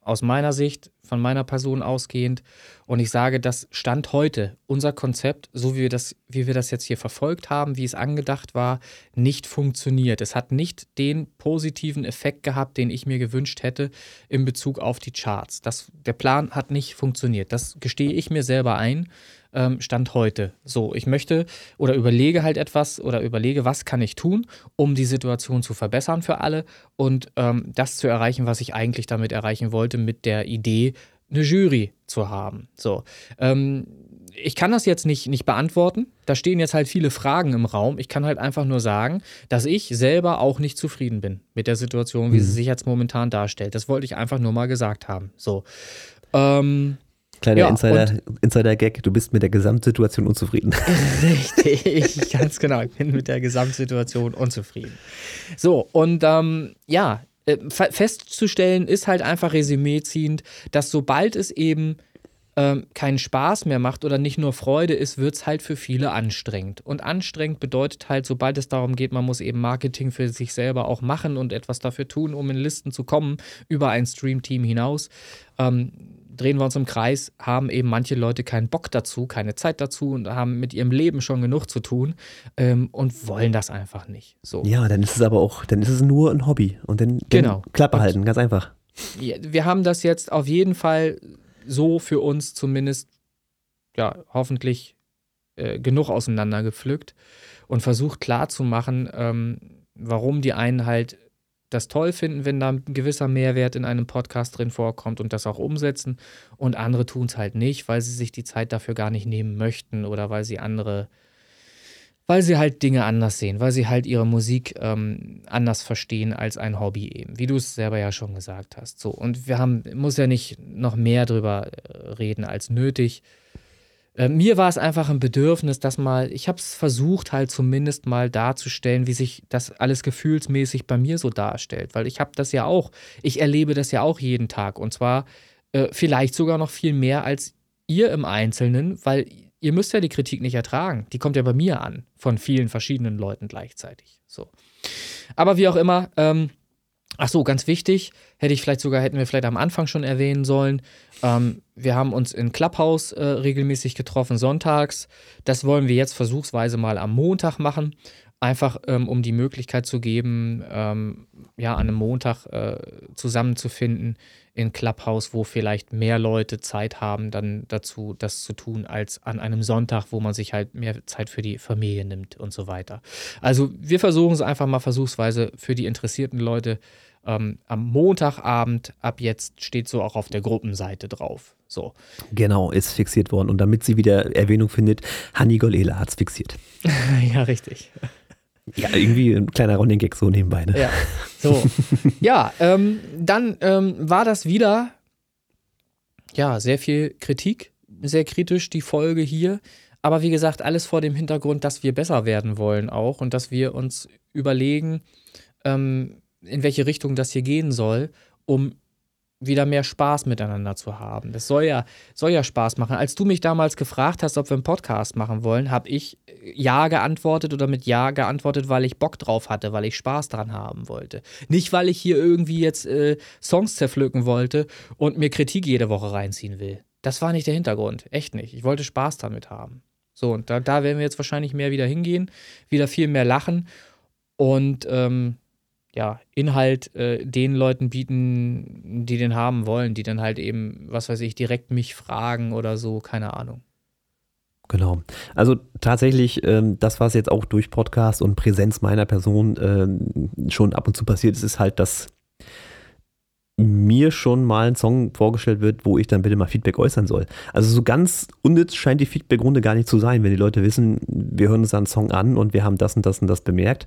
aus meiner Sicht, von meiner Person ausgehend. Und ich sage, das Stand heute, unser Konzept, so wie wir, das, wie wir das jetzt hier verfolgt haben, wie es angedacht war, nicht funktioniert. Es hat nicht den positiven Effekt gehabt, den ich mir gewünscht hätte in Bezug auf die Charts. Das, der Plan hat nicht funktioniert. Das gestehe ich mir selber ein ähm, Stand heute. So, ich möchte oder überlege halt etwas oder überlege, was kann ich tun, um die Situation zu verbessern für alle und ähm, das zu erreichen, was ich eigentlich damit erreichen wollte, mit der Idee, eine Jury zu haben. So, ähm, ich kann das jetzt nicht, nicht beantworten. Da stehen jetzt halt viele Fragen im Raum. Ich kann halt einfach nur sagen, dass ich selber auch nicht zufrieden bin mit der Situation, wie mhm. sie sich jetzt momentan darstellt. Das wollte ich einfach nur mal gesagt haben. So. Ähm, Kleiner ja, Insider, Insider-Gag, du bist mit der Gesamtsituation unzufrieden. Richtig, ganz genau. Ich bin mit der Gesamtsituation unzufrieden. So, und ähm, ja, äh, festzustellen ist halt einfach resümee ziehend, dass sobald es eben ähm, keinen Spaß mehr macht oder nicht nur Freude ist, wird es halt für viele anstrengend. Und anstrengend bedeutet halt, sobald es darum geht, man muss eben Marketing für sich selber auch machen und etwas dafür tun, um in Listen zu kommen, über ein Stream-Team hinaus. Ähm, drehen wir uns im Kreis, haben eben manche Leute keinen Bock dazu, keine Zeit dazu und haben mit ihrem Leben schon genug zu tun ähm, und wollen das einfach nicht. So. Ja, dann ist es aber auch, dann ist es nur ein Hobby und dann, dann genau. Klappe halten, ganz einfach. Wir haben das jetzt auf jeden Fall so für uns zumindest, ja, hoffentlich äh, genug auseinandergepflückt und versucht klarzumachen, ähm, warum die einen halt das toll finden, wenn da ein gewisser Mehrwert in einem Podcast drin vorkommt und das auch umsetzen. Und andere tun es halt nicht, weil sie sich die Zeit dafür gar nicht nehmen möchten oder weil sie andere, weil sie halt Dinge anders sehen, weil sie halt ihre Musik ähm, anders verstehen als ein Hobby eben, wie du es selber ja schon gesagt hast. So, und wir haben, muss ja nicht noch mehr drüber äh, reden als nötig. Äh, mir war es einfach ein Bedürfnis, dass mal, ich habe es versucht halt zumindest mal darzustellen, wie sich das alles gefühlsmäßig bei mir so darstellt, weil ich habe das ja auch, ich erlebe das ja auch jeden Tag und zwar äh, vielleicht sogar noch viel mehr als ihr im Einzelnen, weil ihr müsst ja die Kritik nicht ertragen, die kommt ja bei mir an, von vielen verschiedenen Leuten gleichzeitig. So. Aber wie auch immer, ähm, Ach so, ganz wichtig, hätte ich vielleicht sogar, hätten wir vielleicht am Anfang schon erwähnen sollen. Ähm, wir haben uns in Clubhouse äh, regelmäßig getroffen, sonntags. Das wollen wir jetzt versuchsweise mal am Montag machen. Einfach ähm, um die Möglichkeit zu geben, ähm, ja, an einem Montag äh, zusammenzufinden in Clubhouse, wo vielleicht mehr Leute Zeit haben, dann dazu das zu tun, als an einem Sonntag, wo man sich halt mehr Zeit für die Familie nimmt und so weiter. Also wir versuchen es einfach mal versuchsweise für die interessierten Leute ähm, am Montagabend ab jetzt steht so auch auf der Gruppenseite drauf. So. Genau, ist fixiert worden. Und damit sie wieder Erwähnung findet, Hanni Golela hat es fixiert. ja, richtig. Ja, irgendwie ein kleiner Running Gag so nebenbei. Ne? Ja, so. ja, ähm, dann ähm, war das wieder, ja, sehr viel Kritik, sehr kritisch die Folge hier. Aber wie gesagt, alles vor dem Hintergrund, dass wir besser werden wollen auch und dass wir uns überlegen, ähm, in welche Richtung das hier gehen soll, um wieder mehr Spaß miteinander zu haben. Das soll ja, soll ja Spaß machen. Als du mich damals gefragt hast, ob wir einen Podcast machen wollen, habe ich Ja geantwortet oder mit Ja geantwortet, weil ich Bock drauf hatte, weil ich Spaß dran haben wollte. Nicht, weil ich hier irgendwie jetzt äh, Songs zerpflücken wollte und mir Kritik jede Woche reinziehen will. Das war nicht der Hintergrund. Echt nicht. Ich wollte Spaß damit haben. So, und da, da werden wir jetzt wahrscheinlich mehr wieder hingehen, wieder viel mehr lachen und ähm, ja, Inhalt äh, den Leuten bieten, die den haben wollen, die dann halt eben, was weiß ich, direkt mich fragen oder so, keine Ahnung. Genau. Also tatsächlich, ähm, das, was jetzt auch durch Podcast und Präsenz meiner Person ähm, schon ab und zu passiert ist, ist halt, dass mir schon mal ein Song vorgestellt wird, wo ich dann bitte mal Feedback äußern soll. Also so ganz unnütz scheint die Feedback-Runde gar nicht zu sein, wenn die Leute wissen, wir hören uns einen Song an und wir haben das und das und das bemerkt.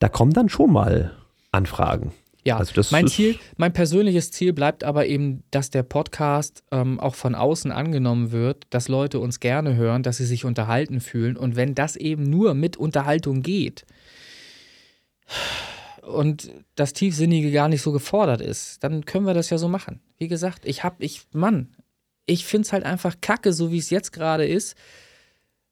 Da kommt dann schon mal Anfragen. Ja, also mein Ziel, mein persönliches Ziel bleibt aber eben, dass der Podcast ähm, auch von außen angenommen wird, dass Leute uns gerne hören, dass sie sich unterhalten fühlen. Und wenn das eben nur mit Unterhaltung geht und das Tiefsinnige gar nicht so gefordert ist, dann können wir das ja so machen. Wie gesagt, ich hab, ich, Mann, ich finde es halt einfach kacke, so wie es jetzt gerade ist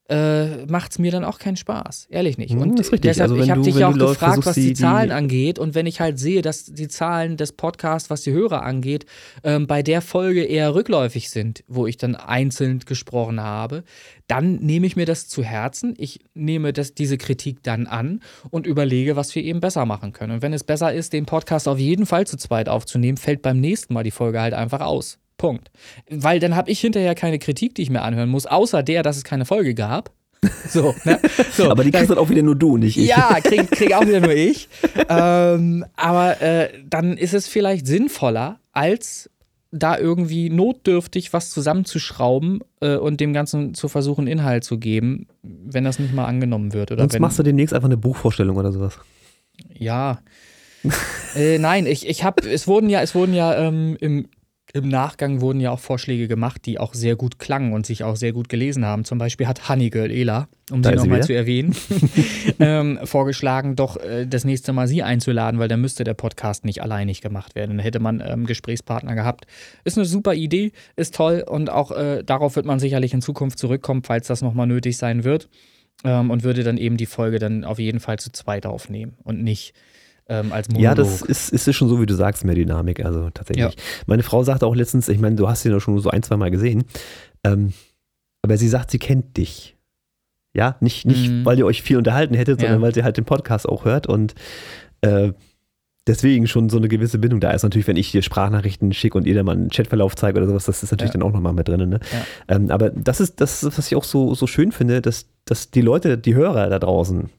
äh, macht es mir dann auch keinen Spaß. Ehrlich nicht. Hm, und das ist richtig. deshalb, also ich habe dich ja auch gefragt, was die, die Zahlen angeht. Und wenn ich halt sehe, dass die Zahlen des Podcasts, was die Hörer angeht, ähm, bei der Folge eher rückläufig sind, wo ich dann einzeln gesprochen habe, dann nehme ich mir das zu Herzen. Ich nehme das, diese Kritik dann an und überlege, was wir eben besser machen können. Und wenn es besser ist, den Podcast auf jeden Fall zu zweit aufzunehmen, fällt beim nächsten Mal die Folge halt einfach aus. Punkt. Weil dann habe ich hinterher keine Kritik, die ich mir anhören muss, außer der, dass es keine Folge gab. So, ne? so, aber die kriegst dann auch wieder nur du, nicht ich. Ja, krieg, krieg auch wieder nur ich. ähm, aber äh, dann ist es vielleicht sinnvoller, als da irgendwie notdürftig was zusammenzuschrauben äh, und dem Ganzen zu versuchen, Inhalt zu geben, wenn das nicht mal angenommen wird. Oder Sonst wenn, machst du demnächst einfach eine Buchvorstellung oder sowas. Ja. äh, nein, ich, ich habe, es wurden ja, es wurden ja ähm, im im Nachgang wurden ja auch Vorschläge gemacht, die auch sehr gut klangen und sich auch sehr gut gelesen haben. Zum Beispiel hat Honeygirl Ela, um da sie nochmal zu erwähnen, ähm, vorgeschlagen, doch äh, das nächste Mal sie einzuladen, weil dann müsste der Podcast nicht alleinig gemacht werden. Dann hätte man ähm, Gesprächspartner gehabt. Ist eine super Idee, ist toll und auch äh, darauf wird man sicherlich in Zukunft zurückkommen, falls das nochmal nötig sein wird. Ähm, und würde dann eben die Folge dann auf jeden Fall zu zweit aufnehmen und nicht ähm, als Monolog. Ja, das ist, ist schon so, wie du sagst, mehr Dynamik. Also tatsächlich. Ja. Meine Frau sagte auch letztens, ich meine, du hast ihn ja schon so ein, zwei Mal gesehen, ähm, aber sie sagt, sie kennt dich. Ja, nicht, nicht mhm. weil ihr euch viel unterhalten hättet, sondern ja. weil sie halt den Podcast auch hört und äh, deswegen schon so eine gewisse Bindung da ist. Natürlich, wenn ich dir Sprachnachrichten schicke und ihr dann mal einen Chatverlauf zeige oder sowas, das ist natürlich ja. dann auch nochmal mit drin. Ne? Ja. Ähm, aber das ist das, was ich auch so, so schön finde, dass, dass die Leute, die Hörer da draußen,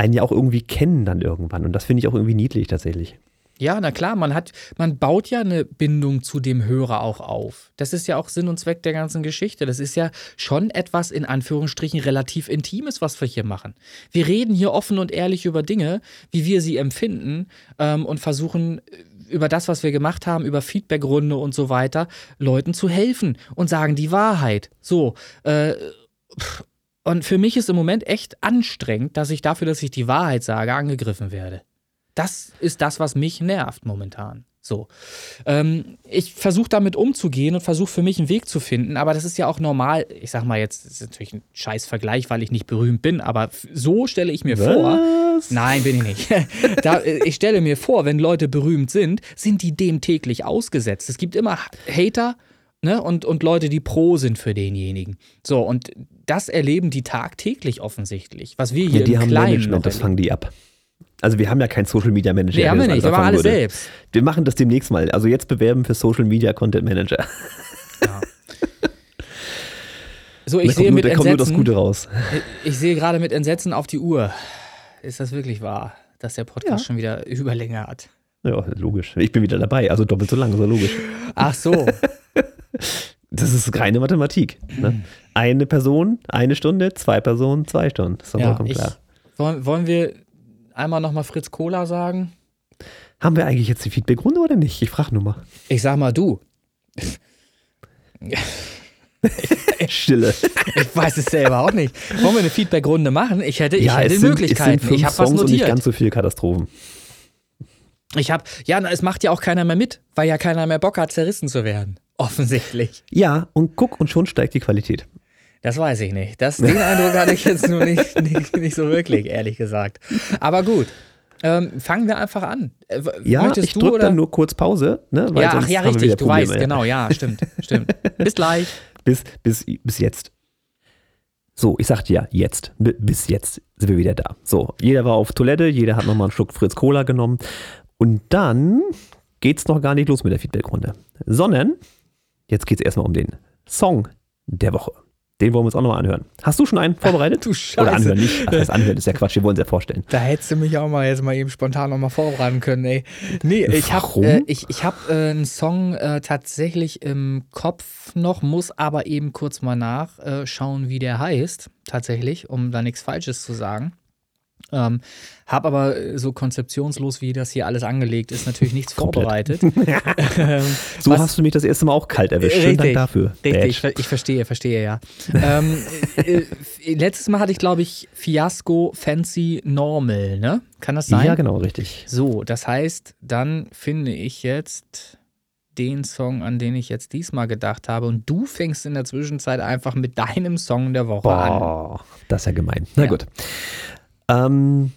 einen ja auch irgendwie kennen dann irgendwann. Und das finde ich auch irgendwie niedlich tatsächlich. Ja, na klar, man hat, man baut ja eine Bindung zu dem Hörer auch auf. Das ist ja auch Sinn und Zweck der ganzen Geschichte. Das ist ja schon etwas in Anführungsstrichen relativ Intimes, was wir hier machen. Wir reden hier offen und ehrlich über Dinge, wie wir sie empfinden ähm, und versuchen äh, über das, was wir gemacht haben, über Feedbackrunde und so weiter, Leuten zu helfen und sagen die Wahrheit. So, äh, und für mich ist im Moment echt anstrengend, dass ich dafür, dass ich die Wahrheit sage, angegriffen werde. Das ist das, was mich nervt momentan. So. Ähm, ich versuche damit umzugehen und versuche für mich einen Weg zu finden, aber das ist ja auch normal. Ich sag mal jetzt, das ist natürlich ein scheiß Vergleich, weil ich nicht berühmt bin, aber so stelle ich mir Was? vor. Nein, bin ich nicht. da, äh, ich stelle mir vor, wenn Leute berühmt sind, sind die dem täglich ausgesetzt. Es gibt immer Hater ne, und, und Leute, die pro sind für denjenigen. So, und das erleben die tagtäglich offensichtlich. Was wir hier ja, die im haben Kleinen Management, das fangen die ab. Also wir haben ja keinen Social Media Manager. Wir haben wir nicht, wir machen alles würde. selbst. Wir machen das demnächst mal. Also jetzt bewerben für Social Media Content Manager. Ja. So, ich sehe nur, mit Entsetzen, das Gute raus. Ich, ich, sehe gerade mit Entsetzen auf die Uhr. Ist das wirklich wahr, dass der Podcast ja. schon wieder Überlänge hat? Ja, logisch. Ich bin wieder dabei, also doppelt so lang, so logisch. Ach so. Das ist reine Mathematik. Ne? Eine Person, eine Stunde, zwei Personen, zwei Stunden. Das ist doch ja, vollkommen klar. wollen, wollen wir einmal nochmal Fritz Cola sagen? Haben wir eigentlich jetzt die Feedbackrunde oder nicht? Ich frage nur mal. Ich sag mal du. Stille. Ich weiß es selber auch nicht. Wollen wir eine Feedbackrunde machen? Ich hätte, ich ja, hätte sind, Möglichkeiten. ich habe was notiert. Und nicht ganz so viele Katastrophen. Ich habe, ja, es macht ja auch keiner mehr mit, weil ja keiner mehr Bock hat, zerrissen zu werden. Offensichtlich. Ja, und guck, und schon steigt die Qualität. Das weiß ich nicht. Das, den Eindruck hatte ich jetzt nur nicht, nicht, nicht so wirklich, ehrlich gesagt. Aber gut. Ähm, fangen wir einfach an. Äh, ja, Möchtest ich drücke dann nur kurz Pause. Ne? Weil ja, ach ja, richtig, du weißt, genau, ja, stimmt, stimmt. Bis gleich. Bis, bis, bis jetzt. So, ich sagte ja, jetzt. Bis jetzt sind wir wieder da. So, jeder war auf Toilette, jeder hat nochmal einen Schluck Fritz Cola genommen. Und dann geht's noch gar nicht los mit der Feedbackrunde. Sondern, jetzt geht's erstmal um den Song der Woche. Den wollen wir uns auch nochmal anhören. Hast du schon einen vorbereitet? du Scheiße. Oder anhören nicht? Ach, das anhören ist ja Quatsch, wir wollen es ja vorstellen. Da hättest du mich auch mal jetzt mal eben spontan nochmal vorbereiten können, ey. Nee, ich habe äh, ich, ich hab, äh, einen Song äh, tatsächlich im Kopf noch, muss aber eben kurz mal nachschauen, wie der heißt, tatsächlich, um da nichts Falsches zu sagen. Ähm, hab aber äh, so konzeptionslos, wie das hier alles angelegt ist, natürlich nichts vorbereitet. ähm, so hast du mich das erste Mal auch kalt erwischt. Richtig, Schönen Dank dafür. Richtig, ich, ich, verstehe, verstehe, ja. ähm, äh, äh, letztes Mal hatte ich, glaube ich, Fiasco Fancy Normal, ne? Kann das sein? Ja, genau, richtig. So, das heißt, dann finde ich jetzt den Song, an den ich jetzt diesmal gedacht habe. Und du fängst in der Zwischenzeit einfach mit deinem Song der Woche Boah, an. Das ist ja gemein. Na ja. gut. Ähm,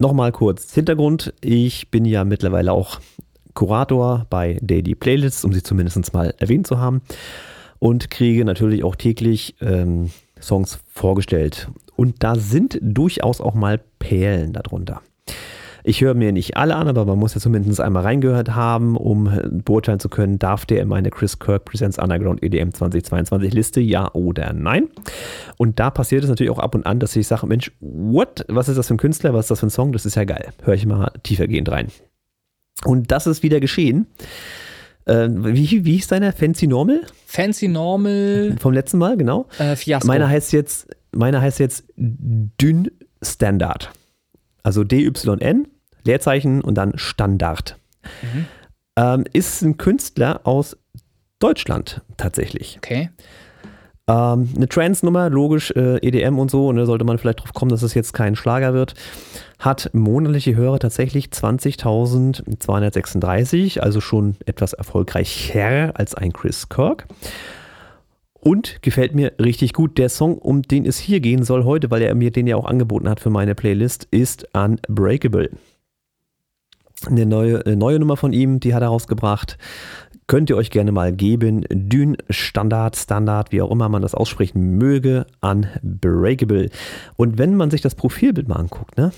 Nochmal kurz Hintergrund. Ich bin ja mittlerweile auch Kurator bei Daily Playlists, um sie zumindest mal erwähnt zu haben. Und kriege natürlich auch täglich ähm, Songs vorgestellt. Und da sind durchaus auch mal Perlen darunter. Ich höre mir nicht alle an, aber man muss ja zumindest einmal reingehört haben, um beurteilen zu können, darf der in meine Chris Kirk Presents Underground EDM 2022 Liste, ja oder nein. Und da passiert es natürlich auch ab und an, dass ich sage, Mensch, what? Was ist das für ein Künstler? Was ist das für ein Song? Das ist ja geil. Höre ich mal tiefergehend rein. Und das ist wieder geschehen. Äh, wie, wie hieß deiner? Fancy Normal? Fancy Normal. Vom letzten Mal, genau. Äh, Fiasco. Meiner heißt jetzt, meiner heißt jetzt Dünn Standard. Also DYN, Leerzeichen und dann Standard. Mhm. Ähm, ist ein Künstler aus Deutschland tatsächlich. Okay. Ähm, eine Trance-Nummer, logisch, äh, EDM und so, und da sollte man vielleicht drauf kommen, dass es jetzt kein Schlager wird. Hat monatliche Hörer tatsächlich 20.236, also schon etwas erfolgreicher als ein Chris Kirk. Und gefällt mir richtig gut. Der Song, um den es hier gehen soll heute, weil er mir den ja auch angeboten hat für meine Playlist, ist Unbreakable. Eine neue, eine neue Nummer von ihm, die hat er rausgebracht. Könnt ihr euch gerne mal geben. Dün Standard, Standard, wie auch immer man das aussprechen möge, Unbreakable. Und wenn man sich das Profilbild mal anguckt, ne,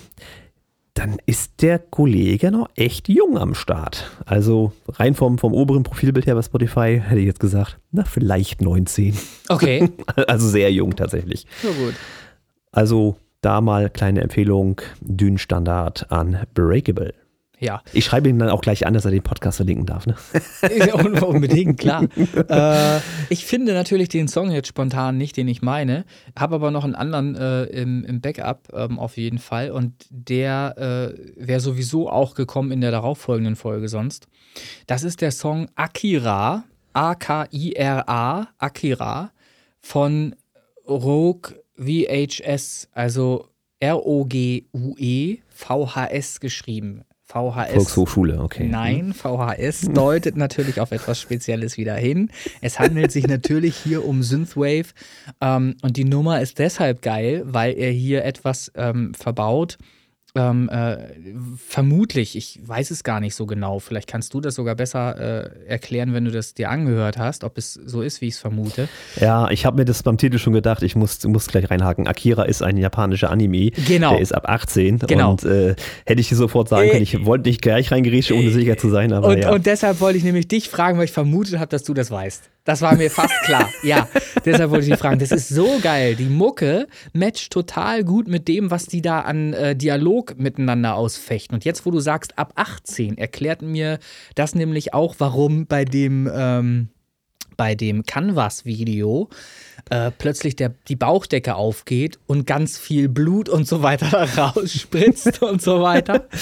dann ist der Kollege noch echt jung am Start. Also rein vom, vom oberen Profilbild her bei Spotify hätte ich jetzt gesagt, na, vielleicht 19. Okay. Also sehr jung tatsächlich. So gut. Also da mal kleine Empfehlung, Dün Standard Unbreakable. Ja. Ich schreibe ihm dann auch gleich an, dass er den Podcast verlinken darf. Ne? Unbedingt, klar. äh, ich finde natürlich den Song jetzt spontan nicht, den ich meine, habe aber noch einen anderen äh, im, im Backup ähm, auf jeden Fall und der äh, wäre sowieso auch gekommen in der darauffolgenden Folge sonst. Das ist der Song Akira, A-K-I-R-A, Akira von Rogue VHS, also R-O-G-U-E, VHS geschrieben. VHS. Volkshochschule, okay. Nein, VHS deutet natürlich auf etwas Spezielles wieder hin. Es handelt sich natürlich hier um Synthwave ähm, und die Nummer ist deshalb geil, weil er hier etwas ähm, verbaut. Ähm, äh, vermutlich, ich weiß es gar nicht so genau. Vielleicht kannst du das sogar besser äh, erklären, wenn du das dir angehört hast, ob es so ist, wie ich es vermute. Ja, ich habe mir das beim Titel schon gedacht, ich muss, muss gleich reinhaken. Akira ist ein japanischer Anime. Genau. Der ist ab 18. Genau. Und äh, hätte ich dir sofort sagen können, ich wollte nicht gleich reingerätschen, ohne sicher zu sein, aber Und, ja. und deshalb wollte ich nämlich dich fragen, weil ich vermutet habe, dass du das weißt. Das war mir fast klar. Ja, deshalb wollte ich dich fragen. Das ist so geil. Die Mucke matcht total gut mit dem, was die da an äh, Dialog miteinander ausfechten. Und jetzt, wo du sagst, ab 18, erklärt mir das nämlich auch, warum bei dem, ähm, bei dem Canvas-Video äh, plötzlich der, die Bauchdecke aufgeht und ganz viel Blut und so weiter da rausspritzt und so weiter.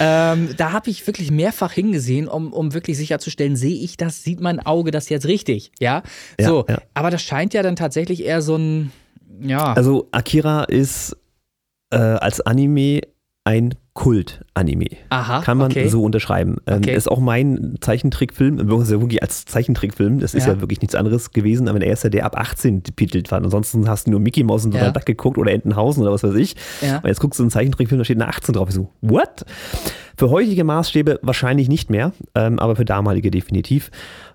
Ähm, da habe ich wirklich mehrfach hingesehen, um, um wirklich sicherzustellen, sehe ich das, sieht mein Auge das jetzt richtig? Ja, Ja, so. ja. Aber das scheint ja dann tatsächlich eher so ein, ja. Also Akira ist äh, als Anime ein Kult-Anime. Aha, Kann man okay. so unterschreiben. Ähm, Okay. Ist auch mein Zeichentrickfilm, wirklich als Zeichentrickfilm, das ist Ja. ja. wirklich nichts anderes gewesen, aber der erste, der ab 18 betitelt war. Ansonsten hast du nur Mickey Mouse und Ja. Duck geguckt oder Entenhausen oder was weiß ich. Ja. Und jetzt guckst du einen Zeichentrickfilm, da steht eine 18 drauf. Ich so, what? Für heutige Maßstäbe wahrscheinlich nicht mehr, ähm, aber für damalige definitiv.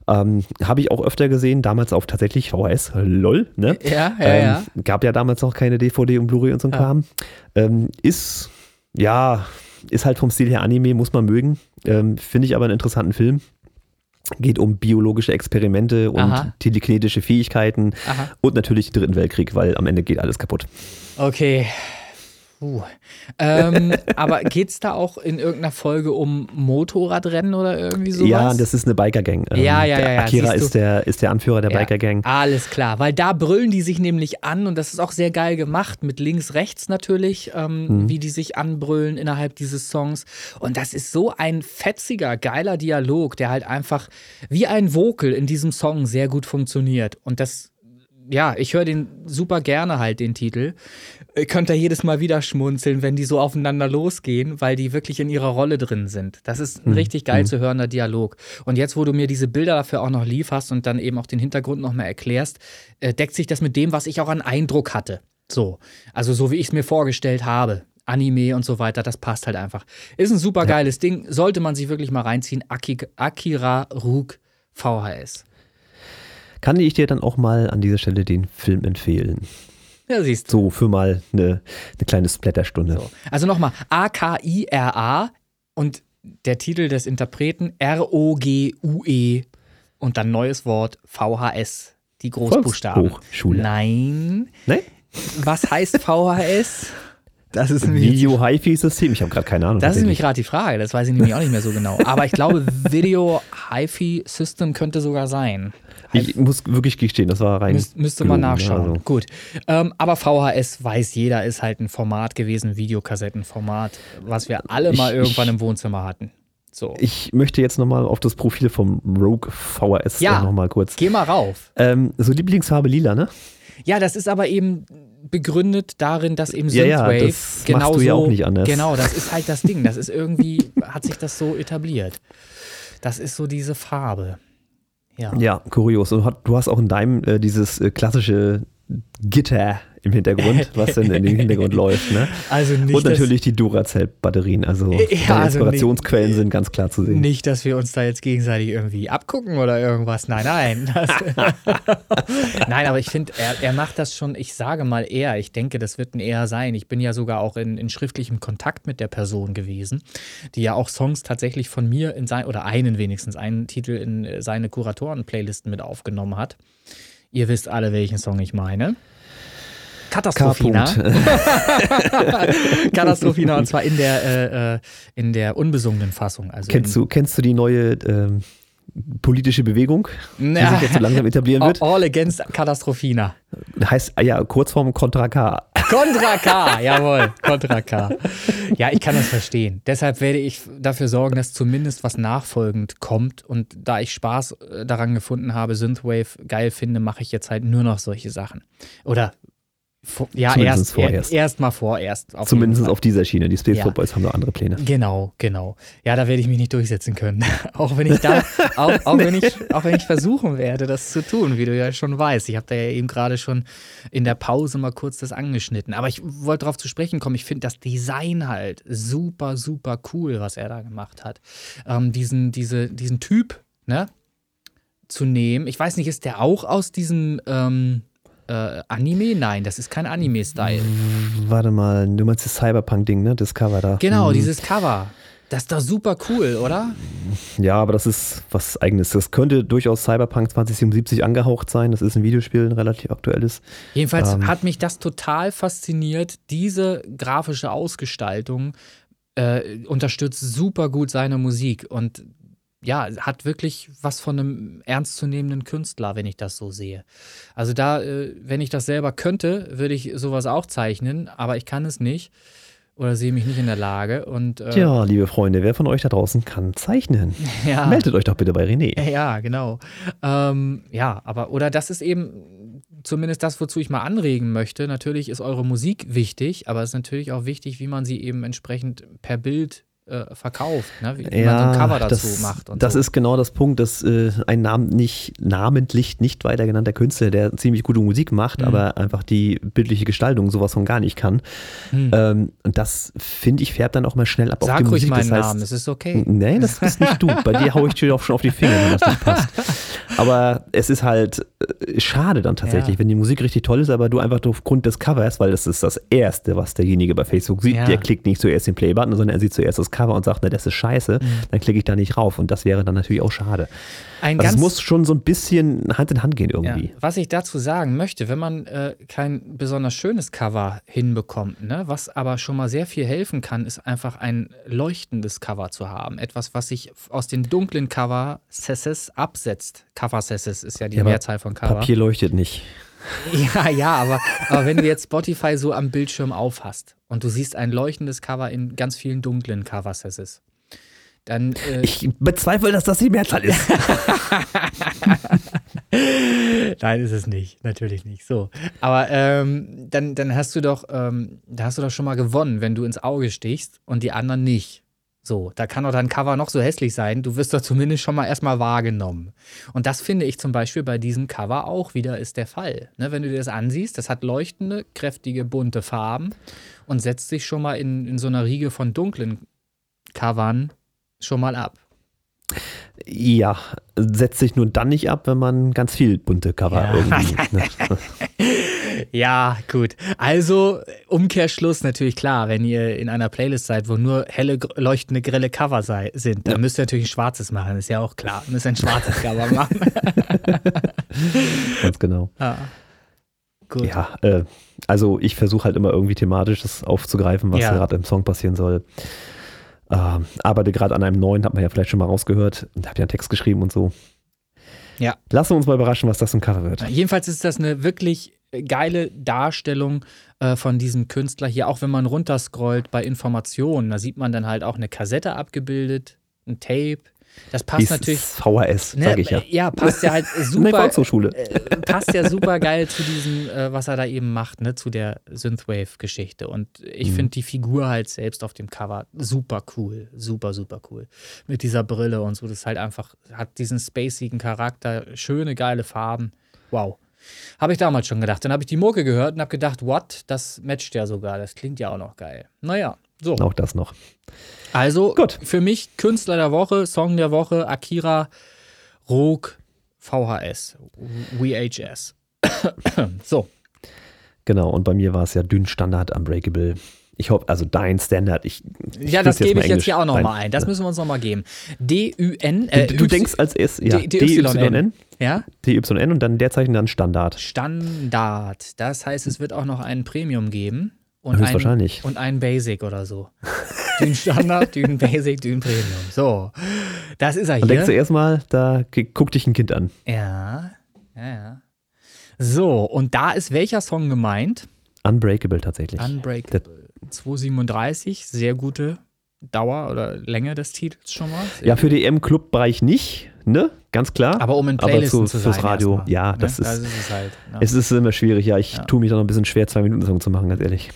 Ähm, Habe ich auch öfter gesehen, damals auf tatsächlich VHS, lol, ne? Ja, ja, ähm, ja. Gab ja damals noch keine DVD und Blu-ray und so ein Ja. Kram. Ähm, ist, ja, ist halt vom Stil her Anime, muss man mögen. Ähm, Finde ich aber einen interessanten Film. Geht um biologische Experimente und Aha. telekinetische Fähigkeiten Aha. und natürlich den Dritten Weltkrieg, weil am Ende geht alles kaputt. Okay. Puh. Ähm, aber geht es da auch in irgendeiner Folge um Motorradrennen oder irgendwie sowas? Ja, das ist eine Biker-Gang. Ähm, Ja, ja, ja, ja, Akira ist der, ist der Anführer der Ja, Biker-Gang. Alles klar, weil da brüllen die sich nämlich an und das ist auch sehr geil gemacht mit links, rechts natürlich, ähm, Mhm. wie die sich anbrüllen innerhalb dieses Songs. Und das ist so ein fetziger, geiler Dialog, der halt einfach wie ein Vocal in diesem Song sehr gut funktioniert. Und das, ja, ich höre den super gerne halt, den Titel. Ihr könnt da jedes Mal wieder schmunzeln, wenn die so aufeinander losgehen, weil die wirklich in ihrer Rolle drin sind. Das ist ein richtig geil zu hörender Dialog. Und jetzt, wo du mir diese Bilder dafür auch noch lieferst und dann eben auch den Hintergrund noch mal erklärst, äh, deckt sich das mit dem, was ich auch an Eindruck hatte. So. Also so wie ich es mir vorgestellt habe. Anime und so weiter, das passt halt einfach. Ist ein super geiles Ding, sollte man sich wirklich mal reinziehen. Aki Akira Rug VHS. Kann ich dir dann auch mal an dieser Stelle den Film empfehlen? Ja, siehst du. So für mal eine, eine kleine Splatterstunde. So. Also nochmal, A-K-I-R-A und der Titel des Interpreten R-O-G-U-E und dann neues Wort VHS, die Großbuchstaben. Volkshochschule. Nein. Ne? Was heißt VHS? Das ist nämlich, Video-HiFi-System, ich habe gerade keine Ahnung. das ist nämlich gerade die Frage, das weiß ich nämlich auch nicht mehr so genau. Aber ich glaube, Video HiFi System könnte sogar sein. Ich muss wirklich gestehen, das war rein. Müs müsste man nachschauen. also. Gut. Ähm, aber VHS weiß jeder, ist halt ein Format gewesen, Videokassettenformat, was wir alle Ich- mal irgendwann ich- im Wohnzimmer hatten. So. Ich möchte jetzt nochmal auf das Profil vom Rogue VHS Ja. nochmal kurz. Geh mal rauf. Ähm, so Lieblingsfarbe lila, ne? Ja, das ist aber eben begründet darin, dass eben Ja, ja, Synthwave das genau machst du ja auch nicht anders. Genau, das ist halt das Ding. Das ist irgendwie, hat sich das so etabliert. Das ist so diese Farbe. Ja. Ja, kurios. Und du hast auch in deinem äh, dieses äh, klassische Gitter im Hintergrund, was denn in dem Hintergrund läuft. Ne? Also nicht, Und natürlich die Duracell-Batterien. Also Ja, die also Inspirationsquellen nicht- sind ganz klar zu sehen. Nicht, dass wir uns da jetzt gegenseitig irgendwie abgucken oder irgendwas. Nein, nein. Nein, aber ich finde, er, er macht das schon, ich sage mal eher. Ich denke, das wird ein eher sein. Ich bin ja sogar auch in, in schriftlichem Kontakt mit der Person gewesen, die ja auch Songs tatsächlich von mir in sein, oder einen wenigstens, einen Titel in seine Kuratoren-Playlisten mit aufgenommen hat. Ihr wisst alle, welchen Song ich meine. Katastrophina. Katastrophina und zwar in der, äh, äh, in der unbesungenen Fassung. Also Kennst du, kennst du die neue ähm, politische Bewegung, die sich jetzt so langsam etablieren wird? All Against Katastrophina. Heißt, ah ja, Kurzform Contra K. Contra K, jawohl, Contra K. Ja, ich kann das verstehen. Deshalb werde ich dafür sorgen, dass zumindest was nachfolgend kommt. Und da ich Spaß äh, daran gefunden habe, Synthwave geil finde, mache ich jetzt halt nur noch solche Sachen. Oder vo- ja, Zumindest erst, vorerst. er, erst mal vorerst. auf Zumindest auf dieser Schiene. Die Space Ja. Foot Boys haben noch andere Pläne. Genau, genau. Ja, da werde ich mich nicht durchsetzen können. auch wenn ich da, auch, auch, wenn ich, auch wenn ich versuchen werde, das zu tun, wie du ja schon weißt. Ich habe da ja eben gerade schon in der Pause mal kurz das angeschnitten. Aber ich wollte darauf zu sprechen kommen. Ich finde das Design halt super, super cool, was er da gemacht hat. Ähm, diesen, diese, diesen Typ, ne, zu nehmen. Ich weiß nicht, ist der auch aus diesem ähm, äh, Anime? Nein, das ist kein Anime-Style. Warte mal, du meinst das Cyberpunk-Ding, ne? Das Cover da. Genau, Mhm. dieses Cover. Das ist doch super cool, oder? Ja, aber das ist was Eigenes. Das könnte durchaus Cyberpunk 2077 angehaucht sein. Das ist ein Videospiel, ein relativ aktuelles. Jedenfalls Ähm. hat mich das total fasziniert. Diese grafische Ausgestaltung äh, unterstützt super gut seine Musik und ja, hat wirklich was von einem ernstzunehmenden Künstler, wenn ich das so sehe. Also da, äh, wenn ich das selber könnte, würde ich sowas auch zeichnen, aber ich kann es nicht oder sehe mich nicht in der Lage und äh, Tja, liebe Freunde, wer von euch da draußen kann zeichnen? ja. Meldet euch doch bitte bei René. Ja, genau. Ähm, ja, aber, oder das ist eben zumindest das, wozu ich mal anregen möchte. Natürlich ist eure Musik wichtig, aber es ist natürlich auch wichtig, wie man sie eben entsprechend per Bild äh, verkauft, ne? wie, wie man so ein Cover dazu das, macht. Und das so. ist genau das Punkt, dass äh, ein Namen nicht, namentlich nicht weiter genannter Künstler, der ziemlich gute Musik macht, Mhm. aber einfach die bildliche Gestaltung sowas von gar nicht kann. Hm. Ähm, und das, finde ich, färbt dann auch mal schnell ab auf Sag die ruhig Musik. meinen das heißt, Namen, es ist okay. Nee, das bist nicht du. Bei dir hau ich dir auch schon auf die Finger, wenn das nicht passt. Aber es ist halt schade dann tatsächlich, Ja. wenn die Musik richtig toll ist, aber du einfach aufgrund des Covers, weil das ist das Erste, was derjenige bei Facebook sieht, Ja. der klickt nicht zuerst den Play-Button, sondern er sieht zuerst das Cover und sagt, na, das ist scheiße, dann klicke ich da nicht rauf. Und das wäre dann natürlich auch schade. Ein Also es muss schon so ein bisschen Hand in Hand gehen Ja, irgendwie. was ich dazu sagen möchte, wenn man äh, kein besonders schönes Cover hinbekommt, ne, was aber schon mal sehr viel helfen kann, ist einfach ein leuchtendes Cover zu haben. Etwas, was sich aus den dunklen Cover-Sesses absetzt. Cover-Sesses ist ja die Ja, Mehrzahl von Cover. Papier leuchtet nicht. Ja, ja, aber, aber wenn du jetzt Spotify so am Bildschirm aufhast und du siehst ein leuchtendes Cover in ganz vielen dunklen Cover-Sesses, dann äh, Ich bezweifle, dass das die Mehrzahl ist. Nein, ist es nicht. Natürlich nicht. So. Aber ähm, dann, dann hast du doch, ähm, da hast du doch schon mal gewonnen, wenn du ins Auge stichst und die anderen nicht. So, da kann doch dein Cover noch so hässlich sein, du wirst doch zumindest schon mal erstmal wahrgenommen. Und das finde ich zum Beispiel bei diesem Cover auch wieder ist der Fall. Ne, wenn du dir das ansiehst, das hat leuchtende, kräftige, bunte Farben und setzt sich schon mal in, in so einer Riege von dunklen Covern schon mal ab. Ja, setzt sich nur dann nicht ab, wenn man ganz viel bunte Cover Ja. irgendwie. Ne? Ja, gut. Also, Umkehrschluss natürlich klar, wenn ihr in einer Playlist seid, wo nur helle, leuchtende, grelle Cover sei, sind, dann Ja. müsst ihr natürlich ein schwarzes machen, ist ja auch klar. Müsst ein schwarzes Cover machen. Ganz genau. ah. Gut. Ja, äh, also ich versuche halt immer irgendwie thematisch das aufzugreifen, was Ja. gerade im Song passieren soll. Ähm, arbeite gerade an einem neuen, hat man ja vielleicht schon mal rausgehört. Und hab ja einen Text geschrieben und so. Ja. Lassen wir uns mal überraschen, was das im Cover wird. Jedenfalls ist das eine wirklich geile Darstellung äh, von diesem Künstler hier, auch wenn man runterscrollt bei Informationen, da sieht man dann halt auch eine Kassette abgebildet, ein Tape. Das passt Dies natürlich. ist VHS, Ne, sag ich ja. ja, passt ja halt super. Äh, passt ja super geil zu diesem, äh, was er da eben macht, ne, zu der Synthwave-Geschichte. Und ich Mhm. finde die Figur halt selbst auf dem Cover super cool. Super, super cool. Mit dieser Brille und so. Das ist halt einfach, hat diesen spacigen Charakter, schöne, geile Farben. Wow. Habe ich damals schon gedacht. Dann habe ich die Mucke gehört und habe gedacht, what? Das matcht ja sogar. Das klingt ja auch noch geil. Naja, so. Auch das noch. Also, Gut. für mich Künstler der Woche, Song der Woche, Akira, Rogue, VHS, VHS. so. Genau, und bei mir war es ja dünn Standard Unbreakable. Ich hoffe, also dein Standard. Ich, ich ja, das gebe ich jetzt hier auch nochmal ein. Das müssen wir uns nochmal geben. D-U-N. Äh, du, du denkst als erst, ja, D-Y-N. Ja? D-Y-N und dann der Zeichen dann Standard. Standard. Das heißt, es wird auch noch einen Premium geben. Und. Ein, und ein Basic oder so. Dün Standard, Dün Basic, Dün Premium. So, das ist er hier. Und denkst du erstmal, da guck dich ein Kind an. Ja, ja, ja. So, und da ist welcher Song gemeint? Unbreakable tatsächlich. Unbreakable. 237, sehr gute Dauer oder Länge des Titels schon mal. Ja, für den EM-Club-Bereich nicht, ne? Ganz klar. Aber um in Playlisten Aber zu, zu fürs sein Radio, mal, ja, ne? das ist, ist es halt. Ja. Es ist immer schwierig, ja. Ich ja. tue mich da noch ein bisschen schwer, zwei Minuten Song zu machen, ganz ehrlich.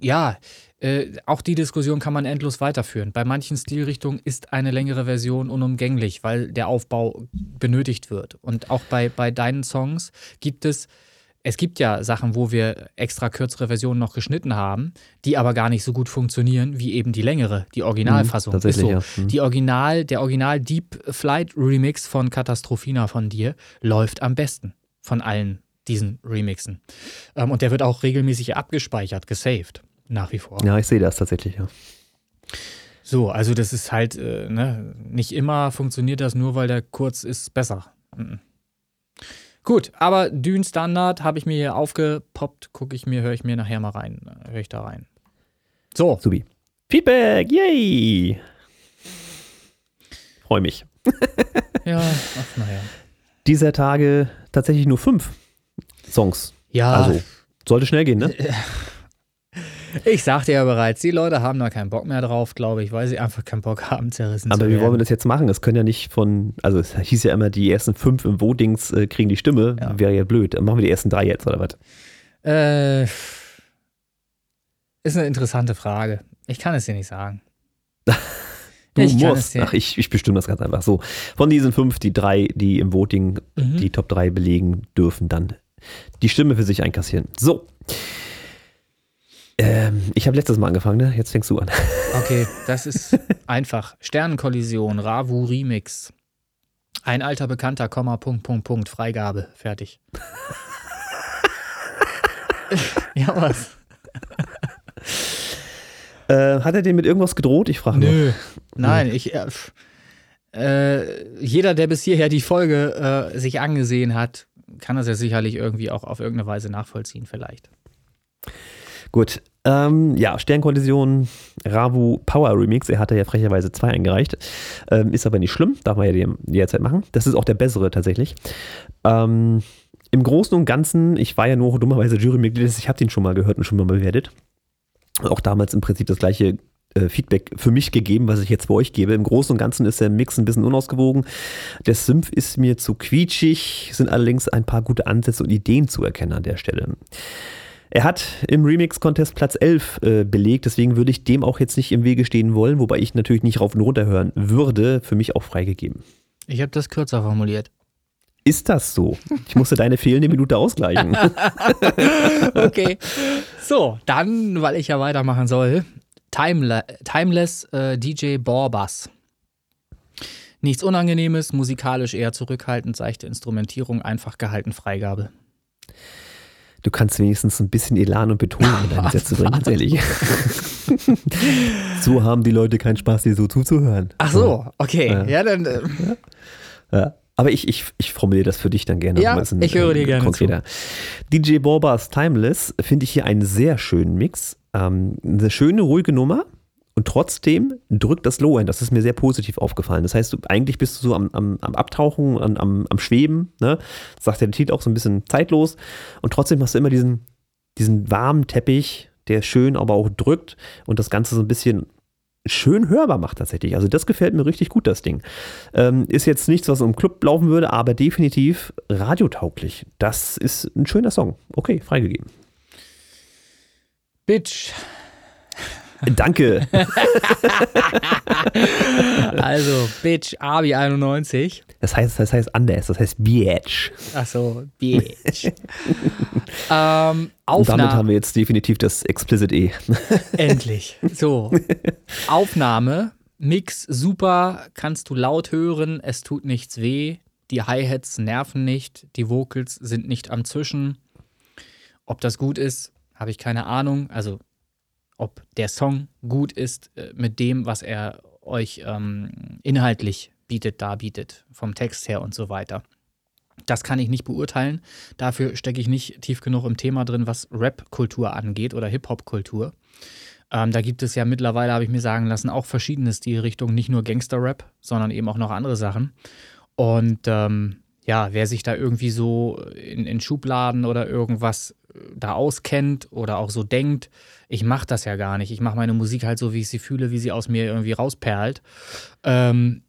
Ja, äh, auch die Diskussion kann man endlos weiterführen. Bei manchen Stilrichtungen ist eine längere Version unumgänglich, weil der Aufbau benötigt wird. Und auch bei, bei deinen Songs gibt es, es gibt ja Sachen, wo wir extra kürzere Versionen noch geschnitten haben, die aber gar nicht so gut funktionieren wie eben die längere, die Originalfassung. Mhm, tatsächlich, so. ja. mhm. Die Original, der Original Deep Flight Remix von Katastrophina von dir läuft am besten von allen diesen Remixen. Ähm, und der wird auch regelmäßig abgespeichert, gesaved. Nach wie vor. Ja, ich sehe das tatsächlich, ja. So, also das ist halt, äh, ne, nicht immer funktioniert das nur, weil der kurz ist besser. Mhm. Gut, aber Dün Standard habe ich mir hier aufgepoppt, gucke ich mir, höre ich mir nachher mal rein, höre ich da rein. So. Subi. Feedback, yay! Freue mich. ja, ach, naja. Dieser Tage tatsächlich nur fünf Songs. Ja. Also, sollte schnell gehen, ne? Ich sagte ja bereits, die Leute haben da keinen Bock mehr drauf, glaube ich, weil sie einfach keinen Bock haben, zerrissen Aber zu werden. wie wollen wir das jetzt machen? Es können ja nicht von, also es hieß ja immer, die ersten fünf im Votings äh, kriegen die Stimme. Ja. Wäre ja blöd. Dann machen wir die ersten drei jetzt, oder was? Äh, ist eine interessante Frage. Ich kann es dir nicht sagen. Du ich musst. Ach, ich, ich bestimme das ganz einfach so. Von diesen fünf, die drei, die im Voting mhm. die Top 3 belegen, dürfen dann die Stimme für sich einkassieren. So. Ähm, ich habe letztes Mal angefangen, ne? Jetzt fängst du an. Okay, das ist einfach. Sternenkollision, Ravu Remix. Ein alter Bekannter, Komma, Punkt, Punkt, Punkt, Freigabe, fertig. ja, was? Äh, hat er den mit irgendwas gedroht? Ich frage Nö, nur. nein, hm. ich. Äh, äh, jeder, der bis hierher die Folge äh, sich angesehen hat, kann das ja sicherlich irgendwie auch auf irgendeine Weise nachvollziehen, vielleicht. Gut, ähm, ja, Sternkollision, Ravu Power Remix. Er hatte ja frecherweise zwei eingereicht. Ähm, ist aber nicht schlimm, darf man ja jederzeit machen. Das ist auch der bessere tatsächlich. Ähm, Im Großen und Ganzen, ich war ja nur dummerweise Jurymitglied, ich habe den schon mal gehört und schon mal bewertet. Auch damals im Prinzip das gleiche äh, Feedback für mich gegeben, was ich jetzt bei euch gebe. Im Großen und Ganzen ist der Mix ein bisschen unausgewogen. Der Symph ist mir zu quietschig, sind allerdings ein paar gute Ansätze und Ideen zu erkennen an der Stelle. Er hat im Remix-Contest Platz 11 äh, belegt, deswegen würde ich dem auch jetzt nicht im Wege stehen wollen, wobei ich natürlich nicht rauf und runter hören würde, für mich auch freigegeben. Ich habe das kürzer formuliert. Ist das so? Ich musste deine fehlende Minute ausgleichen. okay. So, dann, weil ich ja weitermachen soll, Timele Timeless äh, DJ Borbas. Nichts Unangenehmes, musikalisch eher zurückhaltend, seichte Instrumentierung, einfach gehalten, Freigabe du kannst wenigstens ein bisschen Elan und Betonung in deine Sätze bringen, ganz ehrlich. so haben die Leute keinen Spaß, dir so zuzuhören. Ach so, okay. Ja, ja dann. Äh. Ja. Aber ich, ich, ich formuliere das für dich dann gerne. Ja, ein, ich höre dir gerne konkreter. Zu. DJ Borbas Timeless finde ich hier einen sehr schönen Mix. Ähm, eine schöne, ruhige Nummer und trotzdem drückt das Low-End. Das ist mir sehr positiv aufgefallen. Das heißt, du, eigentlich bist du so am, am, am Abtauchen, am, am Schweben. Ne? Das sagt der Titel auch so ein bisschen zeitlos. Und trotzdem hast du immer diesen, diesen warmen Teppich, der schön aber auch drückt und das Ganze so ein bisschen schön hörbar macht tatsächlich. Also das gefällt mir richtig gut, das Ding. Ähm, ist jetzt nichts, was im Club laufen würde, aber definitiv radiotauglich. Das ist ein schöner Song. Okay, freigegeben. Bitch Danke. also, Bitch, Abi 91. Das heißt, das heißt anders, das heißt Bitch. Ach so, Bitch. ähm, Und damit haben wir jetzt definitiv das Explicit E. Endlich. So. Aufnahme, Mix, super, kannst du laut hören, es tut nichts weh, die Hi-Hats nerven nicht, die Vocals sind nicht am Zwischen. Ob das gut ist, habe ich keine Ahnung. Also ob der Song gut ist äh, mit dem, was er euch ähm, inhaltlich bietet, darbietet, vom Text her und so weiter. Das kann ich nicht beurteilen. Dafür stecke ich nicht tief genug im Thema drin, was Rap-Kultur angeht oder Hip-Hop-Kultur. Ähm, da gibt es ja mittlerweile, habe ich mir sagen lassen, auch verschiedene Stilrichtungen, nicht nur Gangster-Rap, sondern eben auch noch andere Sachen. Und ähm, ja, wer sich da irgendwie so in, in Schubladen oder irgendwas äh, da auskennt oder auch so denkt, ich mache das ja gar nicht. Ich mache meine Musik halt so, wie ich sie fühle, wie sie aus mir irgendwie rausperlt. Ähm,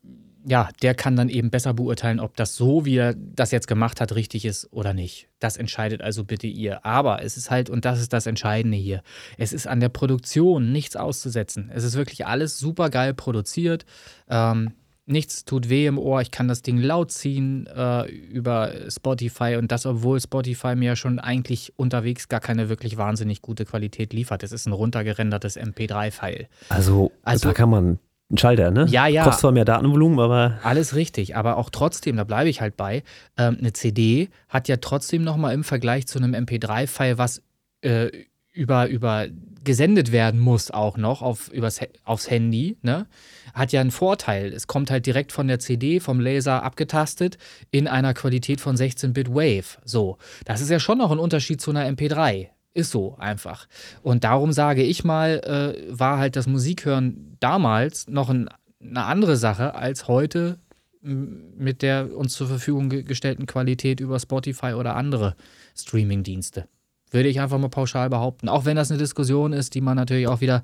ja, der kann dann eben besser beurteilen, ob das so, wie er das jetzt gemacht hat, richtig ist oder nicht. Das entscheidet also bitte ihr. Aber es ist halt, und das ist das Entscheidende hier, es ist an der Produktion nichts auszusetzen. Es ist wirklich alles super geil produziert. Ähm, nichts tut weh im Ohr. Ich kann das Ding laut ziehen äh, über Spotify und das, obwohl Spotify mir schon eigentlich unterwegs gar keine wirklich wahnsinnig gute Qualität liefert. Es ist ein runtergerendertes MP3-File. Also, also da kann man ein Schalter, ne? Ja, ja. Kostet zwar mehr Datenvolumen, aber. Alles richtig, aber auch trotzdem, da bleibe ich halt bei. Ähm, eine CD hat ja trotzdem nochmal im Vergleich zu einem MP3-File, was äh, über, über gesendet werden muss, auch noch auf, übers, aufs Handy, ne? hat ja einen Vorteil. Es kommt halt direkt von der CD, vom Laser abgetastet in einer Qualität von 16-Bit Wave. So, das ist ja schon noch ein Unterschied zu einer MP3. Ist so einfach. Und darum sage ich mal, äh, war halt das Musikhören damals noch ein, eine andere Sache als heute mit der uns zur Verfügung gestellten Qualität über Spotify oder andere Streaming-Dienste. Würde ich einfach mal pauschal behaupten. Auch wenn das eine Diskussion ist, die man natürlich auch wieder.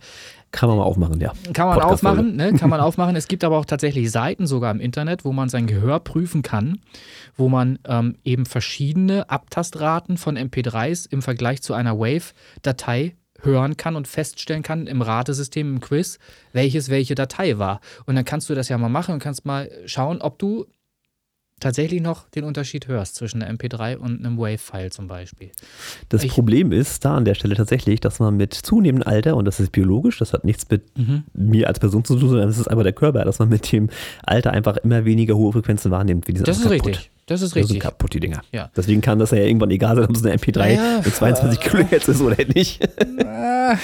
Kann man mal aufmachen, ja. Kann man aufmachen, ne? Kann man aufmachen. Es gibt aber auch tatsächlich Seiten sogar im Internet, wo man sein Gehör prüfen kann, wo man ähm, eben verschiedene Abtastraten von MP3s im Vergleich zu einer Wave-Datei hören kann und feststellen kann im Ratesystem, im Quiz, welches welche Datei war. Und dann kannst du das ja mal machen und kannst mal schauen, ob du tatsächlich noch den Unterschied hörst zwischen einer MP3 und einem WAV-File zum Beispiel. Das ich, Problem ist da an der Stelle tatsächlich, dass man mit zunehmendem Alter, und das ist biologisch, das hat nichts mit mhm. mir als Person zu tun, sondern das ist einfach der Körper, dass man mit dem Alter einfach immer weniger hohe Frequenzen wahrnimmt. Wie diese das ist kaputt. richtig. Das ist richtig. Das sind kaputt, die Dinger. Ja. Deswegen kann das ja irgendwann egal sein, ob es eine MP3 ja, mit 22 äh, Kilohertz ist oder nicht. Äh,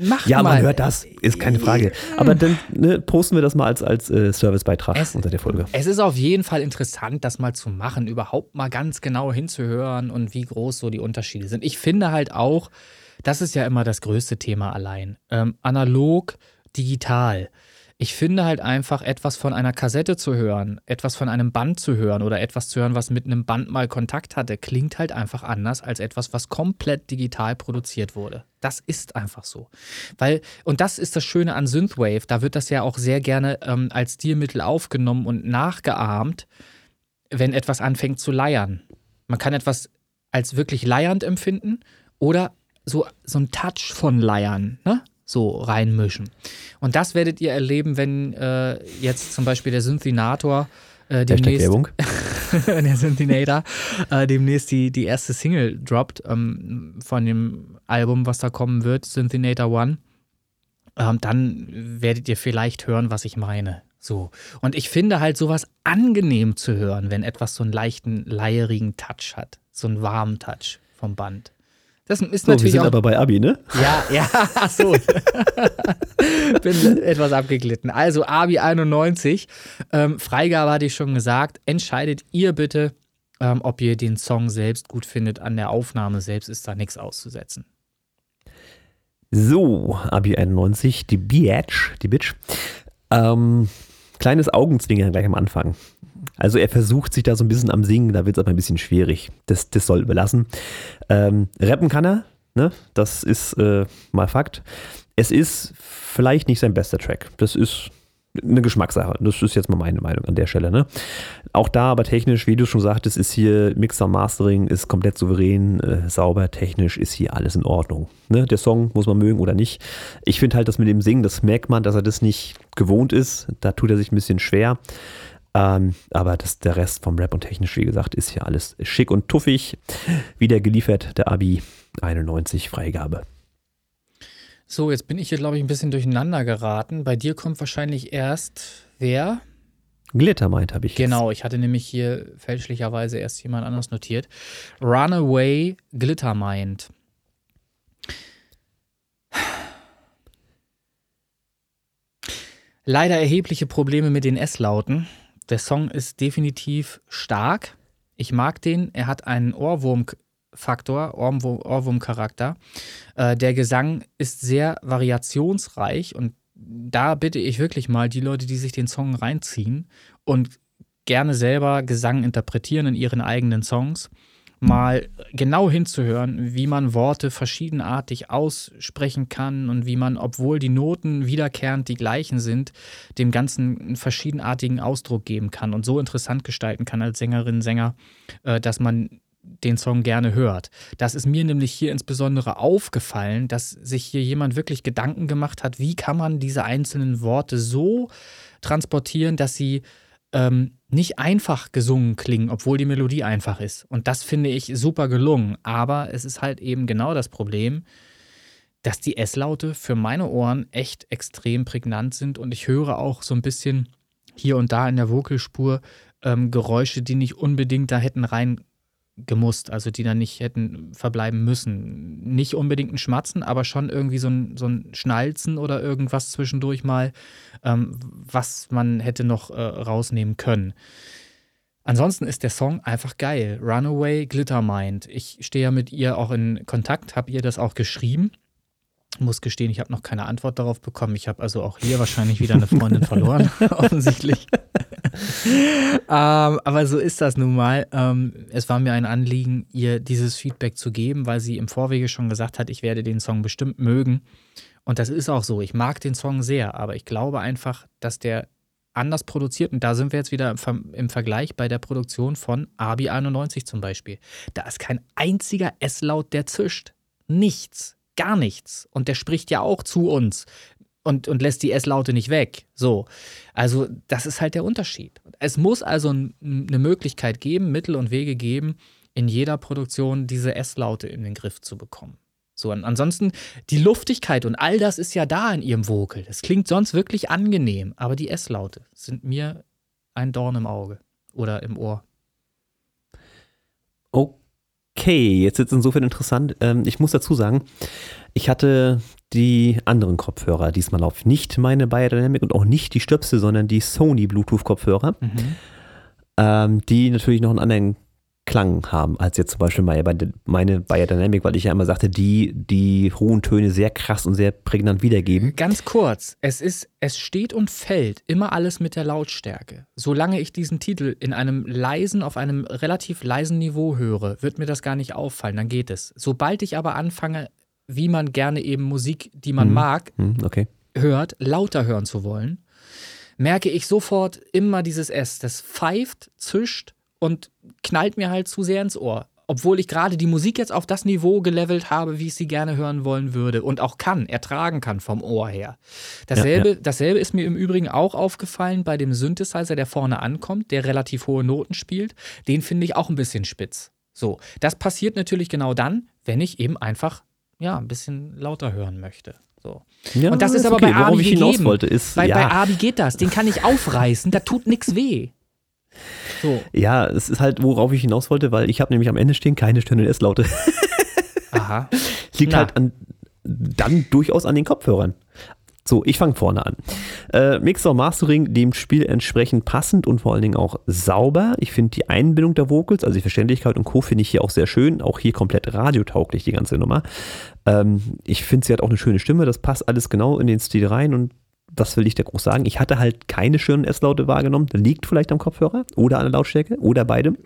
Mach ja, mal. man hört das, ist keine Frage. Aber dann ne, posten wir das mal als, als äh, Servicebeitrag es, unter der Folge. Es ist auf jeden Fall interessant, das mal zu machen, überhaupt mal ganz genau hinzuhören und wie groß so die Unterschiede sind. Ich finde halt auch, das ist ja immer das größte Thema allein. Ähm, analog, digital ich finde halt einfach, etwas von einer Kassette zu hören, etwas von einem Band zu hören oder etwas zu hören, was mit einem Band mal Kontakt hatte, klingt halt einfach anders als etwas, was komplett digital produziert wurde. Das ist einfach so. Weil, und das ist das Schöne an Synthwave, da wird das ja auch sehr gerne ähm, als Stilmittel aufgenommen und nachgeahmt, wenn etwas anfängt zu leiern. Man kann etwas als wirklich leiernd empfinden oder so, so ein Touch von Leiern, ne? So reinmischen. Und das werdet ihr erleben, wenn äh, jetzt zum Beispiel der Synthinator äh, demnächst, der Synthinator äh, demnächst die, die erste Single droppt ähm, von dem Album, was da kommen wird, Synthinator One. Ähm, dann werdet ihr vielleicht hören, was ich meine. So. Und ich finde halt sowas angenehm zu hören, wenn etwas so einen leichten, leierigen Touch hat. So einen warmen Touch vom Band. Das ist so, natürlich wir sind auch, aber bei Abi, ne? Ja, ja, ach so. Bin etwas abgeglitten. Also Abi 91. Ähm, Freigabe hatte ich schon gesagt. Entscheidet ihr bitte, ähm, ob ihr den Song selbst gut findet. An der Aufnahme selbst ist da nichts auszusetzen. So, Abi 91, die Bitch, die Bitch. Ähm, kleines Augenzwinkern gleich am Anfang. Also er versucht sich da so ein bisschen am Singen, da wird es aber ein bisschen schwierig. Das, das soll überlassen. Ähm, rappen kann er, ne? das ist äh, mal Fakt. Es ist vielleicht nicht sein bester Track. Das ist eine Geschmackssache. Das ist jetzt mal meine Meinung an der Stelle. Ne? Auch da aber technisch, wie du schon sagtest, ist hier Mixer Mastering ist komplett souverän, äh, sauber, technisch ist hier alles in Ordnung. Ne? Der Song muss man mögen oder nicht. Ich finde halt, dass mit dem Singen, das merkt man, dass er das nicht gewohnt ist. Da tut er sich ein bisschen schwer. Ähm, aber das, der Rest vom Rap und technisch, wie gesagt, ist hier alles schick und tuffig. Wieder geliefert, der Abi 91 Freigabe. So, jetzt bin ich hier, glaube ich, ein bisschen durcheinander geraten. Bei dir kommt wahrscheinlich erst wer? Glittermind habe ich. Genau, ich hatte nämlich hier fälschlicherweise erst jemand anders notiert. Runaway Glittermind. Leider erhebliche Probleme mit den S-Lauten. Der Song ist definitiv stark. Ich mag den. Er hat einen Ohrwurm Faktor, Ohrwurm-Charakter. Äh, der Gesang ist sehr variationsreich und da bitte ich wirklich mal die Leute, die sich den Song reinziehen und gerne selber Gesang interpretieren in ihren eigenen Songs, mal genau hinzuhören, wie man Worte verschiedenartig aussprechen kann und wie man, obwohl die Noten wiederkehrend die gleichen sind, dem Ganzen einen verschiedenartigen Ausdruck geben kann und so interessant gestalten kann als Sängerin, Sänger, äh, dass man den Song gerne hört. Das ist mir nämlich hier insbesondere aufgefallen, dass sich hier jemand wirklich Gedanken gemacht hat, wie kann man diese einzelnen Worte so transportieren, dass sie ähm, nicht einfach gesungen klingen, obwohl die Melodie einfach ist. Und das finde ich super gelungen. Aber es ist halt eben genau das Problem, dass die S-Laute für meine Ohren echt extrem prägnant sind und ich höre auch so ein bisschen hier und da in der Vokalspur ähm, Geräusche, die nicht unbedingt da hätten rein gemusst, also die dann nicht hätten verbleiben müssen. Nicht unbedingt ein Schmatzen, aber schon irgendwie so ein, so ein Schnalzen oder irgendwas zwischendurch mal, ähm, was man hätte noch äh, rausnehmen können. Ansonsten ist der Song einfach geil. Runaway Glittermind. Ich stehe ja mit ihr auch in Kontakt, habe ihr das auch geschrieben muss gestehen, ich habe noch keine Antwort darauf bekommen. Ich habe also auch hier wahrscheinlich wieder eine Freundin verloren, offensichtlich. ähm, aber so ist das nun mal. Ähm, es war mir ein Anliegen, ihr dieses Feedback zu geben, weil sie im Vorwege schon gesagt hat, ich werde den Song bestimmt mögen. Und das ist auch so. Ich mag den Song sehr, aber ich glaube einfach, dass der anders produziert, und da sind wir jetzt wieder im Vergleich bei der Produktion von Abi 91 zum Beispiel. Da ist kein einziger S-Laut, der zischt. Nichts gar nichts. Und der spricht ja auch zu uns und, und lässt die S-Laute nicht weg. So. Also, das ist halt der Unterschied. Es muss also eine Möglichkeit geben, Mittel und Wege geben, in jeder Produktion diese S-Laute in den Griff zu bekommen. So, ansonsten, die Luftigkeit und all das ist ja da in ihrem Vocal. Das klingt sonst wirklich angenehm, aber die S-Laute sind mir ein Dorn im Auge oder im Ohr. Okay. Okay, jetzt ist es insofern interessant. Ähm, ich muss dazu sagen, ich hatte die anderen Kopfhörer diesmal auf. Nicht meine Biodynamic und auch nicht die Stöpsel, sondern die Sony Bluetooth-Kopfhörer, mhm. ähm, die natürlich noch einen anderen Klang haben, als jetzt zum Beispiel meine, meine Biodynamic, weil ich ja immer sagte, die die hohen Töne sehr krass und sehr prägnant wiedergeben. Ganz kurz, es ist, es steht und fällt immer alles mit der Lautstärke. Solange ich diesen Titel in einem leisen, auf einem relativ leisen Niveau höre, wird mir das gar nicht auffallen, dann geht es. Sobald ich aber anfange, wie man gerne eben Musik, die man mhm. mag, mhm, okay. hört, lauter hören zu wollen, merke ich sofort immer dieses S. Das pfeift, zischt und knallt mir halt zu sehr ins Ohr. Obwohl ich gerade die Musik jetzt auf das Niveau gelevelt habe, wie ich sie gerne hören wollen würde und auch kann, ertragen kann vom Ohr her. Dasselbe, ja, ja. dasselbe ist mir im Übrigen auch aufgefallen bei dem Synthesizer, der vorne ankommt, der relativ hohe Noten spielt. Den finde ich auch ein bisschen spitz. So, das passiert natürlich genau dann, wenn ich eben einfach ja, ein bisschen lauter hören möchte. So. Ja, und das ist, ist aber okay. bei Abi gegeben. Wollte, ist, bei, ja. bei Abi geht das. Den kann ich aufreißen, da tut nichts weh. So. Ja, es ist halt, worauf ich hinaus wollte, weil ich habe nämlich am Ende stehen keine stöhnenden S-Laute. Aha. Liegt Na. halt an, dann durchaus an den Kopfhörern. So, ich fange vorne an. Äh, Mixer Mastering dem Spiel entsprechend passend und vor allen Dingen auch sauber. Ich finde die Einbindung der Vocals, also die Verständlichkeit und Co. finde ich hier auch sehr schön. Auch hier komplett radiotauglich, die ganze Nummer. Ähm, ich finde, sie hat auch eine schöne Stimme. Das passt alles genau in den Stil rein und was will ich da groß sagen? Ich hatte halt keine schönen S-Laute wahrgenommen. Liegt vielleicht am Kopfhörer oder an der Lautstärke oder beidem.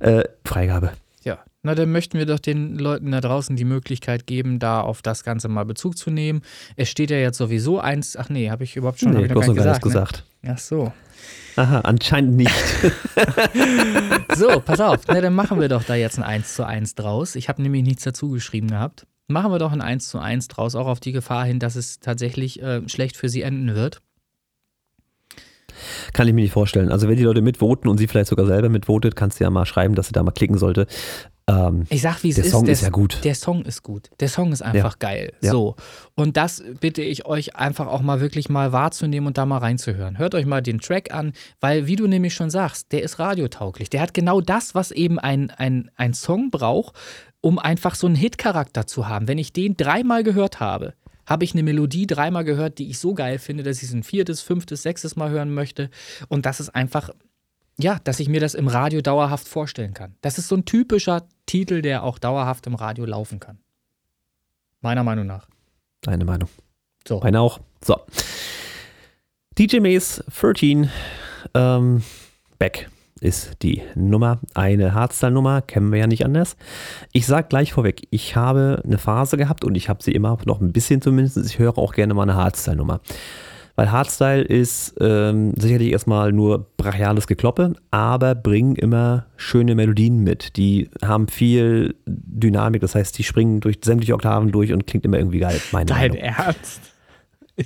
Äh, Freigabe. Ja, na dann möchten wir doch den Leuten da draußen die Möglichkeit geben, da auf das Ganze mal Bezug zu nehmen. Es steht ja jetzt sowieso eins, ach nee, habe ich überhaupt schon nee, du hast noch gar gesagt, gesagt. Ne? Ach so. Aha, anscheinend nicht. so, pass auf, na, dann machen wir doch da jetzt ein 1 zu 1 draus. Ich habe nämlich nichts dazu geschrieben gehabt. Machen wir doch ein 1 zu 1 draus, auch auf die Gefahr hin, dass es tatsächlich äh, schlecht für sie enden wird. Kann ich mir nicht vorstellen. Also wenn die Leute mitvoten und sie vielleicht sogar selber mitvotet, kannst du ja mal schreiben, dass sie da mal klicken sollte. Ähm, ich sag, wie es der ist. Song der, ist ja gut. Der Song ist gut. Der Song ist einfach ja. geil. Ja. So. Und das bitte ich euch einfach auch mal wirklich mal wahrzunehmen und da mal reinzuhören. Hört euch mal den Track an, weil, wie du nämlich schon sagst, der ist radiotauglich. Der hat genau das, was eben ein, ein, ein Song braucht, um einfach so einen Hit-Charakter zu haben. Wenn ich den dreimal gehört habe, habe ich eine Melodie dreimal gehört, die ich so geil finde, dass ich es ein viertes, fünftes, sechstes Mal hören möchte. Und das ist einfach, ja, dass ich mir das im Radio dauerhaft vorstellen kann. Das ist so ein typischer Titel, der auch dauerhaft im Radio laufen kann. Meiner Meinung nach. Deine Meinung. So. Meine auch. So. DJ Maze 13 ähm, Back ist die Nummer. Eine Hardstyle-Nummer, kennen wir ja nicht anders. Ich sage gleich vorweg, ich habe eine Phase gehabt und ich habe sie immer noch ein bisschen zumindest. Ich höre auch gerne mal eine Hardstyle-Nummer. Weil Hardstyle ist ähm, sicherlich erstmal nur brachiales Gekloppe, aber bringen immer schöne Melodien mit. Die haben viel Dynamik, das heißt, die springen durch sämtliche Oktaven durch und klingt immer irgendwie geil. Meine Dein Meinung. Ernst?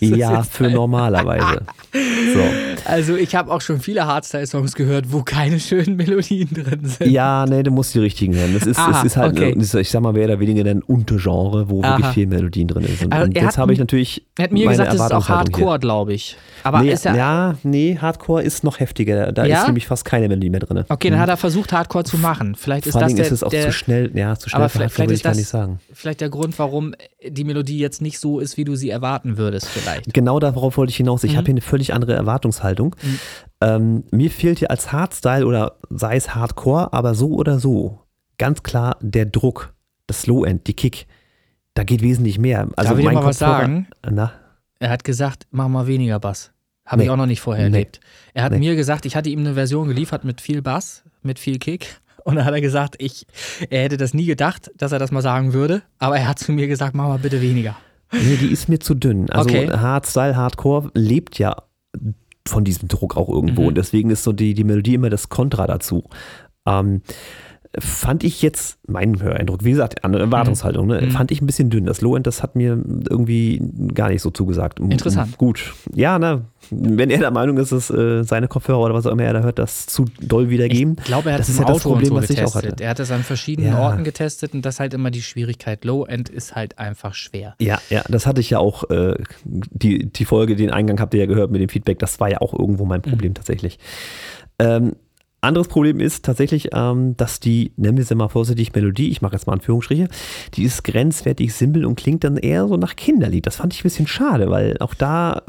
Ja, für normalerweise. So. Also ich habe auch schon viele Hardstyle-Songs gehört, wo keine schönen Melodien drin sind. Ja, nee, du musst die richtigen hören. Das ist, Aha, ist halt, okay. ich sag mal, mehr oder weniger ein Untergenre, wo Aha. wirklich viel Melodien drin sind. Also und jetzt habe ich natürlich. Er hat mir gesagt, das ist auch Hardcore, glaube ich. Aber nee, ist ja, ja, nee, Hardcore ist noch heftiger. Da ja? ist nämlich fast keine Melodie mehr drin. Okay, dann mhm. hat er versucht, Hardcore zu machen. Vielleicht ist Vor das der, ist es auch der, zu schnell, ja, zu schnell. Aber vielleicht, vielleicht ist das vielleicht der Grund, warum die Melodie jetzt nicht so ist, wie du sie erwarten würdest vielleicht. Genau darauf wollte ich hinaus. Ich mhm. habe hier eine völlig andere Erwartungshaltung. Mhm. Ähm, mir fehlt hier als Hardstyle oder sei es Hardcore, aber so oder so ganz klar der Druck, das Slow-End, die Kick. Da geht wesentlich mehr. Also Darf ich dir mal was sagen? Na? Er hat gesagt, mach mal weniger Bass. Habe nee. ich auch noch nicht vorher nee. erlebt. Er hat nee. mir gesagt, ich hatte ihm eine Version geliefert mit viel Bass, mit viel Kick. Und dann hat er gesagt, ich, er hätte das nie gedacht, dass er das mal sagen würde. Aber er hat zu mir gesagt, mach mal bitte weniger. Nee, die ist mir zu dünn. Also okay. Hardstyle, Hardcore lebt ja von diesem Druck auch irgendwo. Mhm. Und deswegen ist so die, die Melodie immer das Kontra dazu. Ähm, fand ich jetzt, mein Höreindruck, wie gesagt, andere Erwartungshaltung, ne, mhm. fand ich ein bisschen dünn. Das Low-End, das hat mir irgendwie gar nicht so zugesagt. Interessant. Gut. Ja, na, wenn er der Meinung ist, dass äh, seine Kopfhörer oder was auch immer er da hört, das zu doll wiedergeben. Ich glaube, er hat das ist ja das Problem, so was ich auch hatte. Er hat es an verschiedenen ja. Orten getestet und das ist halt immer die Schwierigkeit. Low-End ist halt einfach schwer. Ja, ja, das hatte ich ja auch, äh, die, die Folge, den Eingang habt ihr ja gehört mit dem Feedback, das war ja auch irgendwo mein Problem mhm. tatsächlich. Ähm, anderes Problem ist tatsächlich, ähm, dass die, nennen wir sie mal vorsichtig, Melodie, ich mache jetzt mal Anführungsstriche, die ist grenzwertig simpel und klingt dann eher so nach Kinderlied. Das fand ich ein bisschen schade, weil auch da,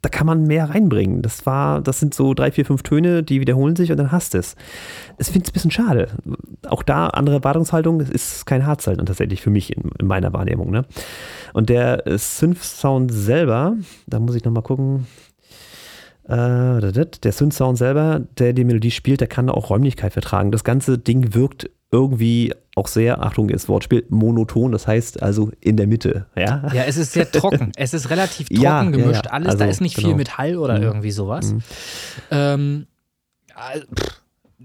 da kann man mehr reinbringen. Das war, das sind so drei, vier, fünf Töne, die wiederholen sich und dann hast es. Es finde ich ein bisschen schade. Auch da andere Erwartungshaltung, das ist kein Hardstyle tatsächlich für mich in, in meiner Wahrnehmung. Ne? Und der Synth-Sound selber, da muss ich nochmal gucken, der Synth-Sound selber, der die Melodie spielt, der kann auch Räumlichkeit vertragen. Das ganze Ding wirkt irgendwie auch sehr, Achtung, ist Wortspiel, monoton, das heißt also in der Mitte. Ja, ja es ist sehr trocken. es ist relativ trocken ja, gemischt. Ja. Alles, also, da ist nicht genau. viel Metall oder mhm. irgendwie sowas. Mhm. Ähm,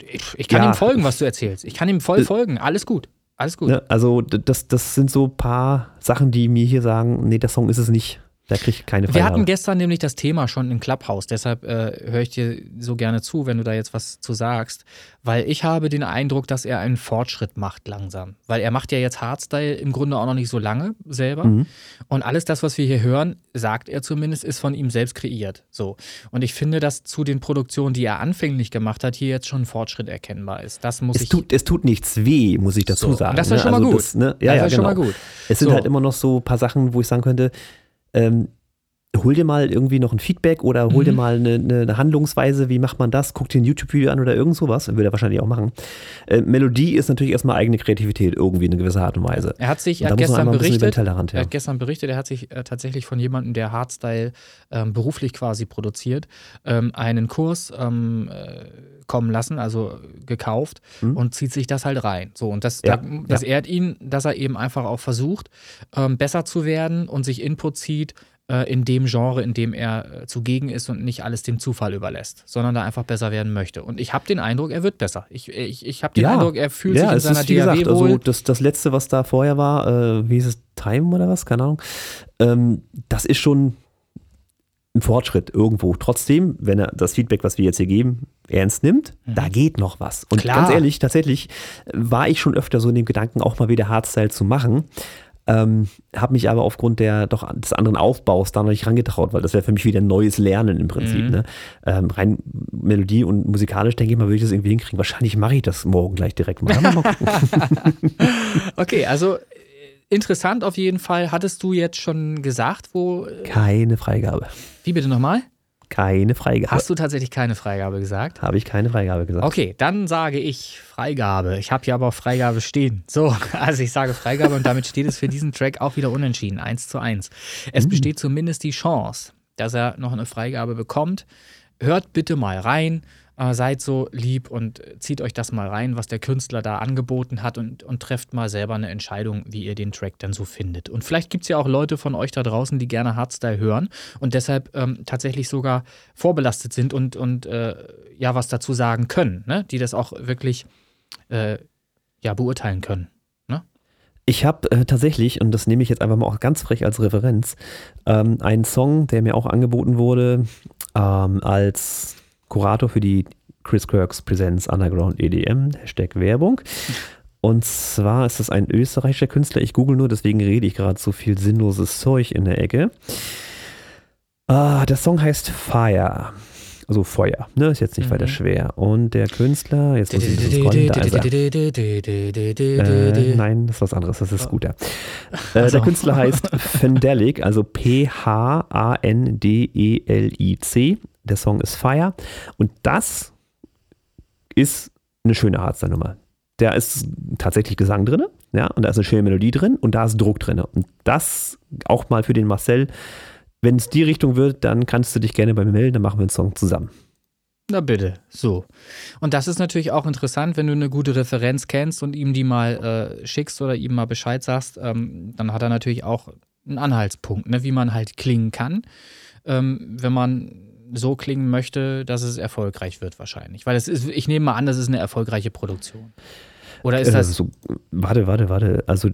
ich, ich, kann ihm folgen, was du erzählst. Ich kann ihm voll äh, folgen. Alles gut. Alles gut. also, das, das sind so ein paar Sachen, die mir hier sagen, nee, der Song ist es nicht. Da kriege ich keine Freigabe. Wir hatten gestern nämlich das Thema schon im Clubhouse, deshalb äh, höre ich dir so gerne zu, wenn du da jetzt was zu sagst, weil ich habe den Eindruck, dass er einen Fortschritt macht langsam, weil er macht ja jetzt Hardstyle im Grunde auch noch nicht so lange selber mhm. und alles das, was wir hier hören, sagt er zumindest, ist von ihm selbst kreiert. So und ich finde, dass zu den Produktionen, die er anfänglich gemacht hat, hier jetzt schon ein Fortschritt erkennbar ist. Das muss es ich. Tut, es tut nichts weh, muss ich dazu so, sagen. das ist ne? schon mal also gut. Das, ne? ja, das ja, ist genau. schon mal gut. Es sind so. halt immer noch so ein paar Sachen, wo ich sagen könnte ähm, hol dir mal irgendwie noch ein Feedback oder hol mhm. dir mal eine, eine, Handlungsweise, wie macht man das, guck dir ein YouTube-Video an oder irgend sowas, will er wahrscheinlich auch machen. Äh, Melodie ist natürlich erstmal eigene Kreativität irgendwie in einer gewissen Art und Weise. Er hat sich, er hat gestern berichtet, ja. er hat gestern berichtet, er hat sich äh, tatsächlich von jemandem, der Hardstyle ähm, beruflich quasi produziert, ähm, einen Kurs ähm, äh, kommen lassen, also gekauft mhm. und zieht sich das halt rein. So, und das, ja, da, das ja. ehrt ihn, dass er eben einfach auch versucht, ähm, besser zu werden und sich Input zieht, äh, in dem Genre, in dem er äh, zugegen ist und nicht alles dem Zufall überlässt, sondern da einfach besser werden möchte. Und ich habe den Eindruck, er wird besser. Ich, ich, ich habe den ja. Eindruck, er fühlt ja, sich in seiner ist, DAW gesagt, wohl. Also das, das letzte, was da vorher war, äh, wie hieß es, Time oder was? Keine Ahnung. Ähm, das ist schon ein Fortschritt irgendwo. Trotzdem, wenn er das Feedback, was wir jetzt hier geben, ernst nimmt, mhm. da geht noch was. Und Klar. ganz ehrlich, tatsächlich war ich schon öfter so in dem Gedanken, auch mal wieder Hardstyle zu machen. Ähm, habe mich aber aufgrund der doch des anderen Aufbaus da noch nicht rangetraut, weil das wäre für mich wieder ein neues Lernen im Prinzip. Mhm. Ne? Ähm, rein Melodie und musikalisch denke ich mal, würde ich das irgendwie hinkriegen. Wahrscheinlich mache ich das morgen gleich direkt mal. mal okay, also äh, interessant auf jeden Fall. Hattest du jetzt schon gesagt, wo. Äh, Keine Freigabe. Wie bitte nochmal? Keine Freigabe. Hast du tatsächlich keine Freigabe gesagt? Habe ich keine Freigabe gesagt. Okay, dann sage ich Freigabe. Ich habe hier aber auch Freigabe stehen. So, also ich sage Freigabe und damit steht es für diesen Track auch wieder unentschieden, 1 zu 1. Es mhm. besteht zumindest die Chance, dass er noch eine Freigabe bekommt. Hört bitte mal rein äh, seid so lieb und zieht euch das mal rein, was der Künstler da angeboten hat und, und trefft mal selber eine Entscheidung, wie ihr den Track dann so findet. Und vielleicht gibt es ja auch Leute von euch da draußen, die gerne Hardstyle hören und deshalb ähm, tatsächlich sogar vorbelastet sind und, und äh, ja was dazu sagen können, ne? die das auch wirklich äh, ja, beurteilen können. Ne? Ich habe äh, tatsächlich, und das nehme ich jetzt einfach mal auch ganz frech als Referenz, ähm, einen Song, der mir auch angeboten wurde, ähm, als Kurator für die Chris Kirks Presents Underground EDM, Hashtag Werbung. Und zwar ist das ein österreichischer Künstler. Ich google nur, deswegen rede ich gerade so viel sinnloses Zeug in der Ecke. Ah, der Song heißt Fire. Also Feuer, ne? Ist jetzt nicht mhm. weiter schwer. Und der Künstler, jetzt muss ich scrollen, da ist er. Äh, nein, das ist was anderes, das ist Scooter. Äh, der Künstler heißt Fendelic, also P-H-A-N-D-E-L-I-C. Der Song ist Fire. Und das ist eine schöne Hardstyle-Nummer. Da ist tatsächlich Gesang drin, ja, und da ist eine schöne Melodie drin und da ist Druck drin. Und das auch mal für den Marcel. Wenn es die Richtung wird, dann kannst du dich gerne bei mir melden, dann machen wir einen Song zusammen. Na bitte, so. Und das ist natürlich auch interessant, wenn du eine gute Referenz kennst und ihm die mal äh, schickst oder ihm mal Bescheid sagst, ähm, dann hat er natürlich auch einen Anhaltspunkt, ne, wie man halt klingen kann, ähm, wenn man so klingen möchte, dass es erfolgreich wird wahrscheinlich. Weil es ist, ich nehme mal an, das ist eine erfolgreiche Produktion. Oder ist äh, das. So, warte, warte, warte. Also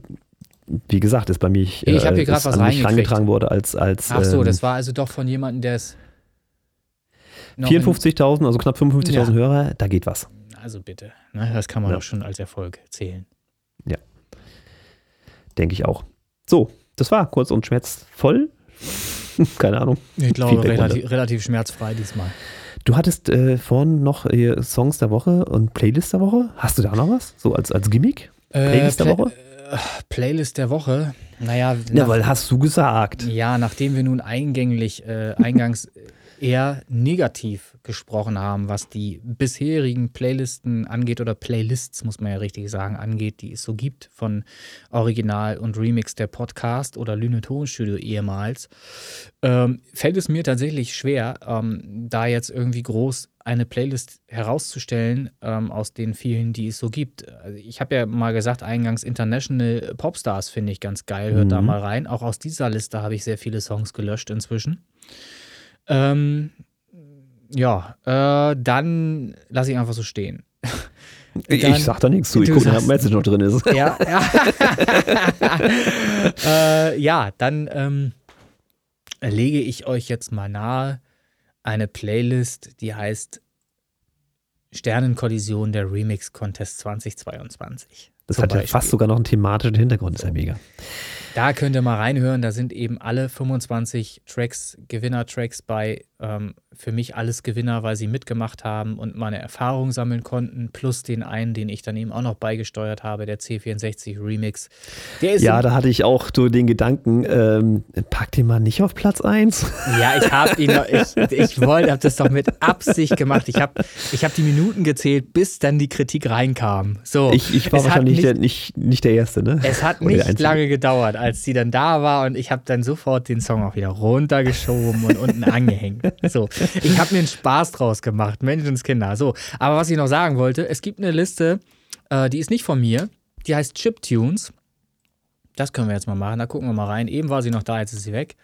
wie gesagt, ist bei mir ich, ich habe hier gerade was reingetragen wurde als als Ach so, ähm, das war also doch von jemandem, der es 54.000, also knapp 55.000 ja. Hörer, da geht was. Also bitte, ne, das kann man ja. doch schon als Erfolg zählen. Ja, denke ich auch. So, das war kurz und schmerzvoll. Keine Ahnung. Ich glaube, relativ, relativ, schmerzfrei diesmal. Du hattest äh, vorhin noch äh, Songs der Woche und Playlist der Woche. Hast du da noch was? So als, als Gimmick? Äh, Playlist äh, der Woche? Playlist der Woche. Naja, ja, weil hast du gesagt. Ja, nachdem wir nun eingänglich, äh, eingangs eher negativ gesprochen haben, was die bisherigen Playlisten angeht oder Playlists, muss man ja richtig sagen, angeht, die es so gibt von Original und Remix der Podcast oder Lüne Tonstudio ehemals, ähm, fällt es mir tatsächlich schwer, ähm, da jetzt irgendwie groß eine Playlist herauszustellen ähm, aus den vielen, die es so gibt. Also ich habe ja mal gesagt, eingangs International Popstars finde ich ganz geil, hört mhm. da mal rein. Auch aus dieser Liste habe ich sehr viele Songs gelöscht inzwischen. Ähm, ja, äh, dann lasse ich einfach so stehen. Dann, ich sag da nichts zu, ich gucke, ob Message noch drin ist. Ja, ja. äh, ja dann ähm, lege ich euch jetzt mal nahe eine Playlist, die heißt Sternenkollision der Remix Contest 2022. Das hat ja fast sogar noch einen thematischen Hintergrund, ist ja mega. Da könnt ihr mal reinhören, da sind eben alle 25 Tracks, Gewinner-Tracks bei. Ähm, für mich alles Gewinner, weil sie mitgemacht haben und meine Erfahrung sammeln konnten, plus den einen, den ich dann eben auch noch beigesteuert habe, der C64 Remix. ja, da hatte ich auch so den Gedanken, ähm, pack den mal nicht auf Platz 1. Ja, ich habe ihn noch, ich, ich wollte, habe das doch mit Absicht gemacht. Ich habe ich hab die Minuten gezählt, bis dann die Kritik reinkam. So, ich, ich war wahrscheinlich nicht, der, nicht, nicht der Erste, ne? Es hat nicht lange gedauert, als sie dann da war und ich habe dann sofort den Song auch wieder runtergeschoben und unten angehängt. So, ich habe mir einen Spaß draus gemacht, Menschenskinder. So, aber was ich noch sagen wollte, es gibt eine Liste, äh, die ist nicht von mir, die heißt Chiptunes. Das können wir jetzt mal machen, da gucken wir mal rein. Eben war sie noch da, jetzt ist sie weg.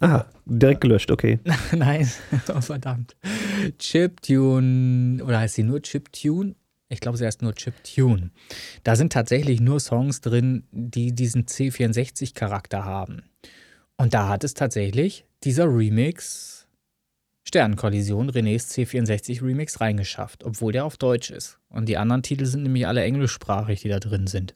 Aha, direkt gelöscht, okay. Nein, oh, verdammt. Chiptune, oder heißt sie nur Chiptune? Ich glaube, sie heißt nur Chiptune. Da sind tatsächlich nur Songs drin, die diesen C64-Charakter haben. Und da hat es tatsächlich dieser Remix Sternenkollision Renés C64 Remix reingeschafft, obwohl der auf Deutsch ist. Und die anderen Titel sind nämlich alle englischsprachig, die da drin sind.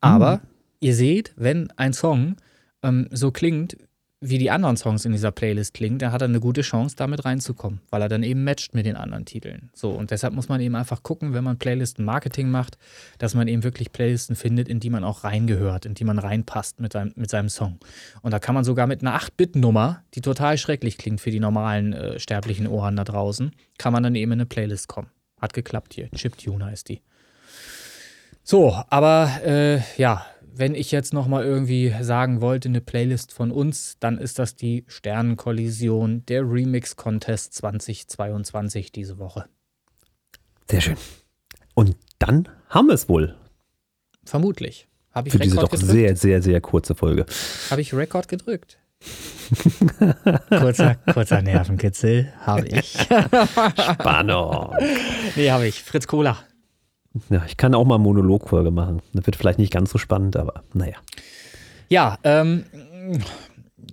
Aber mhm. ihr seht, wenn ein Song ähm, so klingt, wie die anderen Songs in dieser Playlist klingen, dann hat er eine gute Chance, damit reinzukommen, weil er dann eben matcht mit den anderen Titeln. So, und deshalb muss man eben einfach gucken, wenn man Playlisten-Marketing macht, dass man eben wirklich Playlisten findet, in die man auch reingehört, in die man reinpasst mit seinem, mit seinem Song. Und da kann man sogar mit einer 8-Bit-Nummer, die total schrecklich klingt für die normalen äh, sterblichen Ohren da draußen, kann man dann eben in eine Playlist kommen. Hat geklappt hier. Chiptune heißt die. So, aber äh, ja, wenn ich jetzt nochmal irgendwie sagen wollte, eine Playlist von uns, dann ist das die Sternenkollision, der Remix Contest 2022 diese Woche. Sehr schön. Und dann haben wir es wohl. Vermutlich. Habe ich Für diese doch gedrückt? sehr, sehr, sehr kurze Folge. Habe ich Rekord gedrückt? kurzer, kurzer Nervenkitzel habe ich. Spannung. Nee, habe ich. Fritz Cola. Ja, ich kann auch mal eine Monologfolge machen. Das wird vielleicht nicht ganz so spannend, aber naja. Ja, ähm,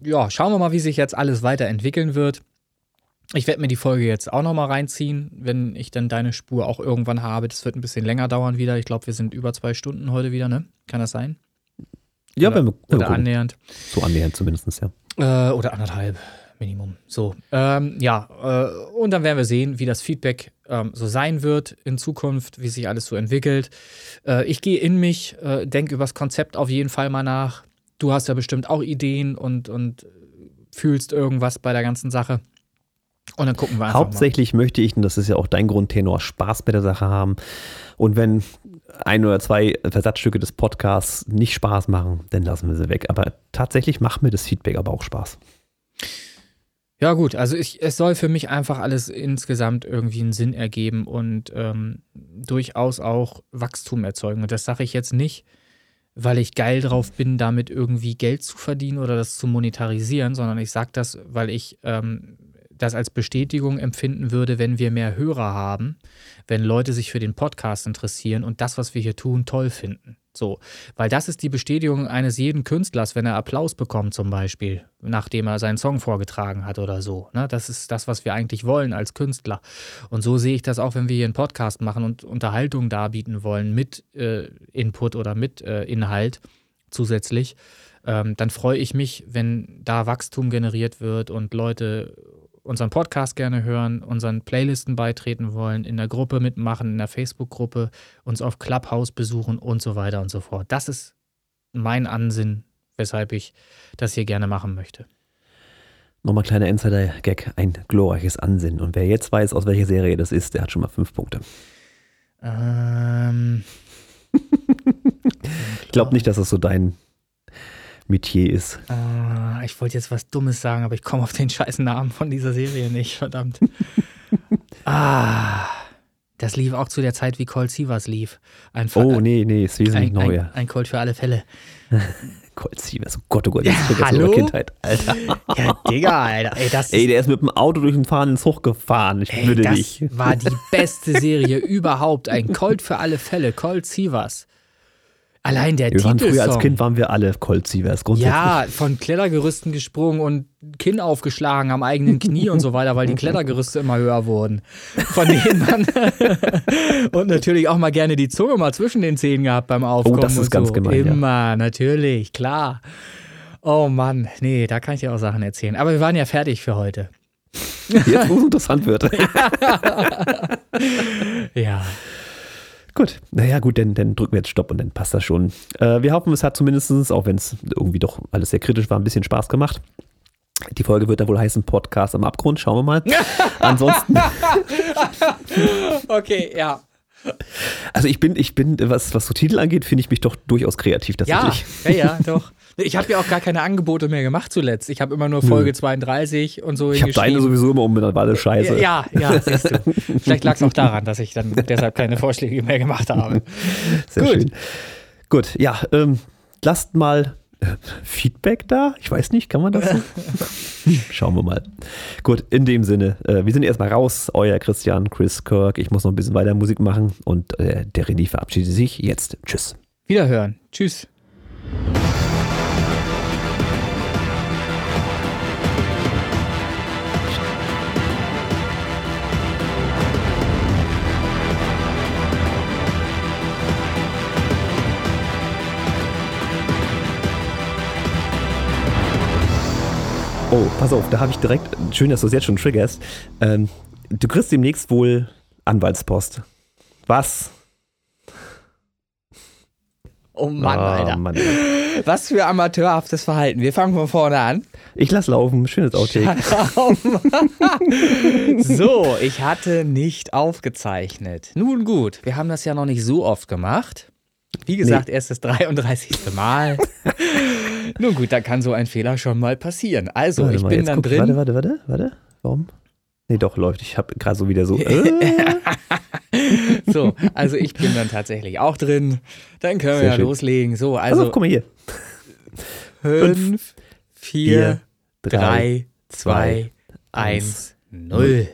ja, schauen wir mal, wie sich jetzt alles weiterentwickeln wird. Ich werde mir die Folge jetzt auch nochmal reinziehen, wenn ich dann deine Spur auch irgendwann habe. Das wird ein bisschen länger dauern wieder. Ich glaube, wir sind über zwei Stunden heute wieder, ne? Kann das sein? Ja, oder, wenn wir, wenn oder annähernd. So annähernd zumindest, ja. Äh, oder anderthalb. Minimum. So, ähm, ja, äh, und dann werden wir sehen, wie das Feedback ähm, so sein wird in Zukunft, wie sich alles so entwickelt. Äh, ich gehe in mich, äh, denke über das Konzept auf jeden Fall mal nach. Du hast ja bestimmt auch Ideen und, und fühlst irgendwas bei der ganzen Sache. Und dann gucken wir einfach Hauptsächlich mal. möchte ich, und das ist ja auch dein Grundtenor, Spaß bei der Sache haben. Und wenn ein oder zwei Versatzstücke des Podcasts nicht Spaß machen, dann lassen wir sie weg. Aber tatsächlich macht mir das Feedback aber auch Spaß. Ja, gut, also ich, es soll für mich einfach alles insgesamt irgendwie einen Sinn ergeben und ähm, durchaus auch Wachstum erzeugen. Und das sage ich jetzt nicht, weil ich geil drauf bin, damit irgendwie Geld zu verdienen oder das zu monetarisieren, sondern ich sage das, weil ich ähm, das als Bestätigung empfinden würde, wenn wir mehr Hörer haben, wenn Leute sich für den Podcast interessieren und das, was wir hier tun, toll finden. So, weil das ist die Bestätigung eines jeden Künstlers, wenn er Applaus bekommt, zum Beispiel, nachdem er seinen Song vorgetragen hat oder so. Ne? Das ist das, was wir eigentlich wollen als Künstler. Und so sehe ich das auch, wenn wir hier einen Podcast machen und Unterhaltung darbieten wollen mit äh, Input oder mit äh, Inhalt zusätzlich. Ähm, dann freue ich mich, wenn da Wachstum generiert wird und Leute unseren Podcast gerne hören, unseren Playlisten beitreten wollen, in der Gruppe mitmachen, in der Facebook-Gruppe, uns auf Clubhouse besuchen und so weiter und so fort. Das ist mein Ansinn, weshalb ich das hier gerne machen möchte. Nochmal kleiner Insider-Gag, ein glorreiches Ansinnen. Und wer jetzt weiß, aus welcher Serie das ist, der hat schon mal fünf Punkte. Ähm. ich glaube nicht, dass das so dein Metier ist. Uh, ich wollte jetzt was Dummes sagen, aber ich komme auf den scheißen Namen von dieser Serie nicht, verdammt. ah, das lief auch zu der Zeit, wie Colt Sievers lief. Ein oh, nee, nee, ist wesentlich ein, neuer. Ein, ein Colt für alle Fälle. Colt Sievers, oh Gott, oh Gott, das ja, ist hallo? Kindheit, Alter. Ja, Digga, Alter. Ey, das ey, der ist mit dem Auto durch den fahrenden Zug gefahren. Ich ey, würde das dich. war die beste Serie überhaupt. Ein Colt für alle Fälle, Colt Sievers. Allein der wir waren Titelsong. früher als Kind waren wir alle Colt Sievers, grundsätzlich. Ja, von Klettergerüsten gesprungen und Kinn aufgeschlagen am eigenen Knie und so weiter, weil die Klettergerüste immer höher wurden. Von denen man und natürlich auch mal gerne die Zunge mal zwischen den Zähnen gehabt beim Aufkommen. Oh, das ist ganz so. gemein, ja. Immer, natürlich, klar. Oh Mann, nee, da kann ich dir auch Sachen erzählen. Aber wir waren ja fertig für heute. Jetzt, wo es interessant wird. Ja. Gut, naja, gut, dann, dann drücken wir jetzt Stopp und dann passt das schon. Äh, wir hoffen, es hat zumindest, auch wenn es irgendwie doch alles sehr kritisch war, ein bisschen Spaß gemacht. Die Folge wird dann wohl heißen Podcast am Abgrund, schauen wir mal. Ansonsten, Okay, ja. also ich bin, ich bin, was, was so Titel angeht, finde ich mich doch durchaus kreativ Ja, tatsächlich. ja, ja, doch. Ich habe ja auch gar keine Angebote mehr gemacht zuletzt. Ich habe immer nur Folge 32 und so Ich habe deine sowieso immer um, dann war alles scheiße. Ja, ja, siehst du. Vielleicht lag es auch daran, dass ich dann deshalb keine Vorschläge mehr gemacht habe. Sehr Gut. schön. Gut, ja, ähm, lasst mal äh, Feedback da. Ich weiß nicht, kann man das so? Schauen wir mal. Gut, in dem Sinne, äh, wir sind erstmal raus. Euer Christian, Chris Kirk. Ich muss noch ein bisschen weiter Musik machen und äh, der René verabschiedet sich jetzt. Tschüss. Wiederhören. Tschüss. Oh, pass auf, da habe ich direkt, schön, dass du es jetzt schon triggerst. Ähm, du kriegst demnächst wohl Anwaltspost. Was? Oh Mann, Alter. Oh, Mann. Was für amateurhaftes Verhalten. Wir fangen von vorne an. Ich lass laufen. Schönes Outtake. so, ich hatte nicht aufgezeichnet. Nun gut, wir haben das ja noch nicht so oft gemacht. Wie gesagt, erst das 33. Mal. Nun gut, da kann so ein Fehler schon mal passieren. Also, Warte ich mal, bin dann guck, drin. Warte, warte, warte, warte. Warum? Nee, doch, läuft. Ich habe gerade so wieder so. Äh, So, also ich bin dann tatsächlich auch drin. Dann können wir Sehr ja schön. loslegen. So, also auf, guck mal hier. 5, 4, vier, 3, 2, 1, 0.